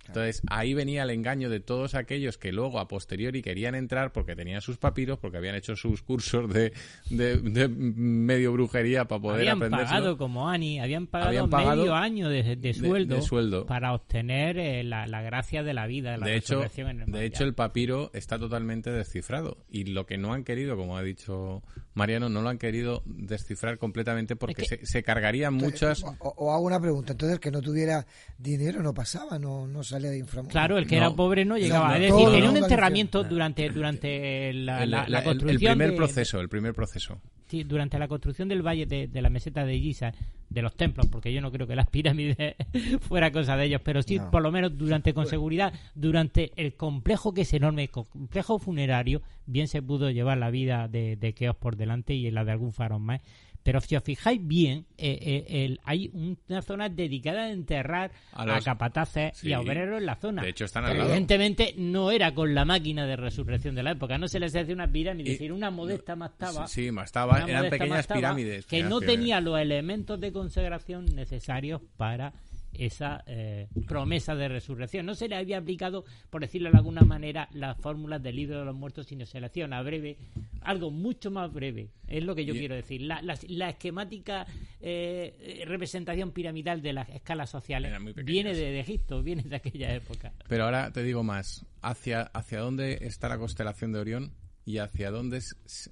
Entonces ahí venía el engaño de todos aquellos que luego a posteriori querían entrar porque tenían sus papiros, porque habían hecho sus cursos de, de- de medio brujería para poder habían aprender. pagado como Ani, habían pagado, Habían pagado medio año de, de sueldo, de sueldo. para obtener eh, la, la gracia de la vida, de la de hecho, en el de hecho el papiro está totalmente descifrado y lo que no han querido, como ha dicho Mariano, no lo han querido descifrar completamente porque Es que- se, se cargarían muchas. O, o hago una pregunta, entonces que no tuviera dinero no pasaba, no, no salía de inframundo. Claro, el que No. era pobre no llegaba. No, es decir, tenía no, un enterramiento no. durante durante la, el, la- la la- el- construcción el primer de- proceso, el primer proceso. Sí, durante la construcción del valle de, de la meseta de Giza, de los templos, porque yo no creo que las pirámides fuera cosa de ellos, pero sí, No. por lo menos durante con seguridad, durante el complejo que es enorme, co- complejo funerario, bien se pudo llevar la vida de, de Keos por delante y la de algún faraón más. Pero si os fijáis bien, eh, eh, el- hay una zona dedicada a enterrar A capataces Sí. y a obreros en la zona. De hecho, están al lado. Evidentemente no era con la máquina de resurrección de la época, no se les hacía una pirámide, Y- sino una modesta mastaba. Sí, sí, mastaba, eran pequeñas mastaba pirámides. Que no tenía los elementos de consagración necesarios para esa eh, promesa de resurrección. No se le había aplicado, por decirlo de alguna manera, las fórmulas del libro de los muertos, sino se le hacía una breve, algo mucho más breve. Es lo que yo Y- quiero decir. La, la- la esquemática eh, representación piramidal de las escalas sociales viene de, de Egipto, viene de aquella época. Pero ahora te digo más. ¿Hacia, hacia dónde está la constelación de Orión y hacia dónde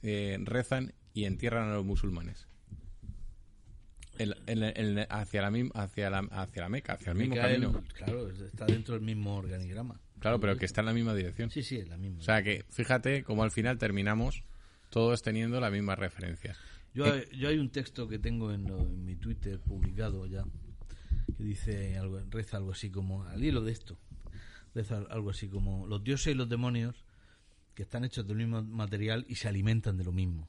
eh, rezan y entierran a los musulmanes? El- el- el- hacia, la, hacia, la, hacia la Meca, hacia el mismo camino. Claro, está dentro del mismo organigrama. Claro, pero que está en la misma dirección. Sí, sí, es la misma. O sea que fíjate cómo al final terminamos todos teniendo las mismas referencias. Yo, Eh, yo hay un texto que tengo en, lo- en mi Twitter publicado ya que dice algo, reza algo así como al hilo de esto reza algo así como los dioses y los demonios que están hechos del mismo material y se alimentan de lo mismo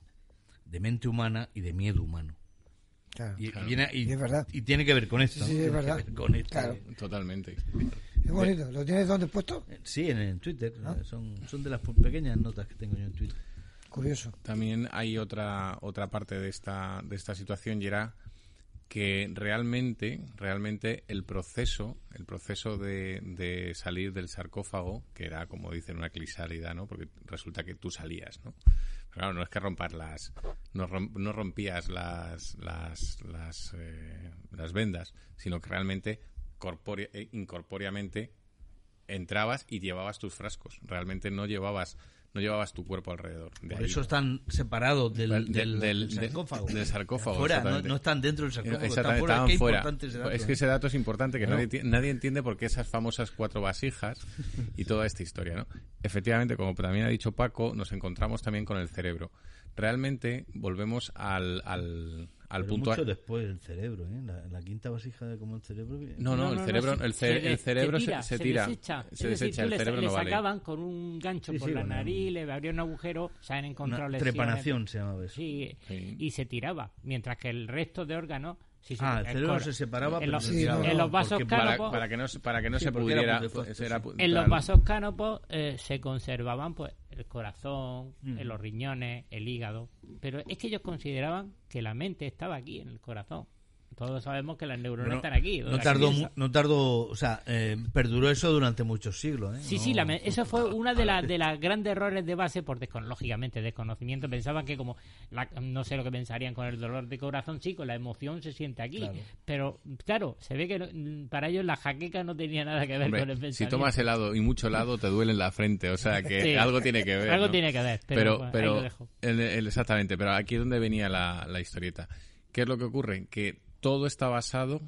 de mente humana y de miedo humano Claro. y, viene- y- Y es verdad. y tiene que ver con esto Sí, ¿no? es Tiene que verdad. ver con esto. Claro. Totalmente. Es bonito. ¿Lo tienes dónde puesto? sí en, en Twitter Ah. son, son de las pequeñas notas que tengo yo en Twitter Curioso. También hay otra otra parte de esta de esta situación y era que realmente realmente el proceso el proceso de, de salir del sarcófago que era como dicen una crisálida no porque resulta que tú salías no claro no es que rompas las no, rom- no rompías las las las, eh, las vendas sino que realmente corpórea- eh, incorpóreamente entrabas y llevabas tus frascos. Realmente no llevabas no llevabas tu cuerpo alrededor De por ahí- eso están separados del, del, del, sarcófago del sarcófago, Fuera, no, están dentro del sarcófago están fuera. Qué fuera. importante ese dato, es que ¿eh? ese dato es importante, que nadie, nadie entiende por qué esas famosas cuatro vasijas y toda esta historia, ¿no? Efectivamente, como también ha dicho Paco, nos encontramos también con el cerebro. Realmente volvemos al, al, al Pero punto... mucho después el cerebro, ¿eh? La, la quinta vasija de como el cerebro. No, no, el cerebro, el, ce- se el cerebro se, tira, se tira, desecha. se Es decir, desecha, tú el le, cerebro le no vale. sacaban con un gancho Sí, por sí, la bueno. nariz, le abrían un agujero, se han encontrado Una lesiones. trepanación se llamaba eso. Sí, Sí. y se tiraba, mientras que el resto de órganos... Sí, sí, Ah, el cerebro se separaba, en pero los, se Sí, no, en los vasos Porque Para, cánopos, para que no, se- para que no se pudiera... por defecto, era sí. pu- en los vasos cánopos eh, se conservaban pues el corazón, Mm. los riñones, el hígado, pero es que ellos consideraban que la mente estaba aquí en el corazón. Todos sabemos que las neuronas Bueno, están aquí. no tardó, no tardó, o sea, eh, perduró eso durante muchos siglos. ¿eh? Sí, No- sí, la me- eso fue una de las de las grandes errores de base por descon- lógicamente desconocimiento. Pensaban que como la- no sé lo que pensarían con el dolor de corazón, sí, con la emoción se siente aquí. Claro. Pero claro, se ve que no- para ellos la jaqueca no tenía nada que ver Hombre, con el pensamiento. si tomas helado y mucho helado te duele en la frente, o sea que Sí. algo tiene que ver. Algo ¿no? tiene que ver, pero, pero, bueno, ahí pero lo dejo. el- el- exactamente, pero aquí es donde venía la, la historieta. ¿Qué es lo que ocurre? Que todo está basado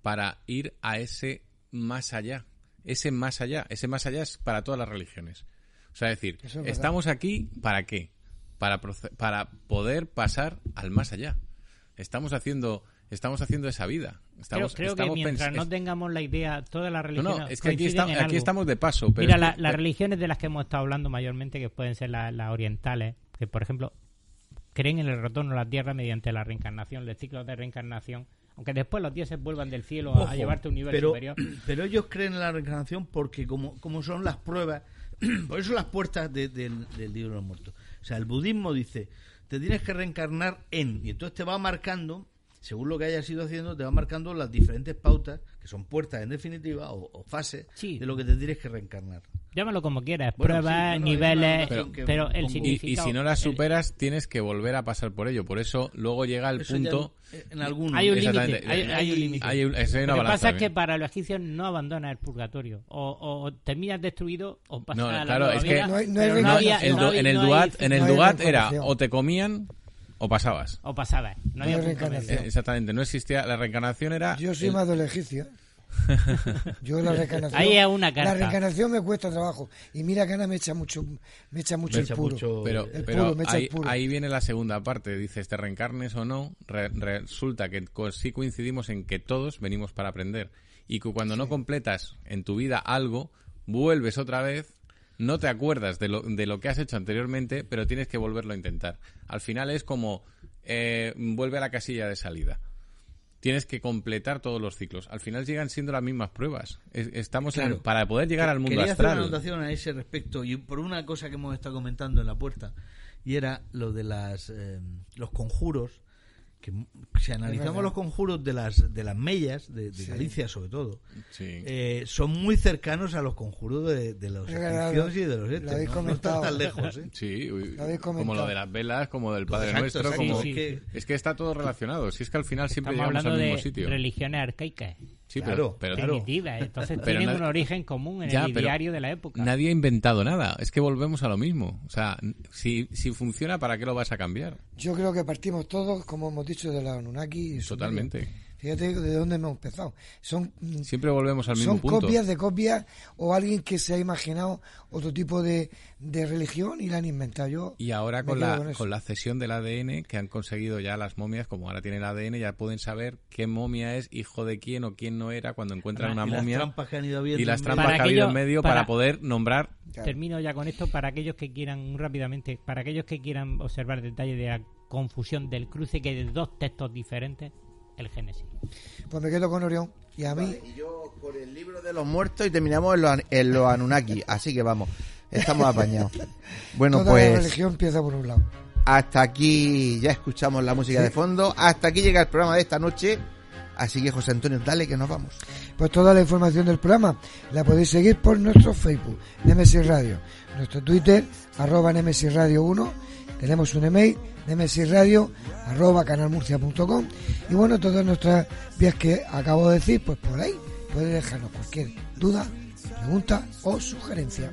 para ir a ese más allá. Ese más allá. Ese más allá es para todas las religiones. O sea, es decir, es estamos aquí para qué? Para, para poder pasar al más allá. Estamos haciendo estamos haciendo esa vida. Estamos, creo, creo que mientras no tengamos la idea, todas las No, religiones. no, es que aquí, aquí estamos de paso. Pero Mira, es la- que- las religiones de las que hemos estado hablando mayormente, que pueden ser la- las orientales, que por ejemplo creen en el retorno a la tierra mediante la reencarnación, los ciclos de reencarnación, aunque después los dioses vuelvan del cielo a, llevarte a un nivel pero, superior. Pero ellos creen en la reencarnación porque como, como son las pruebas, por eso las puertas de- del, del libro de los muertos. O sea, el budismo dice, te tienes que reencarnar en, y entonces te va marcando, según lo que hayas ido haciendo, te va marcando las diferentes pautas, que son puertas en definitiva, o, o fases, de lo que te tienes que reencarnar. Llámalo como quieras, Bueno, sí, pruebas, niveles, pero el. Y, significado... y si no las el- superas, tienes que volver a pasar por ello. Por eso luego llega el ya punto. en- algunos. Hay un límite, hay, hay un límite. Hay hay Lo que balanza pasa es que para los egipcios no abandonas el purgatorio. O, o terminas destruido o pasas No, a la claro, nueva es que vida, No hay- no hay pero no, había- el no du- hay- en el no hay- Duat, en el Duat era o te comían o pasabas. O pasabas. No No había reencarnación. Eh, Exactamente, no existía la reencarnación era Yo soy el- más del egipcio. Yo la reencarnación. Ahí es una carta. La reencarnación me cuesta trabajo. Y mira que Ana me echa mucho, me echa mucho Me el echa puro. mucho- pero, el pero puro, me echa ahí, el puro. ahí viene la segunda parte. Dices, te reencarnes o no, re- resulta que co- sí coincidimos en que todos venimos para aprender. Y que cuando no completas en tu vida algo, vuelves otra vez, no te acuerdas de lo, de lo que has hecho anteriormente, pero tienes que volverlo a intentar. Al final es como, eh, vuelve a la casilla de salida. Tienes que completar todos los ciclos. Al final llegan siendo las mismas pruebas. Es- estamos en- para poder llegar al mundo Quería hacer astral. una anotación a ese respecto y por una cosa que hemos estado comentando en la puerta y era lo de las eh, los conjuros que si analizamos los conjuros de las de las mellas de, de Sí. Galicia sobre todo Sí. eh, son muy cercanos a los conjuros de, de los egipcios y de los habéis ¿no? Están tan lejos ¿eh? Sí, Lo como lo de las velas, como del Padre Exacto, Nuestro, exacto, como... sí, sí. Es que está todo relacionado. Si es que al final siempre Estamos llegamos hablando al mismo de sitio. religiones arcaicas, Sí, Claro, pero, pero claro. primitivas. Entonces Pero tienen nadie- un origen común en Ya, el diario de la época. nadie ha inventado nada. Es que volvemos a lo mismo. O sea, si, si funciona, ¿para qué lo vas a cambiar? Yo creo que partimos todos, como hemos dicho, de la Anunnaki. Sumerio. Fíjate de dónde hemos empezado. Son, mm, Siempre volvemos al mismo son punto. copias de copias o alguien que se ha imaginado otro tipo de, de religión y la han inventado. Yo Y ahora con la, con la cesión del ADN que han conseguido ya las momias, como ahora tienen el ADN, ya pueden saber qué momia es hijo de quién o quién no era cuando encuentran Y una las momia trampas que han ido y las trampas que ha habido en medio para, para- poder nombrar. Termino ya con esto para aquellos que quieran, rápidamente, para aquellos que quieran observar detalles de la confusión del cruce que hay de dos textos diferentes, el Génesis. Pues me quedo con Orión. Y a mí, Y yo por el libro de los muertos y terminamos en los, an- en los Anunnaki. Así que vamos, estamos apañados. Bueno, toda la pues religión empieza por un lado. hasta aquí ya escuchamos la música Sí. de fondo. Hasta aquí llega el programa de esta noche. Así que José Antonio, dale que nos vamos. Pues toda la información del programa la podéis seguir por nuestro Facebook, Nemesis Radio, nuestro Twitter, arroba Nemesis Radio 1, tenemos un email, Nemesis Radio, arroba canalmurcia.com y bueno, todas nuestras vías que acabo de decir, pues por ahí podéis dejarnos cualquier duda, pregunta o sugerencia.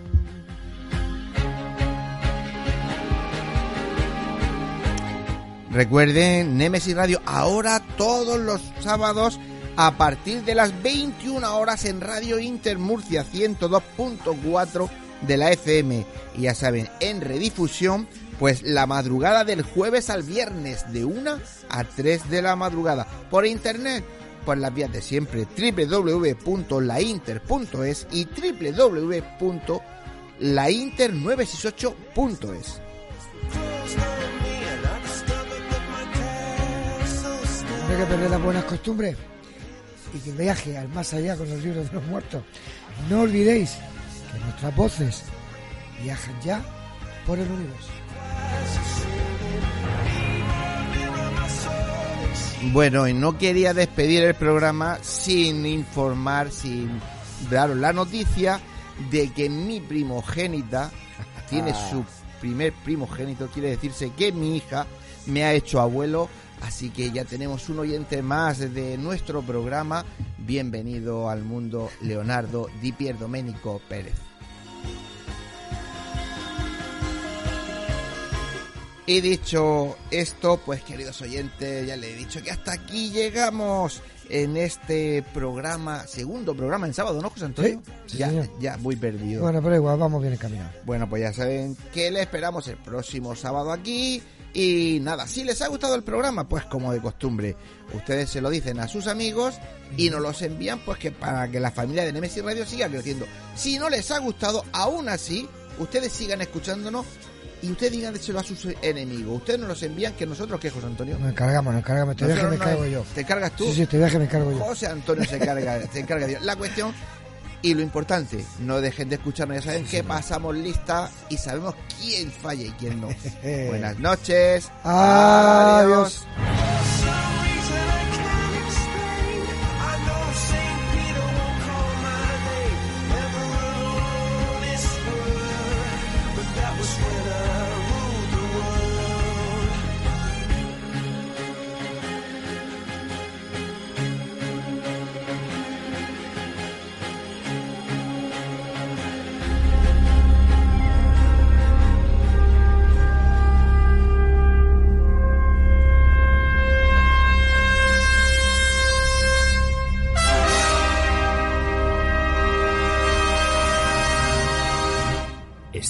Recuerden, Nemesis Radio ahora todos los sábados a partir de las 21 horas en Radio Inter Murcia 102.4 de la FM. Y ya saben, en redifusión, pues la madrugada del jueves al viernes de 1 a 3 de la madrugada. Por internet, por las vías de siempre, www.lainter.es y www.lainter968.es. No hay que perder las buenas costumbres y que viaje al más allá con los libros de los muertos. No olvidéis que nuestras voces viajan ya por el universo. Bueno, y no quería despedir el programa sin informar, sin daros la noticia de que mi primogénita tiene Ah. su primer primogénito, quiere decirse que mi hija me ha hecho abuelo, así que ya tenemos un oyente más de nuestro programa. Bienvenido al mundo, Leonardo Di Pier Domenico Pérez. Y dicho esto, pues queridos oyentes, ya le he dicho que hasta aquí llegamos en este programa, segundo programa en sábado, ¿no, José Antonio? Sí, sí, ya, señor. ya, muy perdido. Bueno, pero igual vamos bien encaminados. Bueno, pues ya saben que le esperamos el próximo sábado aquí, Y nada, si les ha gustado el programa, pues como de costumbre, ustedes se lo dicen a sus amigos y nos los envían pues que para que la familia de Nemesis Radio siga creciendo. Si no les ha gustado, aún así, ustedes sigan escuchándonos y ustedes díganselo a sus enemigos. Ustedes nos los envían que nosotros, ¿qué, José Antonio? Nos encargamos, nos encargamos. Te que me cargo yo. ¿Te cargas tú? Sí, sí, te que me cargo yo. José Antonio se carga, se encarga de La cuestión y lo importante, no dejen de escucharnos, ya saben que pasamos lista y sabemos quién falla y quién no. Buenas noches. Adiós.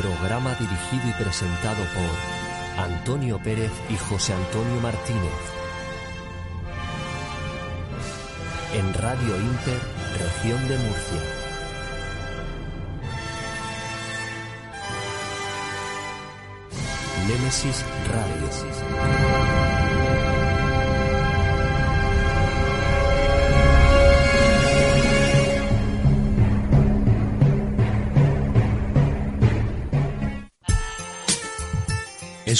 Programa dirigido y presentado por Antonio Pérez y José Antonio Martínez. En Radio Inter, región de Murcia. Némesis Radio.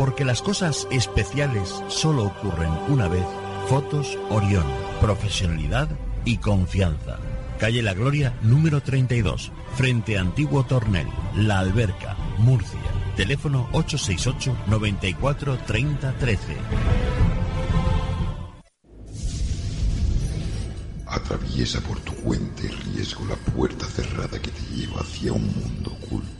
Porque las cosas especiales solo ocurren una vez. Fotos Orión. Profesionalidad y confianza. Calle La Gloria, número 32, frente a Antiguo Tornel, La Alberca, Murcia. Teléfono 868 94 30 13. Atraviesa por tu cuenta y riesgo la puerta cerrada que te lleva hacia un mundo oculto.